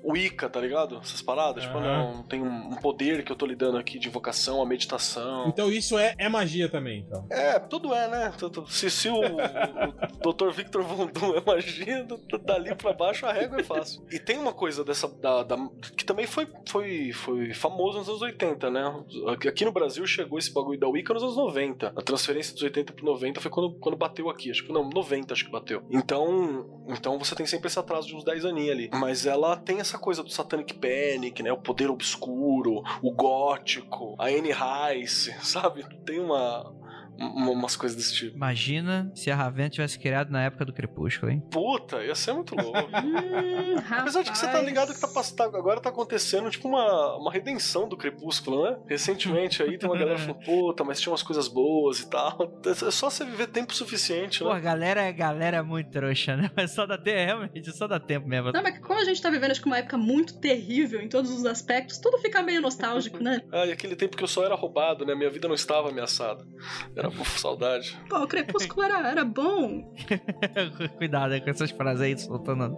Wicca, tá ligado? Essas paradas, tipo, não, tem um, poder que eu tô lidando aqui de invocação, a meditação. Então isso é, é magia também, então. É, tudo é, né? Se, se o, o Dr. Victor Von Doom é magia, dali pra baixo a régua é fácil. E tem uma coisa dessa. Da, da- que também foi, foi, foi famoso nos anos 80, né? Aqui- Aqui no Brasil chegou esse bagulho da Wicca nos anos 90. A transferência dos 80 pro 90 foi quando, quando bateu aqui. Acho que não, 90 acho que bateu. Então, então você tem sempre esse atraso de uns 10 aninhos ali. Mas ela tem essa coisa do Satanic Panic, né? O poder obscuro, o gótico, a Anne Rice, sabe? Tem uma Um- umas coisas desse tipo. Imagina se a Ravena tivesse criado na época do Crepúsculo, hein? Puta, ia ser muito louco. Hum, Apesar de que você tá ligado que tá, tá- agora tá acontecendo tipo uma, uma redenção do Crepúsculo, né? Recentemente aí tem uma galera falando, puta, mas tinha umas coisas boas e tal. É só você viver tempo suficiente, Pô, a né? galera, a galera é muito trouxa, né? Mas só dá tempo, realmente, só dá tempo mesmo. Não, mas como a gente tá vivendo, acho que uma época muito terrível em todos os aspectos, tudo fica meio nostálgico, né? Ah, e aquele tempo que eu só era roubado, né? Minha vida não estava ameaçada. Era por saudade. Pô, o Crepúsculo era, era bom. Cuidado com essas frases aí, soltando.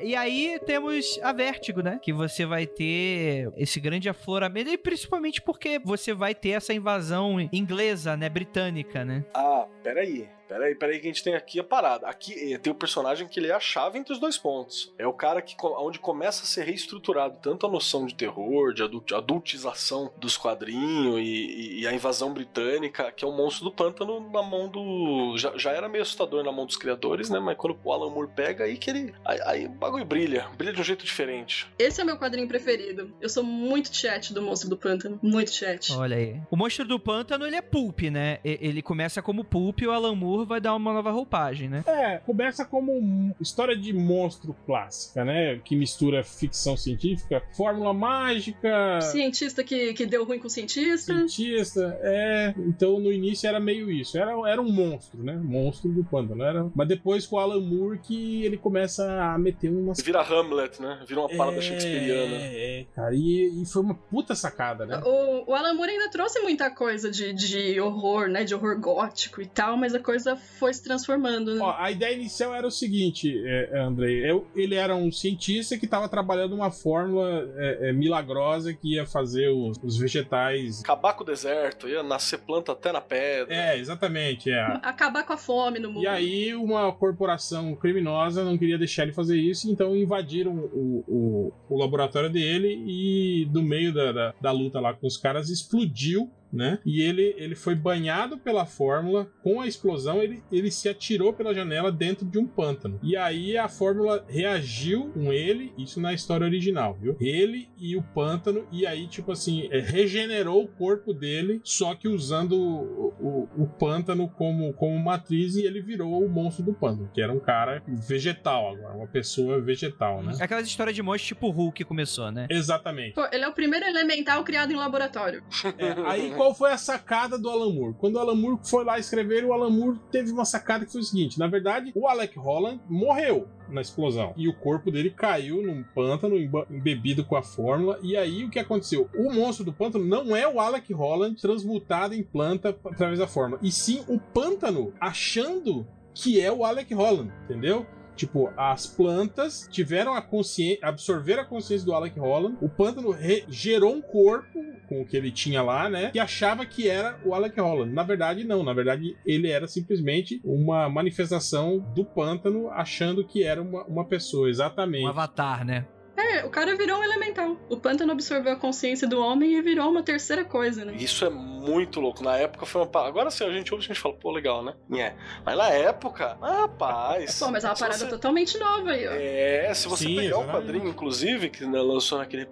E aí temos a Vértigo, né? Que você vai ter esse grande afloramento, e principalmente porque você vai ter essa invasão inglesa, né? Britânica, né? Ah, peraí. Peraí, peraí, que a gente tem aqui a parada. Aqui eh, tem o personagem que ele é a chave entre os dois pontos. É o cara que onde começa a ser reestruturado tanto a noção de terror, de adult- adultização dos quadrinhos e, e a invasão britânica, que é o monstro do pântano na mão do. Já, já era meio assustador na mão dos criadores, né? Mas quando o Alan Moore pega, aí que ele. Aí, aí o bagulho brilha. Brilha de um jeito diferente. Esse é meu quadrinho preferido. Eu sou muito chat do Monstro do Pântano. Muito chat. Olha aí. O monstro do pântano, ele é pulp, né? Ele começa como pulp e o Alan Moore vai dar uma nova roupagem, né? É, começa como história de monstro clássica, né? Que mistura ficção científica, fórmula mágica, Cientista que, que deu ruim com cientista. cientista. É, então no início era meio isso. Era, era um monstro, né? Monstro do pântano. Era... Mas depois com o Alan Moore que ele começa a meter umas. Vira Hamlet, né? Vira uma parada é, shakespeariana. É, cara. E, e foi uma puta sacada, né? O, o Alan Moore ainda trouxe muita coisa de, de horror, né? De horror gótico e tal, mas a coisa foi se transformando, né? Ó, a ideia inicial era o seguinte, é, Andrei. eu- ele era um cientista que estava trabalhando uma fórmula é, é, milagrosa que ia fazer os, os vegetais. Acabar com o deserto, ia nascer planta até na pedra. É, exatamente. É. Acabar com a fome no mundo. E aí, uma corporação criminosa não queria deixar ele fazer isso, então invadiram o, o, o laboratório dele e, no meio da, da, da luta lá com os caras, explodiu. Né? E ele, ele foi banhado pela fórmula. Com a explosão, ele, ele se atirou pela janela dentro de um pântano. E aí a fórmula reagiu com ele, isso na história original, viu? Ele e o pântano, e aí, tipo assim, é, regenerou o corpo dele, só que usando o, o, o pântano como, como matriz, e ele virou o monstro do pântano, que era um cara vegetal agora, uma pessoa vegetal, né? É aquelas histórias de monstro tipo Hulk que começou, né? Exatamente. Pô, ele é o primeiro elemental criado em laboratório. É, aí qual foi a sacada do Alan Moore? Quando o Alan Moore foi lá escrever, o Alan Moore teve uma sacada que foi o seguinte: na verdade, o Alec Holland morreu na explosão e o corpo dele caiu num pântano embebido com a fórmula. E aí o que aconteceu? O monstro do pântano não é o Alec Holland transmutado em planta através da fórmula, e sim o pântano achando que é o Alec Holland, entendeu? Tipo, as plantas tiveram a consciência, absorveram a consciência do Alec Holland. O pântano gerou um corpo com o que ele tinha lá, né? Que achava que era o Alec Holland. Na verdade, não. Na verdade, ele era simplesmente uma manifestação do pântano achando que era uma, uma pessoa, Um exatamente. avatar, né? É, o cara virou um elemental. O pântano absorveu a consciência do homem e virou uma terceira coisa, né? Isso é muito louco. Na época foi uma. Agora sim, a gente ouve e a gente fala, pô, legal, né? É. Mas na época, ah, rapaz. Pô, mas é uma parada você- totalmente nova aí, ó. É, se você Sim, pegar o exatamente. quadrinho, inclusive, que né, lançou naquele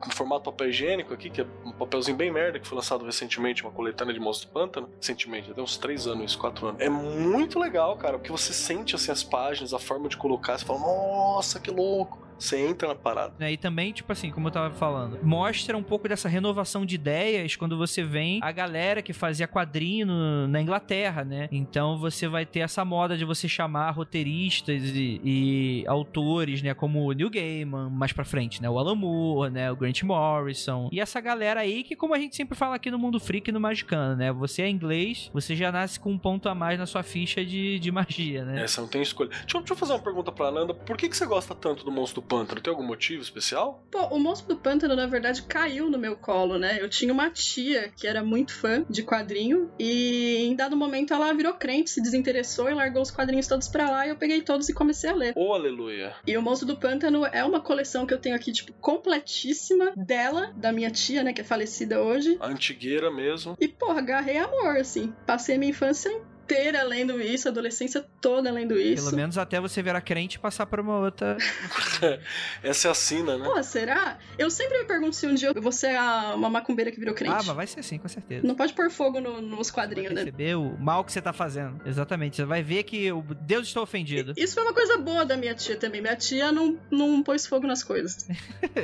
com formato papel higiênico aqui, que é um papelzinho bem merda, que foi lançado recentemente, uma coletânea de Monstro do Pântano, recentemente, até uns 3 anos, 4 anos. É muito legal, cara, porque você sente assim as páginas, a forma de colocar, você fala, nossa, que louco. Você entra na parada. Né, E também, tipo assim, como eu tava falando, mostra um pouco dessa renovação de ideias quando você vem a galera que fazia quadrinho no- na Inglaterra, né? Então você vai ter essa moda de você chamar roteiristas e, e autores, né? Como o Neil Gaiman, mais pra frente, né? O Alan Moore, né? O Grant Morrison. E essa galera aí que, como a gente sempre fala aqui no Mundo Freak e no Magicano, né? Você é inglês, você já nasce com um ponto a mais na sua ficha de, de magia, né? É, você não tem escolha. Deixa, eu- deixa eu fazer uma pergunta pra Nanda. Por que, que você gosta tanto do Monstro Pântano? Tem algum motivo especial? Pô, o Monstro do Pântano, na verdade, caiu no meu colo, né? Eu tinha uma tia que era muito fã de quadrinho e em dado momento ela virou crente, se desinteressou e largou os quadrinhos todos pra lá e eu peguei todos e comecei a ler. Ô, aleluia. E o Monstro do Pântano é uma coleção que eu tenho aqui, tipo, completíssima dela, da minha tia, né, que é falecida hoje. A antigueira mesmo. E, porra, agarrei amor, assim. Passei a minha infância inteira lendo isso, a adolescência toda lendo isso. Pelo menos até você virar crente e passar pra uma outra. Essa é a sina, né? Pô, será? Eu sempre me pergunto se um dia eu vou ser a- uma macumbeira que virou crente. Ah, mas vai ser assim, com certeza. Não pode pôr fogo no- nos Você vai quadrinhos, né? perceber o mal que você tá fazendo. Exatamente. Você vai ver que o Deus está ofendido. Isso foi uma coisa boa da minha tia também. Minha tia não, não pôs fogo nas coisas.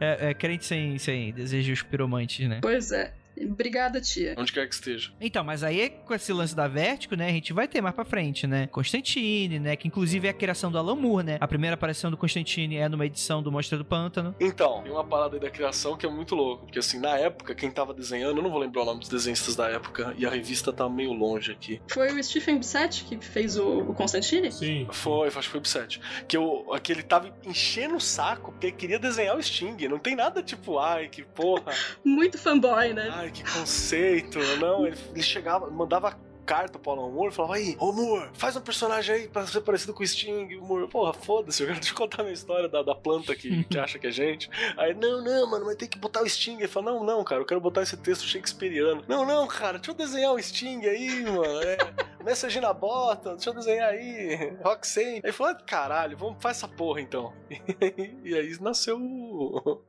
é, é crente sem, sem desejos piromantes, né? Pois é. Obrigada, tia. Onde quer que esteja. Então, mas aí com esse lance da Vertigo, né, a gente vai ter mais pra frente, né? Constantine, né, que inclusive é a criação do Alan Moore, né? A primeira aparição do Constantine é numa edição do Monstro do Pântano. Então, tem uma parada aí da criação que é muito louco. Porque assim, na época, quem tava desenhando, eu não vou lembrar o nome dos desenhistas da época, e a revista tá meio longe aqui. Foi o Stephen Bissett que fez o, o Constantine? Sim. Foi, acho que foi o Psy. Que, eu, que ele tava enchendo o saco porque ele queria desenhar o Sting. Não tem nada tipo, ai, que porra, Muito fanboy, né? ai, que conceito. Não, ele, ele chegava, mandava carta pro Alan Moore e falava, aí, ô Moore, faz um personagem aí pra ser parecido com o Sting. O Moore, porra, foda-se, eu quero te contar a minha história da, da planta que, que acha que é gente. Aí, não, não, mano, mas tem que botar o Sting. Ele fala, não, não, cara, eu quero botar esse texto shakespeariano. Não, não, cara, deixa eu desenhar o Sting aí, mano. É, Message na bota, deixa eu desenhar aí. Roxane. Aí falou, ah, caralho, vamos, faz essa porra então. e aí nasceu o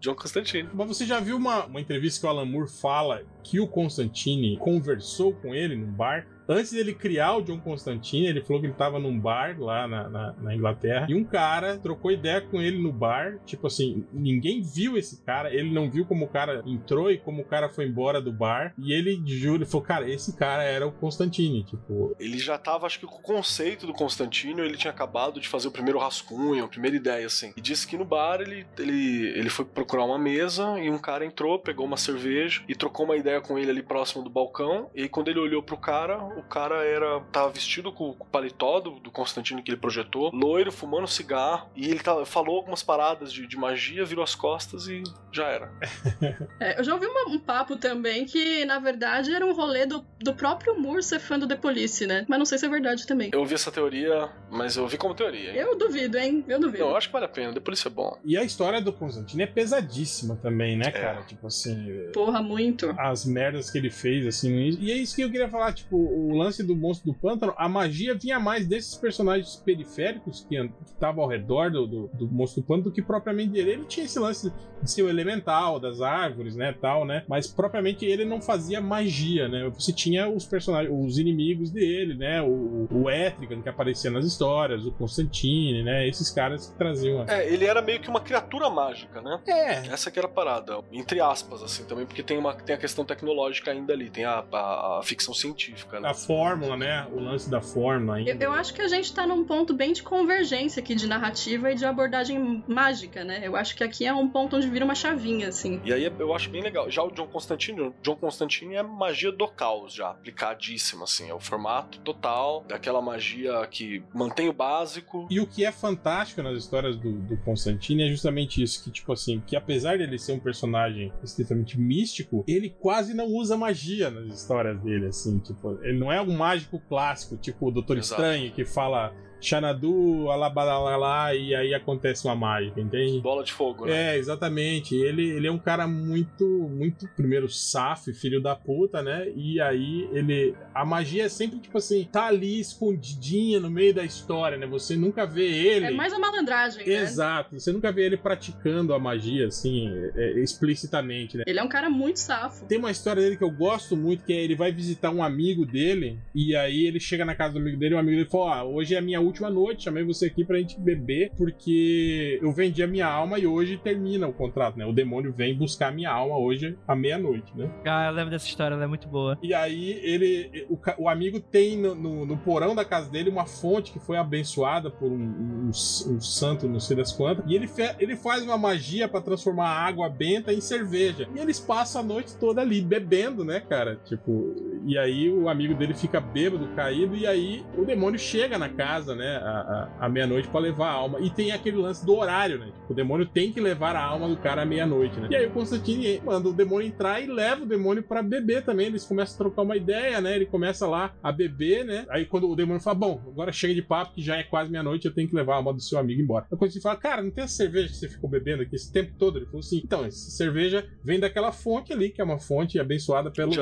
John Constantine. Mas você já viu uma, uma entrevista que o Alan Moore fala que o Constantine conversou com ele num bar? Antes dele criar o John Constantine, ele falou que ele tava num bar lá na, na, na Inglaterra e um cara trocou ideia com ele no bar. Tipo assim, ninguém viu esse cara, ele não viu como o cara entrou e como o cara foi embora do bar. E ele jura, ele falou, cara, esse cara era o Constantine. Tipo, Ele já tava, acho que com o conceito do Constantino, ele tinha acabado de fazer o primeiro rascunho, a primeira ideia, assim. E disse que no bar ele, ele, ele foi procurar uma mesa e um cara entrou, pegou uma cerveja e trocou uma ideia com ele ali próximo do balcão. E aí, quando ele olhou pro cara, o cara era tava vestido com, com o paletó do, do Constantino que ele projetou, loiro, fumando cigarro. E ele tava- falou algumas paradas de, de magia, virou as costas e já era. É, eu já ouvi uma- um papo também que, na verdade, era um rolê do, do próprio Moore ser fã do The Police, né? Mas não sei se é verdade também. Eu ouvi essa teoria, mas eu ouvi como teoria. hein? Eu duvido, hein? Eu duvido. Não, eu acho que vale a pena, depois isso é bom. e a história do Constantine é pesadíssima também, né, É. cara? Tipo assim, Porra, muito. as merdas que ele fez, assim. E é isso que eu queria falar, tipo, o lance do monstro do pântano, a magia vinha mais desses personagens periféricos que estavam ao redor do, do, do monstro do pântano do que propriamente dele. Ele tinha esse lance de ser o elemental, das árvores, né, tal, né? Mas propriamente ele não fazia magia, né? Você tinha os personagens, os inimigos dele, né? O, o Etrigan que aparecia nas histórias, o Constantine, né? Esses caras que traziam. É, ele era meio que uma criatura mágica, né? É, Essa que era a parada, entre aspas, assim, também, porque tem, uma, tem a questão tecnológica ainda ali, tem a, a- a ficção científica, né? a fórmula, né? O lance da fórmula ainda. Eu, eu acho que a gente tá num ponto bem de convergência aqui de narrativa e de abordagem mágica, né? Eu acho que aqui é um ponto onde vira uma chavinha, assim. E aí eu acho bem legal. Já o John Constantine, o John Constantine é magia do caos, já, aplicadíssima, assim. É o formato total daquela magia que mantém o básico. E o que é fantástico nas histórias do, do Constantine é justamente isso, que tipo assim, que apesar dele ser um personagem estritamente místico, ele quase não usa magia nas histórias dele, assim, tipo, ele não é um mágico clássico, tipo o Doutor Exato. Estranho, que fala Xanadu, alabalalá, e aí acontece uma mágica, entende? Bola de fogo, né? É, exatamente. Ele, ele é um cara muito, muito, primeiro, safo, filho da puta, né? E aí ele. A magia é sempre, tipo assim, tá ali escondidinha no meio da história, né? Você nunca vê ele. É mais a malandragem, né? Exato, você nunca vê ele praticando a magia, assim, é, é, explicitamente, né? Ele é um cara muito safo. Tem uma história dele que eu gosto muito, que é ele vai visitar um amigo dele, e aí ele chega na casa do amigo dele, e o amigo dele fala: Ó, hoje é a minha última noite, chamei você aqui pra gente beber, porque eu vendi a minha alma e hoje termina o contrato, né? O demônio vem buscar a minha alma hoje à meia-noite, né? Ah, eu lembro dessa história, ela é muito boa. E aí ele. O, o amigo tem no, no- no porão da casa dele uma fonte que foi abençoada por um, um- um santo, não sei das quantas. E ele, fe- ele faz uma magia pra transformar a água benta em cerveja. E eles passam a noite toda ali bebendo, né, cara? Tipo. E aí o amigo dele fica bêbado, caído, e aí o demônio chega na casa, né, a, a, a meia-noite pra levar a alma. E tem aquele lance do horário, né? Tipo, o demônio tem que levar a alma do cara à meia-noite, né? E aí o Constantine manda o demônio entrar e leva o demônio pra beber também. Eles começam a trocar uma ideia, né? Ele começa lá a beber, né? Aí quando o demônio fala, bom, agora chega de papo que já é quase meia-noite, eu tenho que levar a alma do seu amigo embora. Aí quando você fala, cara, não tem essa cerveja que você ficou bebendo aqui esse tempo todo? Ele falou assim, então, essa cerveja vem daquela fonte ali, que é uma fonte abençoada pelo,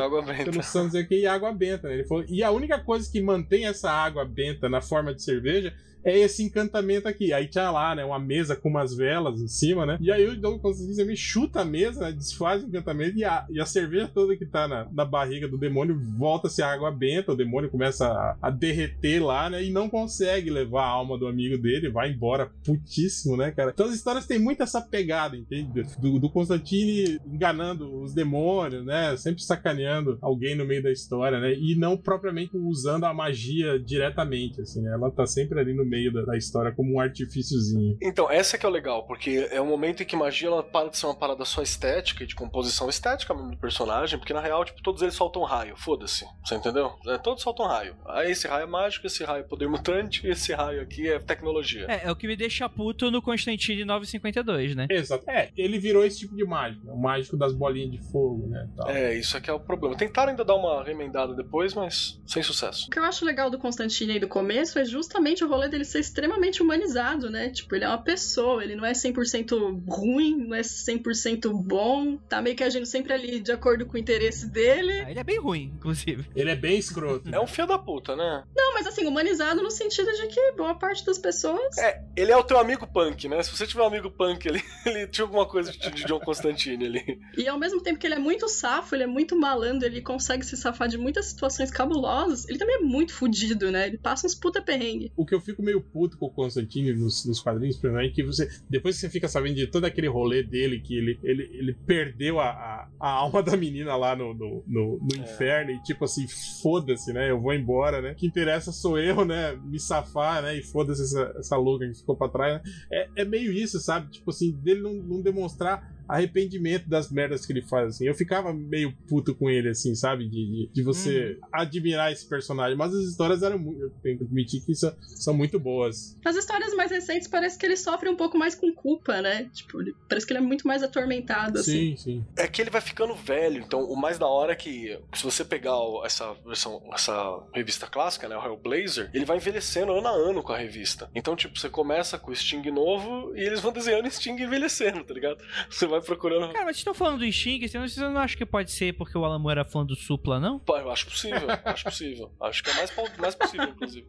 pelo Santos aqui e água benta, né? Ele falou, e a única coisa que mantém essa água benta na forma de cerveja cerveja é esse encantamento aqui. Aí tinha lá, né, uma mesa com umas velas em cima, né? E aí o Dom Constantine me chuta a mesa, né, desfaz o encantamento e a, e a cerveja toda que tá na, na barriga do demônio volta-se a água benta, o demônio começa a, a derreter lá, né? E não consegue levar a alma do amigo dele, vai embora putíssimo, né, cara? Então as histórias têm muito essa pegada, entende? Do, do Constantine enganando os demônios, né? Sempre sacaneando alguém no meio da história, né? E não propriamente usando a magia diretamente, assim, né? Ela tá sempre ali no meio da, da história como um artifíciozinho. Então, essa que é o legal, porque é um momento em que magia ela para de ser uma parada só estética e de composição estética mesmo do personagem, porque na real, tipo, todos eles soltam raio, foda-se, você entendeu? É, todos soltam raio. Aí esse raio é mágico, esse raio é poder mutante, e esse raio aqui é tecnologia. É, é o que me deixa puto no Constantine 952, né? Exato. É, ele virou esse tipo de mágico, né? o mágico das bolinhas de fogo, né? tal. É, isso aqui é o problema. Tentaram ainda dar uma remendada depois, mas sem sucesso. O que eu acho legal do Constantine aí do começo é justamente o rolê dele ser extremamente humanizado, né? Tipo, ele é uma pessoa, ele não é 100% ruim, não é 100% bom, tá meio que agindo sempre ali de acordo com o interesse dele. Ah, ele é bem ruim, inclusive. Ele é bem escroto. É um filho da puta, né? Não, mas assim, humanizado no sentido de que boa parte das pessoas. É, ele é o teu amigo punk, né? Se você tiver um amigo punk ali, ele tinha alguma coisa de, de John Constantine ali. E ao mesmo tempo que ele é muito safo, ele é muito malandro, ele consegue se safar de muitas situações cabulosas, ele também é muito fudido, né? Ele passa uns puta perrengue. O que eu fico meio puto com o Constantine nos, nos quadrinhos, primeiro, é que você. Depois que você fica sabendo de todo aquele rolê dele, que ele, ele, ele perdeu a, a, a alma da menina lá no, no, no, no inferno, e tipo assim, foda-se, né? Eu vou embora, né? O que interessa sou eu, né? Me safar, né? E foda-se essa, essa louca que ficou pra trás. Né? É, é meio isso, sabe? Tipo assim, dele não, não demonstrar arrependimento das merdas que ele faz, assim. Eu ficava meio puto com ele, assim, sabe? De, de, de você admirar esse personagem. Mas as histórias eram muito. Eu tenho que admitir que são, são muito boas. Nas histórias mais recentes, parece que ele sofre um pouco mais com culpa, né? Tipo, ele- parece que ele é muito mais atormentado, assim. Sim, sim. É que ele vai ficando velho, então o mais da hora é que, se você pegar essa versão, essa revista clássica, né, o Hellblazer, ele vai envelhecendo ano a ano com a revista. Então, tipo, você começa com o Sting novo e eles vão desenhando o Sting envelhecendo, tá ligado? Você vai procurando. Cara, mas vocês estão falando do Sting, assim, vocês não acham que pode ser porque o Alan Moore era fã do Supla, não? Pô, eu acho possível, acho possível. Acho que é mais, mais possível, inclusive.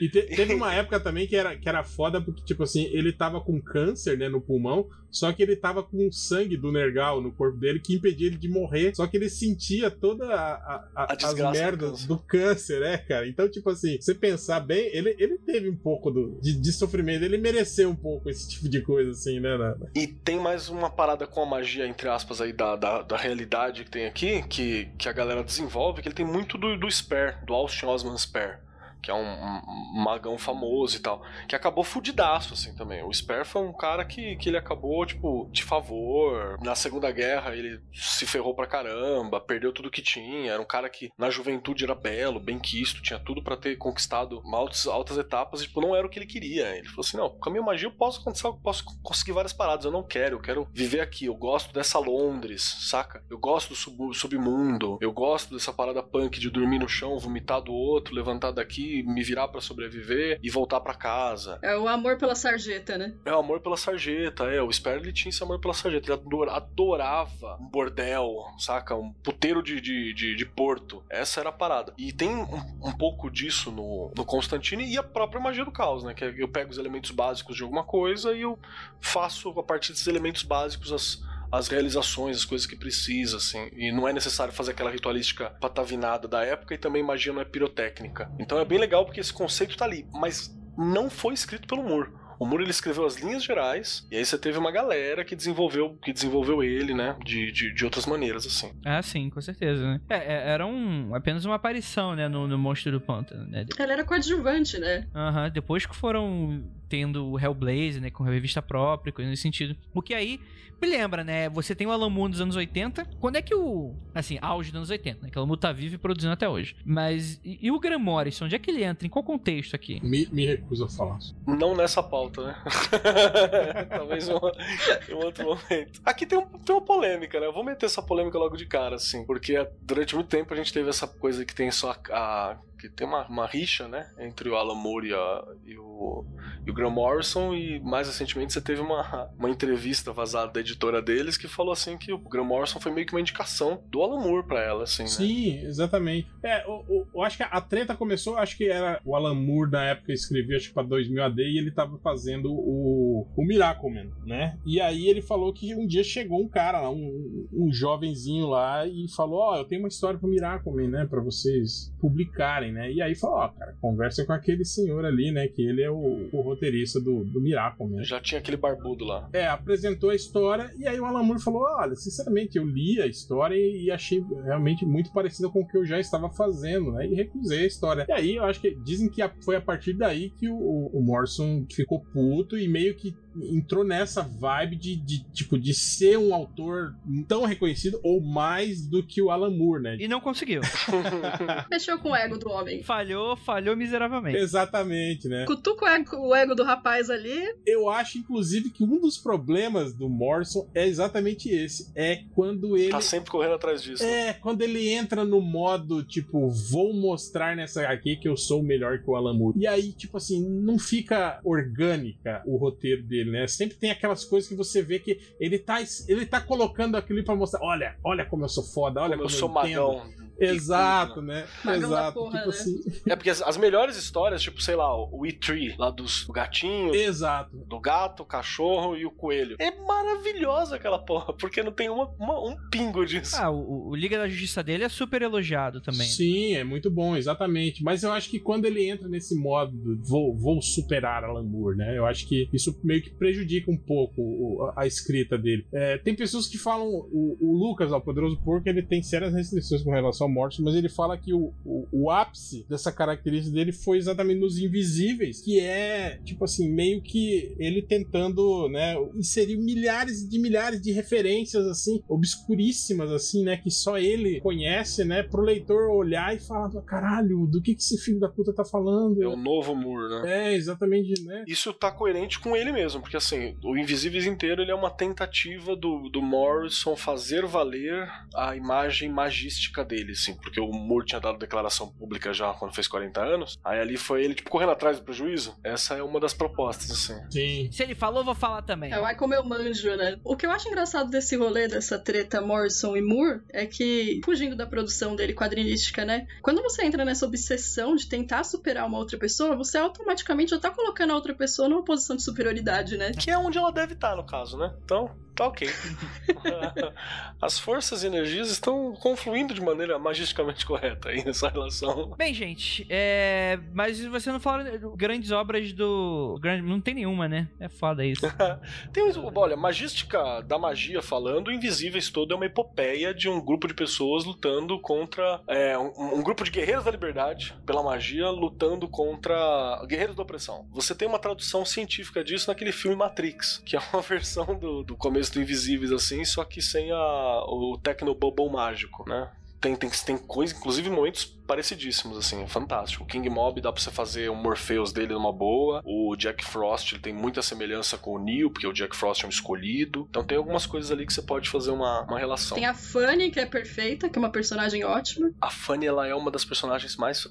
E te- teve uma época também que era, que era foda, porque, tipo assim, ele tava com câncer, né, no pulmão, só que ele tava com sangue do Nergal no corpo dele que impedia ele de morrer, só que ele sentia toda a, a- a- A as merdas câncer. do câncer, né, cara? Então, tipo assim, você pensar bem, ele, ele teve um pouco do, de, de sofrimento, ele mereceu um pouco esse tipo de coisa, assim, né? na- na- E tem mais uma parada com a magia, entre aspas, aí, da, da, da realidade que tem aqui, que, que a galera desenvolve, que ele tem muito do, do Spare, do Austin Osman Spare. Que é um, um- magão famoso e tal. Que acabou fudidaço, assim, também. O Spare foi um cara que, que ele acabou, tipo, de favor. Na Segunda Guerra ele se ferrou pra caramba, perdeu tudo que tinha. Era um cara que na juventude era belo, bem quisto, tinha tudo pra ter conquistado altas, altas etapas. E, tipo, não era o que ele queria. Ele falou assim: não, com a minha magia eu posso, eu posso conseguir várias paradas. Eu não quero, eu quero viver aqui. Eu gosto dessa Londres, saca? Eu gosto do sub- submundo. Eu gosto dessa parada punk de dormir no chão, vomitar do outro, levantar daqui, me virar pra sobreviver e voltar pra casa. É o amor pela sarjeta, né? É o amor pela sarjeta, é. O Sperry ele tinha esse amor pela sarjeta. Ele ador- adorava um bordel, saca? Um puteiro de, de, de, de porto. Essa era a parada. E tem um, um pouco disso no, no Constantine e a própria magia do caos, né? Que é- eu pego os elementos básicos de alguma coisa e eu faço a partir desses elementos básicos as. As realizações, as coisas que precisa, assim. E não é necessário fazer aquela ritualística patavinada da época e também magia não é pirotécnica. Então é bem legal porque esse conceito tá ali. Mas não foi escrito pelo Moore. O Moore ele escreveu as linhas gerais, e aí você teve uma galera que desenvolveu, que desenvolveu ele, né? De, de, de outras maneiras, assim. Ah, sim, com certeza, né? É, é- era um, apenas uma aparição, né, no, no Monstro do Pântano, né? Ela era coadjuvante, né? Aham, depois que foram tendo o Hellblazer, né, com revista própria, coisa nesse sentido. O que aí me lembra, né, você tem o Alan Moore dos anos 80, quando é que o, assim, auge dos anos 80, né, que o Alan Moore tá vivo e produzindo até hoje. Mas, e, e o Graham Morrison, onde é que ele entra? Em qual contexto aqui? Me, me recuso a falar. Não nessa pauta, né? Talvez em um outro momento. Aqui tem, um- tem uma polêmica, né? Eu vou meter essa polêmica logo de cara, assim. Porque durante muito tempo a gente teve essa coisa que tem só a. a- que tem uma, uma rixa, né? Entre o Alan Moore e, a- e o, e o Graham Morrison. E mais recentemente você teve uma, uma entrevista vazada da editora deles que falou assim que o Graham Morrison foi meio que uma indicação do Alan Moore pra ela, assim, né? Sim, exatamente. É, o- eu acho que a treta começou, acho que era o Alan Moore na época escrevia, acho que pra 2000 AD, e ele tava fazendo o, o Miracleman, né? E aí ele falou que um dia chegou um cara lá, um, um jovenzinho lá, e falou: Ó, eu tenho uma história pro Miracleman, né? Pra vocês publicarem, né? E aí falou: Ó, cara, conversa com aquele senhor ali, né? Que ele é o, o roteirista do, do Miracleman. Já tinha aquele barbudo lá. É, apresentou a história e aí o Alan Moore falou: Olha, sinceramente, eu li a história e e achei realmente muito parecida com o que eu já estava fazendo, né? E recusei a história. E aí eu acho que dizem que foi a partir daí que o, o Morrison ficou puto e meio que entrou nessa vibe de, de, tipo de ser um autor tão reconhecido ou mais do que o Alan Moore, né? E não conseguiu. Mexeu com o ego do homem. falhou, falhou miseravelmente. Exatamente, né? Cutuca o ego, do rapaz ali. Eu acho, inclusive, que um dos problemas do Morrison é exatamente esse. É quando ele. Tá sempre correndo atrás disso. né? É, quando ele entra no modo, tipo, vou mostrar nessa aqui que eu sou melhor que o Alan Moore. E aí, tipo assim, não fica orgânica o roteiro dele, né? Sempre tem aquelas coisas que você vê que ele tá, ele tá colocando aquilo pra mostrar, olha, olha como eu sou foda, olha Como como, eu sou entendo. magão. Exato, né? Da Exato. porra, tipo né? assim. É porque as, as melhores histórias, tipo, sei lá, o E-Tree, lá dos, do gatinho, Exato. do gato, o cachorro e o coelho. É maravilhosa aquela porra, porque não tem uma, uma- um pingo disso. Ah, o, o Liga da Justiça dele é super elogiado também. Sim, é muito bom, exatamente. Mas eu acho que quando ele entra nesse modo do vou, vou superar Alan Moore, né? Eu acho que isso meio que prejudica um pouco o- a, a escrita dele. É, tem pessoas que falam, o, o Lucas, ó, o Poderoso Porco, ele tem sérias restrições com relação ao Morrison, mas ele fala que o, o, o ápice dessa característica dele foi exatamente nos Invisíveis, que é, tipo assim, meio que ele tentando, né, inserir milhares de milhares de referências, assim, obscuríssimas, assim, né, que só ele conhece, né, pro leitor olhar e falar, caralho, do que que esse filho da puta tá falando? É o novo Moore, né? É, exatamente, né? Isso tá coerente com ele mesmo, porque assim, o Invisíveis inteiro ele é uma tentativa do, do Morrison fazer valer a imagem magística dele, assim, porque o Moore tinha dado declaração pública já quando fez 40 anos, aí ali foi ele, tipo, correndo atrás do prejuízo. Essa é uma das propostas, assim. Sim. Se ele falou, vou falar também. É, vai como eu manjo, né? O que eu acho engraçado desse rolê, dessa treta Morrison e Moore, é que, fugindo da produção dele quadrinística, né? Quando você entra nessa obsessão de tentar superar uma outra pessoa, você automaticamente já tá colocando a outra pessoa numa posição de superioridade, né? Que é onde ela deve estar, no caso, né? Então, tá ok. As forças e energias estão confluindo de maneira magisticamente correta aí nessa relação. Bem, gente, é... mas você não fala de grandes obras do. grande- Não tem nenhuma, né? É foda isso. Tem, um- olha, magística da magia falando, Invisíveis todo é uma epopeia de um grupo de pessoas lutando contra. é, um, um grupo de guerreiros da liberdade, pela magia, lutando contra guerreiros da opressão. Você tem uma tradução científica disso naquele filme Matrix, que é uma versão do, do começo do Invisíveis, assim, só que sem a, o Tecnobubble mágico, né? Tem, tem, tem coisa, inclusive momentos parecidíssimos, assim, é fantástico. O King Mob dá pra você fazer um Morpheus dele numa boa. O Jack Frost ele tem muita semelhança com o Neo, porque o Jack Frost é um escolhido. Então tem algumas coisas ali que você pode fazer uma, uma relação. Tem a Fanny, que é perfeita, que é uma personagem ótima. A Fanny, ela é uma das personagens mais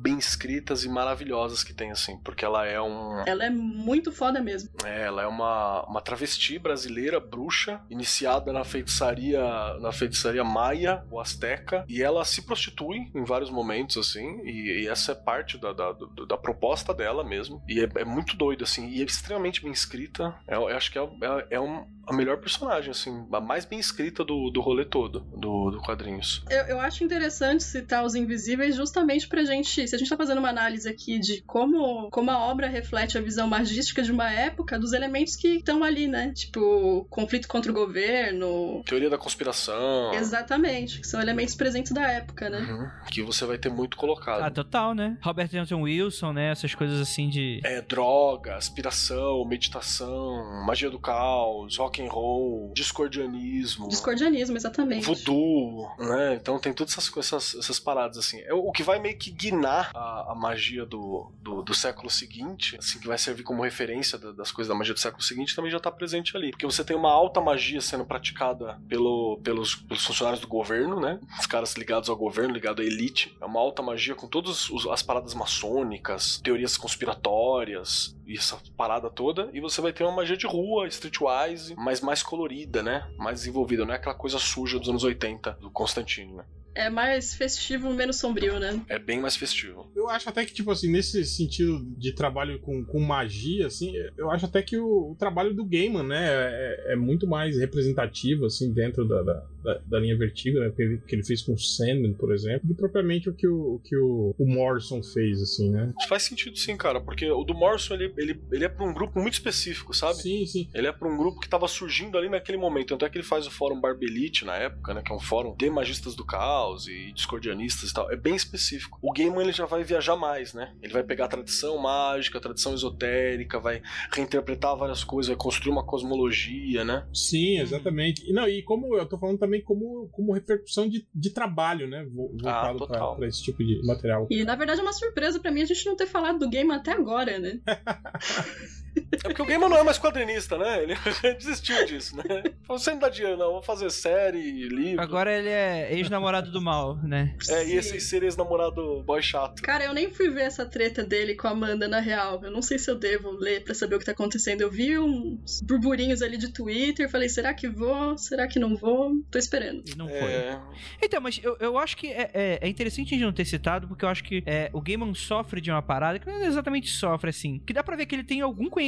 bem escritas e maravilhosas que tem, assim, porque ela é um. Ela é muito foda mesmo. É, ela é uma, uma travesti brasileira, bruxa, iniciada na feitiçaria na feitiçaria maia, o Azteca, e ela se prostitui em vários momentos, assim, e, e essa é parte da, da, da proposta dela mesmo, e é, é muito doido, assim, e é extremamente bem escrita, É, eu acho que é, é, é um- a melhor personagem, assim, a mais bem escrita do, do rolê todo, do, do quadrinhos. Eu, eu acho interessante citar os invisíveis justamente pra gente. Se a gente tá fazendo uma análise aqui de como, como a obra reflete a visão magística de uma época, dos elementos que estão ali, né? Tipo, conflito contra o governo. Teoria da conspiração. Exatamente, que são elementos elementos presentes da época, né? Uhum. Que você vai ter muito colocado. Ah, total, né? Robert Anton Wilson, né? Essas coisas assim de. É, droga, aspiração, meditação, magia do caos, rock and roll, discordianismo. Discordianismo, exatamente. Voodoo, né? Então tem todas essas, essas, essas paradas assim. É o que vai meio que guinar a, a magia do, do, do, século seguinte, assim, que vai servir como referência da, das coisas da magia do século seguinte, também já tá presente ali. Porque você tem uma alta magia sendo praticada pelo, pelos, pelos funcionários do governo, né? Os caras ligados ao governo, ligados à elite. É uma alta magia com todas as paradas maçônicas, teorias conspiratórias, e essa parada toda, e você vai ter uma magia de rua, streetwise, mas mais colorida, né? Mais desenvolvida, não é aquela coisa suja dos anos 80 do Constantine, né? É mais festivo, menos sombrio, né? É bem mais festivo. Eu acho até que, tipo assim, nesse sentido de trabalho com, com magia, assim, eu acho até que o, o trabalho do Gaiman, né, é, é, muito mais representativo, assim, dentro da, da, da, da linha Vertigo, né, que ele, que ele fez com o Sandman, por exemplo, do que propriamente o que o, o que o, o, Morrison fez, assim, né? Faz sentido sim, cara, porque o do Morrison, ele, ele, ele é pra um grupo muito específico, sabe? Sim, sim. Ele é pra um grupo que tava surgindo ali naquele momento, tanto é que ele faz o Fórum Barbelite na época, né, que é um fórum de magistas do caos, e discordianistas e tal. É bem específico. O Gaiman ele já vai viajar mais, né? Ele vai pegar a tradição mágica, a tradição esotérica, vai reinterpretar várias coisas, vai construir uma cosmologia, né? Sim, exatamente. E, não, e como eu tô falando também como, como repercussão de, de trabalho, né? Voltado ah, para esse tipo de material. E na verdade é uma surpresa para mim a gente não ter falado do Gaiman até agora, né? É porque o Gaiman não é mais quadrinista, né? Ele desistiu disso, né? Falou, você não dá dinheiro, não, vou fazer série, livro. Agora ele é ex-namorado do mal, né? É, e esse ser ex-namorado boy chato. Cara, eu nem fui ver essa treta dele com a Amanda na real. Eu não sei se eu devo ler para saber o que tá acontecendo. Eu vi uns burburinhos ali de Twitter, falei, será que vou? Será que não vou? Tô esperando. E não foi. É... Então, mas eu, eu acho que é, é, é, interessante a gente não ter citado, porque eu acho que é, o Gaiman sofre de uma parada que não é exatamente sofre, assim, que dá pra ver que ele tem algum conhecimento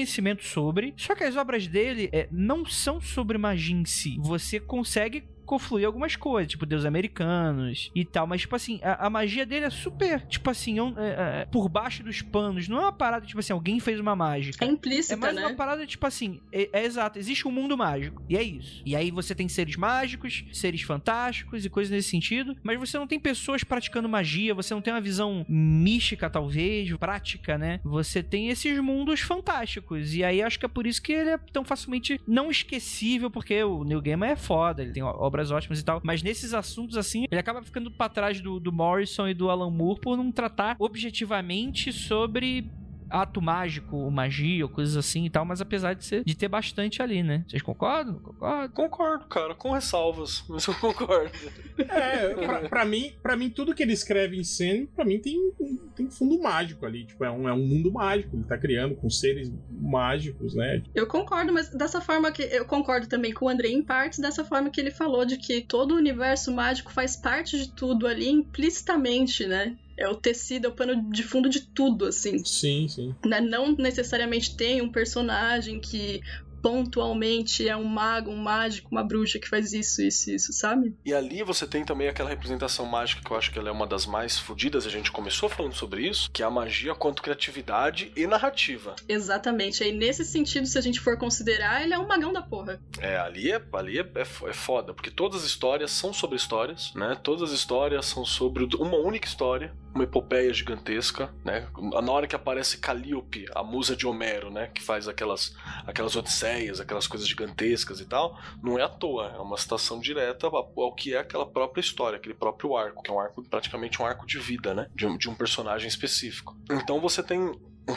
sobre, só que as obras dele é, não são sobre magia em si. Você consegue confluir algumas coisas, tipo Deus Americanos e tal. Mas, tipo assim, a, a magia dele é super, tipo assim, um, é, é, por baixo dos panos. Não é uma parada, tipo assim, alguém fez uma mágica. É implícita, É mais né? uma parada, tipo assim, é, é, exato. Existe um mundo mágico. E é isso. E aí você tem seres mágicos, seres fantásticos e coisas nesse sentido. Mas você não tem pessoas praticando magia, você não tem uma visão mística, talvez, prática, né? Você tem esses mundos fantásticos. E aí acho que é por isso que ele é tão facilmente não esquecível, porque o Neil Gaiman é foda. Ele tem obras ótimas e tal. Mas nesses assuntos, assim, ele acaba ficando para trás do, do Morrison e do Alan Moore por não tratar objetivamente sobre ato mágico, magia, ou coisas assim e tal, mas apesar de ser de ter bastante ali, né? Vocês concordam? Concordo. Concordo, cara, com ressalvas, mas eu concordo. É, pra, pra, mim, para mim tudo que ele escreve em cena, para mim tem, tem fundo mágico ali, tipo, é um, é um mundo mágico, ele tá criando com seres mágicos, né? Eu concordo, mas dessa forma que eu concordo também com o André em partes, dessa forma que ele falou de que todo o universo mágico faz parte de tudo ali implicitamente, né? É o tecido, é o pano de fundo de tudo, assim. Sim, sim. Né? Não necessariamente tem um personagem que pontualmente é um mago, um mágico, uma bruxa que faz isso, isso, isso, sabe? E ali você tem também aquela representação mágica que eu acho que ela é uma das mais fodidas, a gente começou falando sobre isso, que é a magia quanto criatividade e narrativa. Exatamente. Aí nesse sentido, se a gente for considerar, ele é um magão da porra. É, ali é, ali é, é, é foda, porque todas as histórias são sobre histórias, né? Todas as histórias são sobre uma única história, uma epopeia gigantesca, né? Na hora que aparece Calíope, a musa de Homero, né? Que faz aquelas, aquelas odisseias, aquelas coisas gigantescas e tal, não é à toa, é uma citação direta ao que é aquela própria história, aquele próprio arco, que é um arco, praticamente um arco de vida, né? De um, de um personagem específico. Então você tem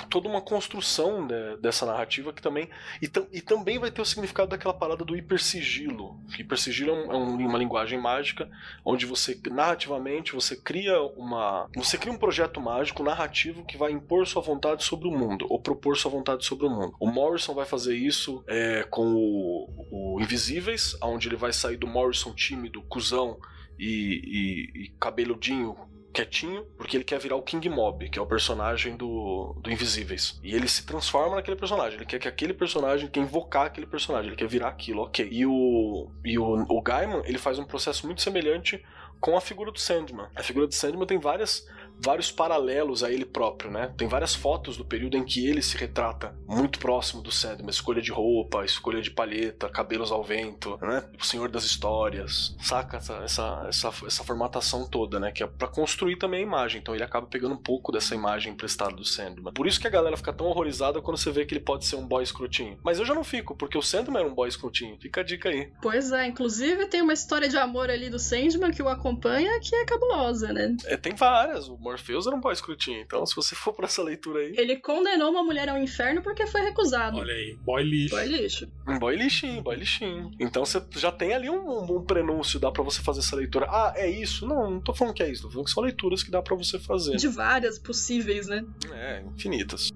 toda uma construção né, dessa narrativa que também. E, e, também vai ter o significado daquela parada do hipersigilo. Hipersigilo é, um, é um, uma linguagem mágica onde você, narrativamente, você cria uma. Você cria um projeto mágico narrativo que vai impor sua vontade sobre o mundo, ou propor sua vontade sobre o mundo. O Morrison vai fazer isso é, com o, o Invisíveis, onde ele vai sair do Morrison tímido, cuzão e, e, e cabeludinho quietinho, porque ele quer virar o King Mob, que é o personagem do, do Invisíveis. E ele se transforma naquele personagem. Ele quer que aquele personagem, quer invocar aquele personagem, ele quer virar aquilo, ok. E o, e o, o Gaiman, ele faz um processo muito semelhante com a figura do Sandman. A figura do Sandman tem várias vários paralelos a ele próprio, né? Tem várias fotos do período em que ele se retrata muito próximo do Sandman. Escolha de roupa, escolha de palheta, cabelos ao vento, né? O Senhor das Histórias. Saca essa, essa, essa, essa formatação toda, né? Que é pra construir também a imagem. Então ele acaba pegando um pouco dessa imagem emprestada do Sandman. Por isso que a galera fica tão horrorizada quando você vê que ele pode ser um boy escrotinho. Mas eu já não fico, porque o Sandman era um boy escrotinho. Fica a dica aí. Pois é, inclusive tem uma história de amor ali do Sandman que o acompanha que é cabulosa, né? É, tem várias. O Morpheus era um boy escrotinho. Então, se você for pra essa leitura aí. Ele condenou uma mulher ao inferno porque foi recusado. Olha aí, boy lixo. Foi lixo. Um boy lixinho, boy lixinho. Então você já tem ali um, um, um prenúncio, dá pra você fazer essa leitura. Ah, é isso? Não, não tô falando que é isso, tô falando que são leituras que dá pra você fazer. De várias possíveis, né? É, infinitas.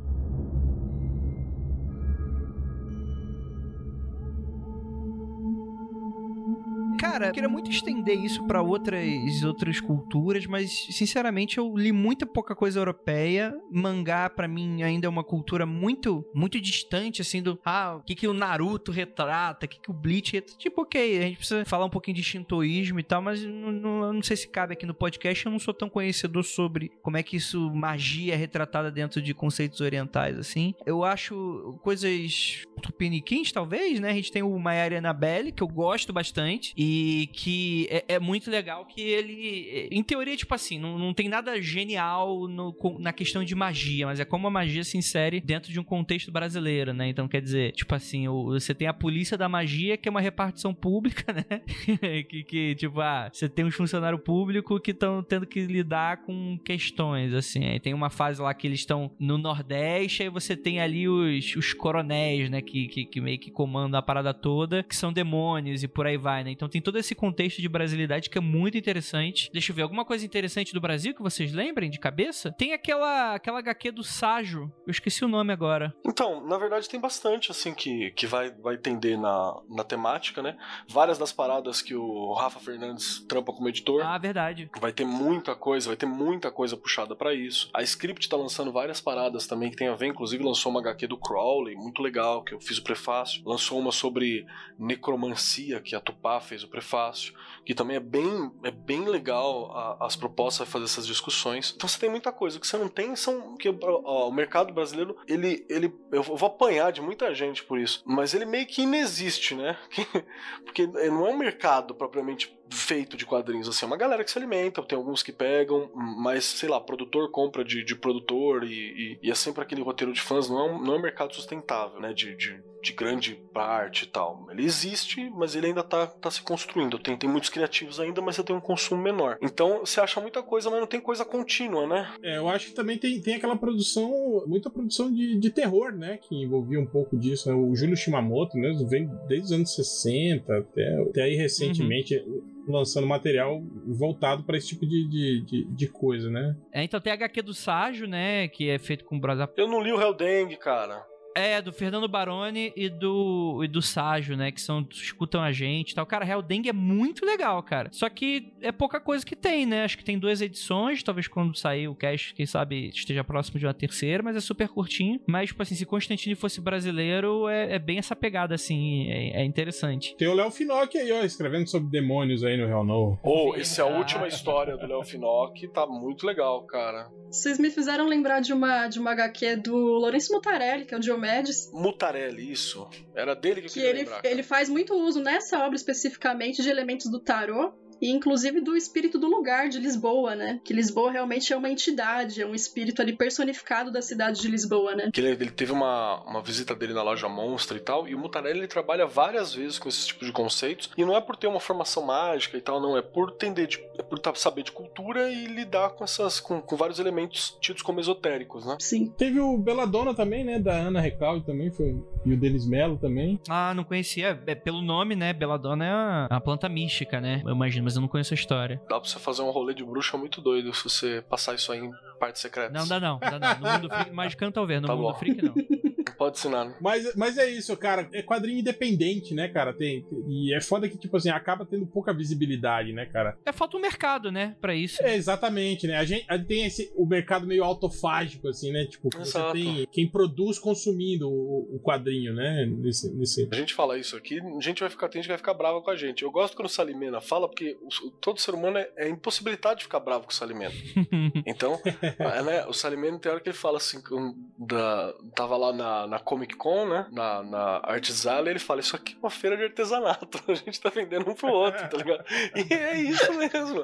Cara, eu queria muito estender isso pra outras outras culturas, mas sinceramente eu li muita pouca coisa europeia. Mangá pra mim ainda é uma cultura muito muito distante assim do ah, o que que o Naruto retrata, o que que o Bleach retrata. Tipo, OK, a gente precisa falar um pouquinho de shintoísmo e tal, mas não, não, não sei se cabe aqui no podcast, eu não sou tão conhecedor sobre como é que isso magia é retratada dentro de conceitos orientais assim. Eu acho coisas tupiniquins talvez, né? A gente tem o Mayari Annabelle, que eu gosto bastante e que é, é muito legal que ele, em teoria, tipo assim, não, não tem nada genial no- na questão de magia, mas é como a magia se insere dentro de um contexto brasileiro, né? Então, quer dizer, tipo assim, você tem a polícia da magia, que é uma repartição pública, né? que, que, tipo, ah, você tem uns funcionários públicos que estão tendo que lidar com questões, assim. Aí tem uma fase lá que eles estão no Nordeste, aí você tem ali os, os coronéis, né? Que, que, que meio que comandam a parada toda, que são demônios e por aí vai, né? Então tem todo esse contexto de brasilidade que é muito interessante. Deixa eu ver, alguma coisa interessante do Brasil que vocês lembrem de cabeça? Tem aquela, aquela HQ do Ságio, eu esqueci o nome agora. Então, na verdade tem bastante, assim, que, que vai, vai tender na, na temática, né? Várias das paradas que o Rafa Fernandes trampa como editor. Ah, verdade. Vai ter muita coisa, vai ter muita coisa puxada pra isso. A Script tá lançando várias paradas também que tem a ver, inclusive lançou uma HQ do Crowley, muito legal, que eu fiz o prefácio. Lançou uma sobre necromancia, que a Tupá fez o prefácio, que também é bem, é bem legal a- as propostas fazer essas discussões. Então você tem muita coisa. O que você não tem são que ó, o mercado brasileiro, ele, ele eu vou apanhar de muita gente por isso, mas ele meio que inexiste, né? Porque não é um mercado propriamente feito de quadrinhos, assim, é uma galera que se alimenta, tem alguns que pegam, mas, sei lá, produtor compra de, de produtor e, e- e é sempre aquele roteiro de fãs, não é um, não é um mercado sustentável, né, de, de, de grande parte e tal. Ele existe, mas ele ainda tá, tá se construindo, tem, tem muitos criativos ainda, mas você tem um consumo menor. Então, você acha muita coisa, mas não tem coisa contínua, né? É, eu acho que também tem, tem aquela produção, muita produção de, de terror, né? Que envolvia um pouco disso. né? O Júlio Shimamoto mesmo vem desde os anos 60 até, até aí recentemente lançando material voltado para esse tipo de, de, de, de coisa, né? É, então tem a HQ do Ságio, né? Que é feito com o Brasa Eu não li o Helldengue, cara. É, do Fernando Baroni e do, e do Ságio, né? Que são, escutam a gente e tal. Cara, Helldengue é muito legal, cara. Só que é pouca coisa que tem, né? Acho que tem duas edições. Talvez quando sair o cast, quem sabe, esteja próximo de uma terceira. Mas é super curtinho. Mas, tipo assim, se Constantine fosse brasileiro, é, é bem essa pegada, assim. É, é interessante. Tem o Léo Finocchi aí, ó, escrevendo sobre demônios aí no Real No. Ou, essa é a última história do Léo Finocchi, tá muito legal, cara. Vocês me fizeram lembrar de uma, de uma HQ do Lourenço Mutarelli, que é o Diomedes, Mutarelli, isso. Era dele que eu que ele, lembrar. ele faz muito uso nessa obra especificamente de elementos do tarô e inclusive do espírito do lugar de Lisboa, né? Que Lisboa realmente é uma entidade, é um espírito ali personificado da cidade de Lisboa, né? Que ele, ele teve uma, uma visita dele na loja Monstra e tal, e o Mutarelli ele trabalha várias vezes com esse tipo de conceitos, e não é por ter uma formação mágica e tal, não, é por entender, de, é por saber de cultura e lidar com essas com, com vários elementos tidos como esotéricos, né? Sim. Teve o Belladonna também, né? Da Ana Recalde também, foi. E o Denis Mello também. Ah, não conhecia. É, pelo nome, né? Belladonna é uma, uma planta mística, né? Eu imagino, mas eu não conheço a história. Dá pra você fazer um rolê de bruxa muito doido se você passar isso aí em partes secretas. Não, dá não. Dá não. No mundo freak, mas canta ao ver. No Tá mundo bom. freak, não. Pode assinar, né? Mas, mas é isso, cara. É quadrinho independente, né, cara? Tem, e é foda que, tipo assim, acaba tendo pouca visibilidade, né, cara? É falta um mercado, né, pra isso. É, exatamente, né? A gente, a tem esse, o mercado meio autofágico, assim, né? Tipo, você tem quem produz consumindo o, o quadrinho, né? Nesse, nesse... A gente fala isso aqui, a gente vai ficar, tem gente que vai ficar brava com a gente. Eu gosto quando o Salimena fala, porque o- todo ser humano é, é impossibilitado de ficar bravo com o Salimena. Então, é, né, o Salimena tem hora que ele fala assim, com- da, tava lá na, na Comic Con, né, na, na Arts Alley, ele fala, isso aqui é uma feira de artesanato, a gente tá vendendo um pro outro, tá ligado? E é isso mesmo.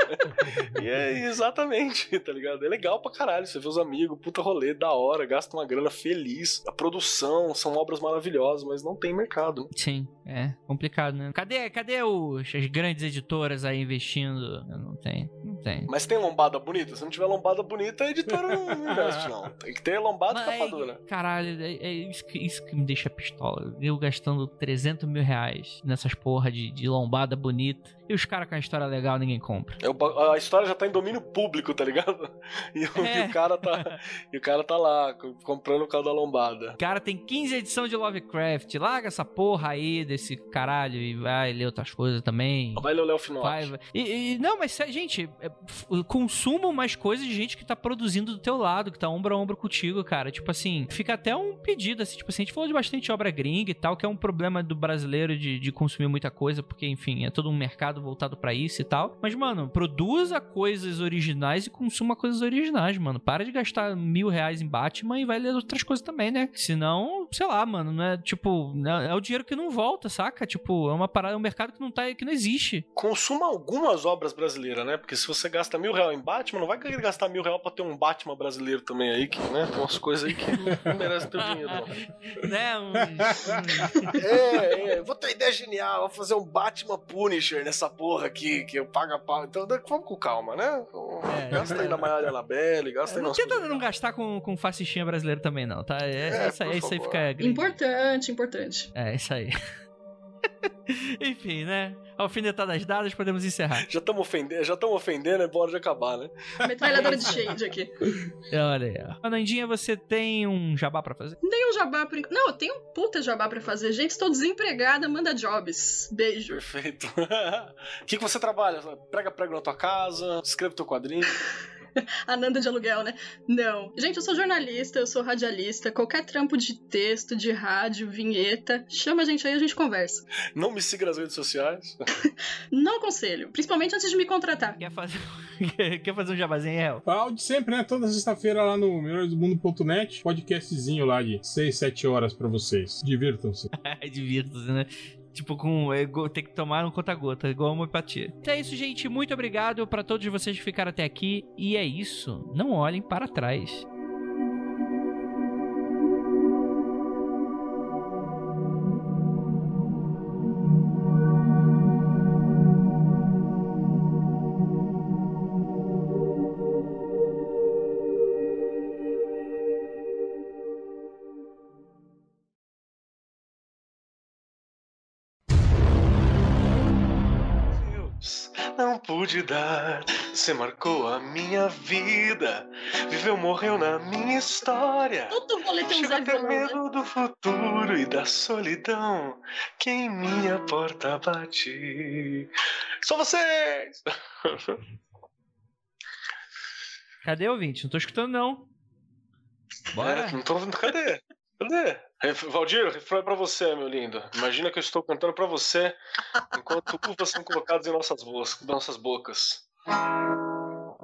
E é exatamente, tá ligado? É legal pra caralho, você vê os amigos, puta rolê, da hora, gasta uma grana feliz, a produção, são obras maravilhosas, mas não tem mercado. Sim, é complicado, né? Cadê, cadê os, as grandes editoras aí investindo? Não tem, não tem. Mas tem lombada bonita? Se não tiver lombada bonita, a editora não investe, não. Tem que ter lombada e Mas, capa dura. Caralho, é, é isso, que, isso que me deixa pistola. Eu gastando 300 mil reais nessas porra de, de lombada bonita. E os caras com a história legal ninguém compra. É o A história já tá em domínio público, tá ligado? E o, É. e o cara tá. E o cara tá lá, co- comprando o carro da lombada. Cara, tem 15 edições de Lovecraft. Larga essa porra aí desse caralho e vai ler outras coisas também. Vai ler o Léo Finotti. Vai, vai. E, e- não, mas gente, é, consumam mais coisas de gente que tá produzindo do teu lado, que tá ombro a ombro contigo, cara. Tipo assim, fica até um pedido, assim, tipo assim, a gente falou de bastante obra gringa e tal, que é um problema do brasileiro de, de consumir muita coisa, porque, enfim, é todo um mercado voltado pra isso e tal. Mas, mano, produza coisas originais e consuma coisas originais, mano. Para de gastar mil reais em Batman e vai ler outras coisas também, né? Senão, sei lá, mano, não é tipo, é é o dinheiro que não volta, saca? Tipo, é uma parada, é um mercado que não tá, que não existe. Consuma algumas obras brasileiras, né? Porque se você gasta mil reais em Batman, não vai querer gastar mil reais pra ter um Batman brasileiro também aí, que, né? Tem umas coisas aí que não merecem teu dinheiro, não. né? uns- É, é, vou ter ideia genial, vou fazer um Batman Punisher nessa porra aqui, que eu pago a pau. Então vamos com calma, né? É, gasta aí na Maiara Labelle, gasta aí não tenta não gastar com, com fascistinha brasileiro também, não, tá? É, É, essa, por isso aí fica. grande. Importante, importante. É, isso aí. Enfim, né? Alfinetadas dadas, podemos encerrar. Já estamos ofendendo, já estamos ofendendo, é bora de acabar, né? Metralhadora de shade aqui. Olha aí. Anandinha, você tem um jabá pra fazer? Tem um jabá por... enquanto. Não, eu tenho um puta jabá pra fazer. Gente, estou desempregada, manda jobs. Beijo. Perfeito. O que, que você trabalha? Prega prego na tua casa, escreve teu quadrinho. Ananda de aluguel, né? Não. Gente, eu sou jornalista, eu sou radialista. Qualquer trampo de texto, de rádio, vinheta, chama a gente aí, a gente conversa. Não me siga nas redes sociais. Não aconselho, principalmente antes de me contratar. Quer fazer, quer fazer um jabazinho, El? O de sempre, né? Toda sexta-feira lá no melhoresdomundo.net, podcastzinho lá de 6, 7 horas pra vocês. Divirtam-se. Divirta-se, né? Tipo, com. é, tem que tomar um conta-gota, igual homeopatia. Então é isso, gente. Muito obrigado pra todos vocês que ficaram até aqui. E é isso. Não olhem para trás. Pude dar. Você marcou a minha vida. Viveu, morreu na minha história. Todo um Chega Zé a ter Violão, né? medo do futuro e da solidão que em minha porta bate. Só vocês! Cadê o ouvinte? Não tô escutando, não. Bora. É, não tô vendo. Cadê? Cadê? Ref- Valdir, refrão é pra você, meu lindo. Imagina que eu estou cantando pra você enquanto uvas são colocadas em nossas, vo- nossas bocas.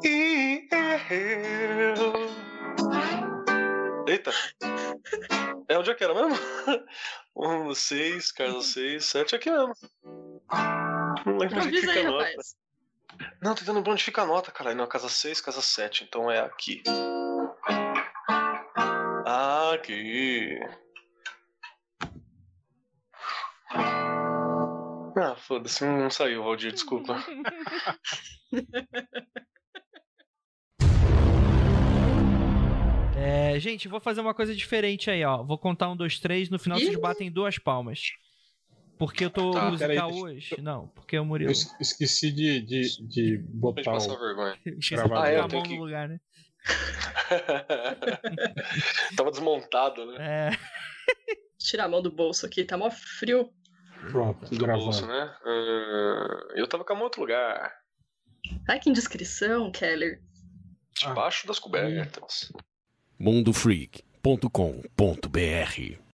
E eu. Eita! É onde é que era mesmo? Um, seis, casa seis, sete, aqui mesmo. Não lembro onde fica aí, a nota. rapaz. Não, tô tentando lembrar onde fica a nota, cara. Não, casa 6, casa 7, então é aqui. Aqui. Ah, foda-se, não saiu, Valdir, desculpa. É, gente, vou fazer uma coisa diferente aí, ó. Vou contar um, dois, três. No final Ih. vocês batem duas palmas. Porque eu tô Tá, musical hoje. Não, porque Eu Murilo. es- esqueci de, de, de botar passar o. vergonha. Esqueci de Ah, é, a eu tenho mão que- no lugar, né? Tava desmontado, né? É. Tirar a mão do bolso aqui, tá mó frio. Pronto, Do gravando. bolso, né? Ah, eu tava com a mão em outro lugar. Ai, que indiscrição, Keller. Debaixo das cobertas. mundofreak.com.br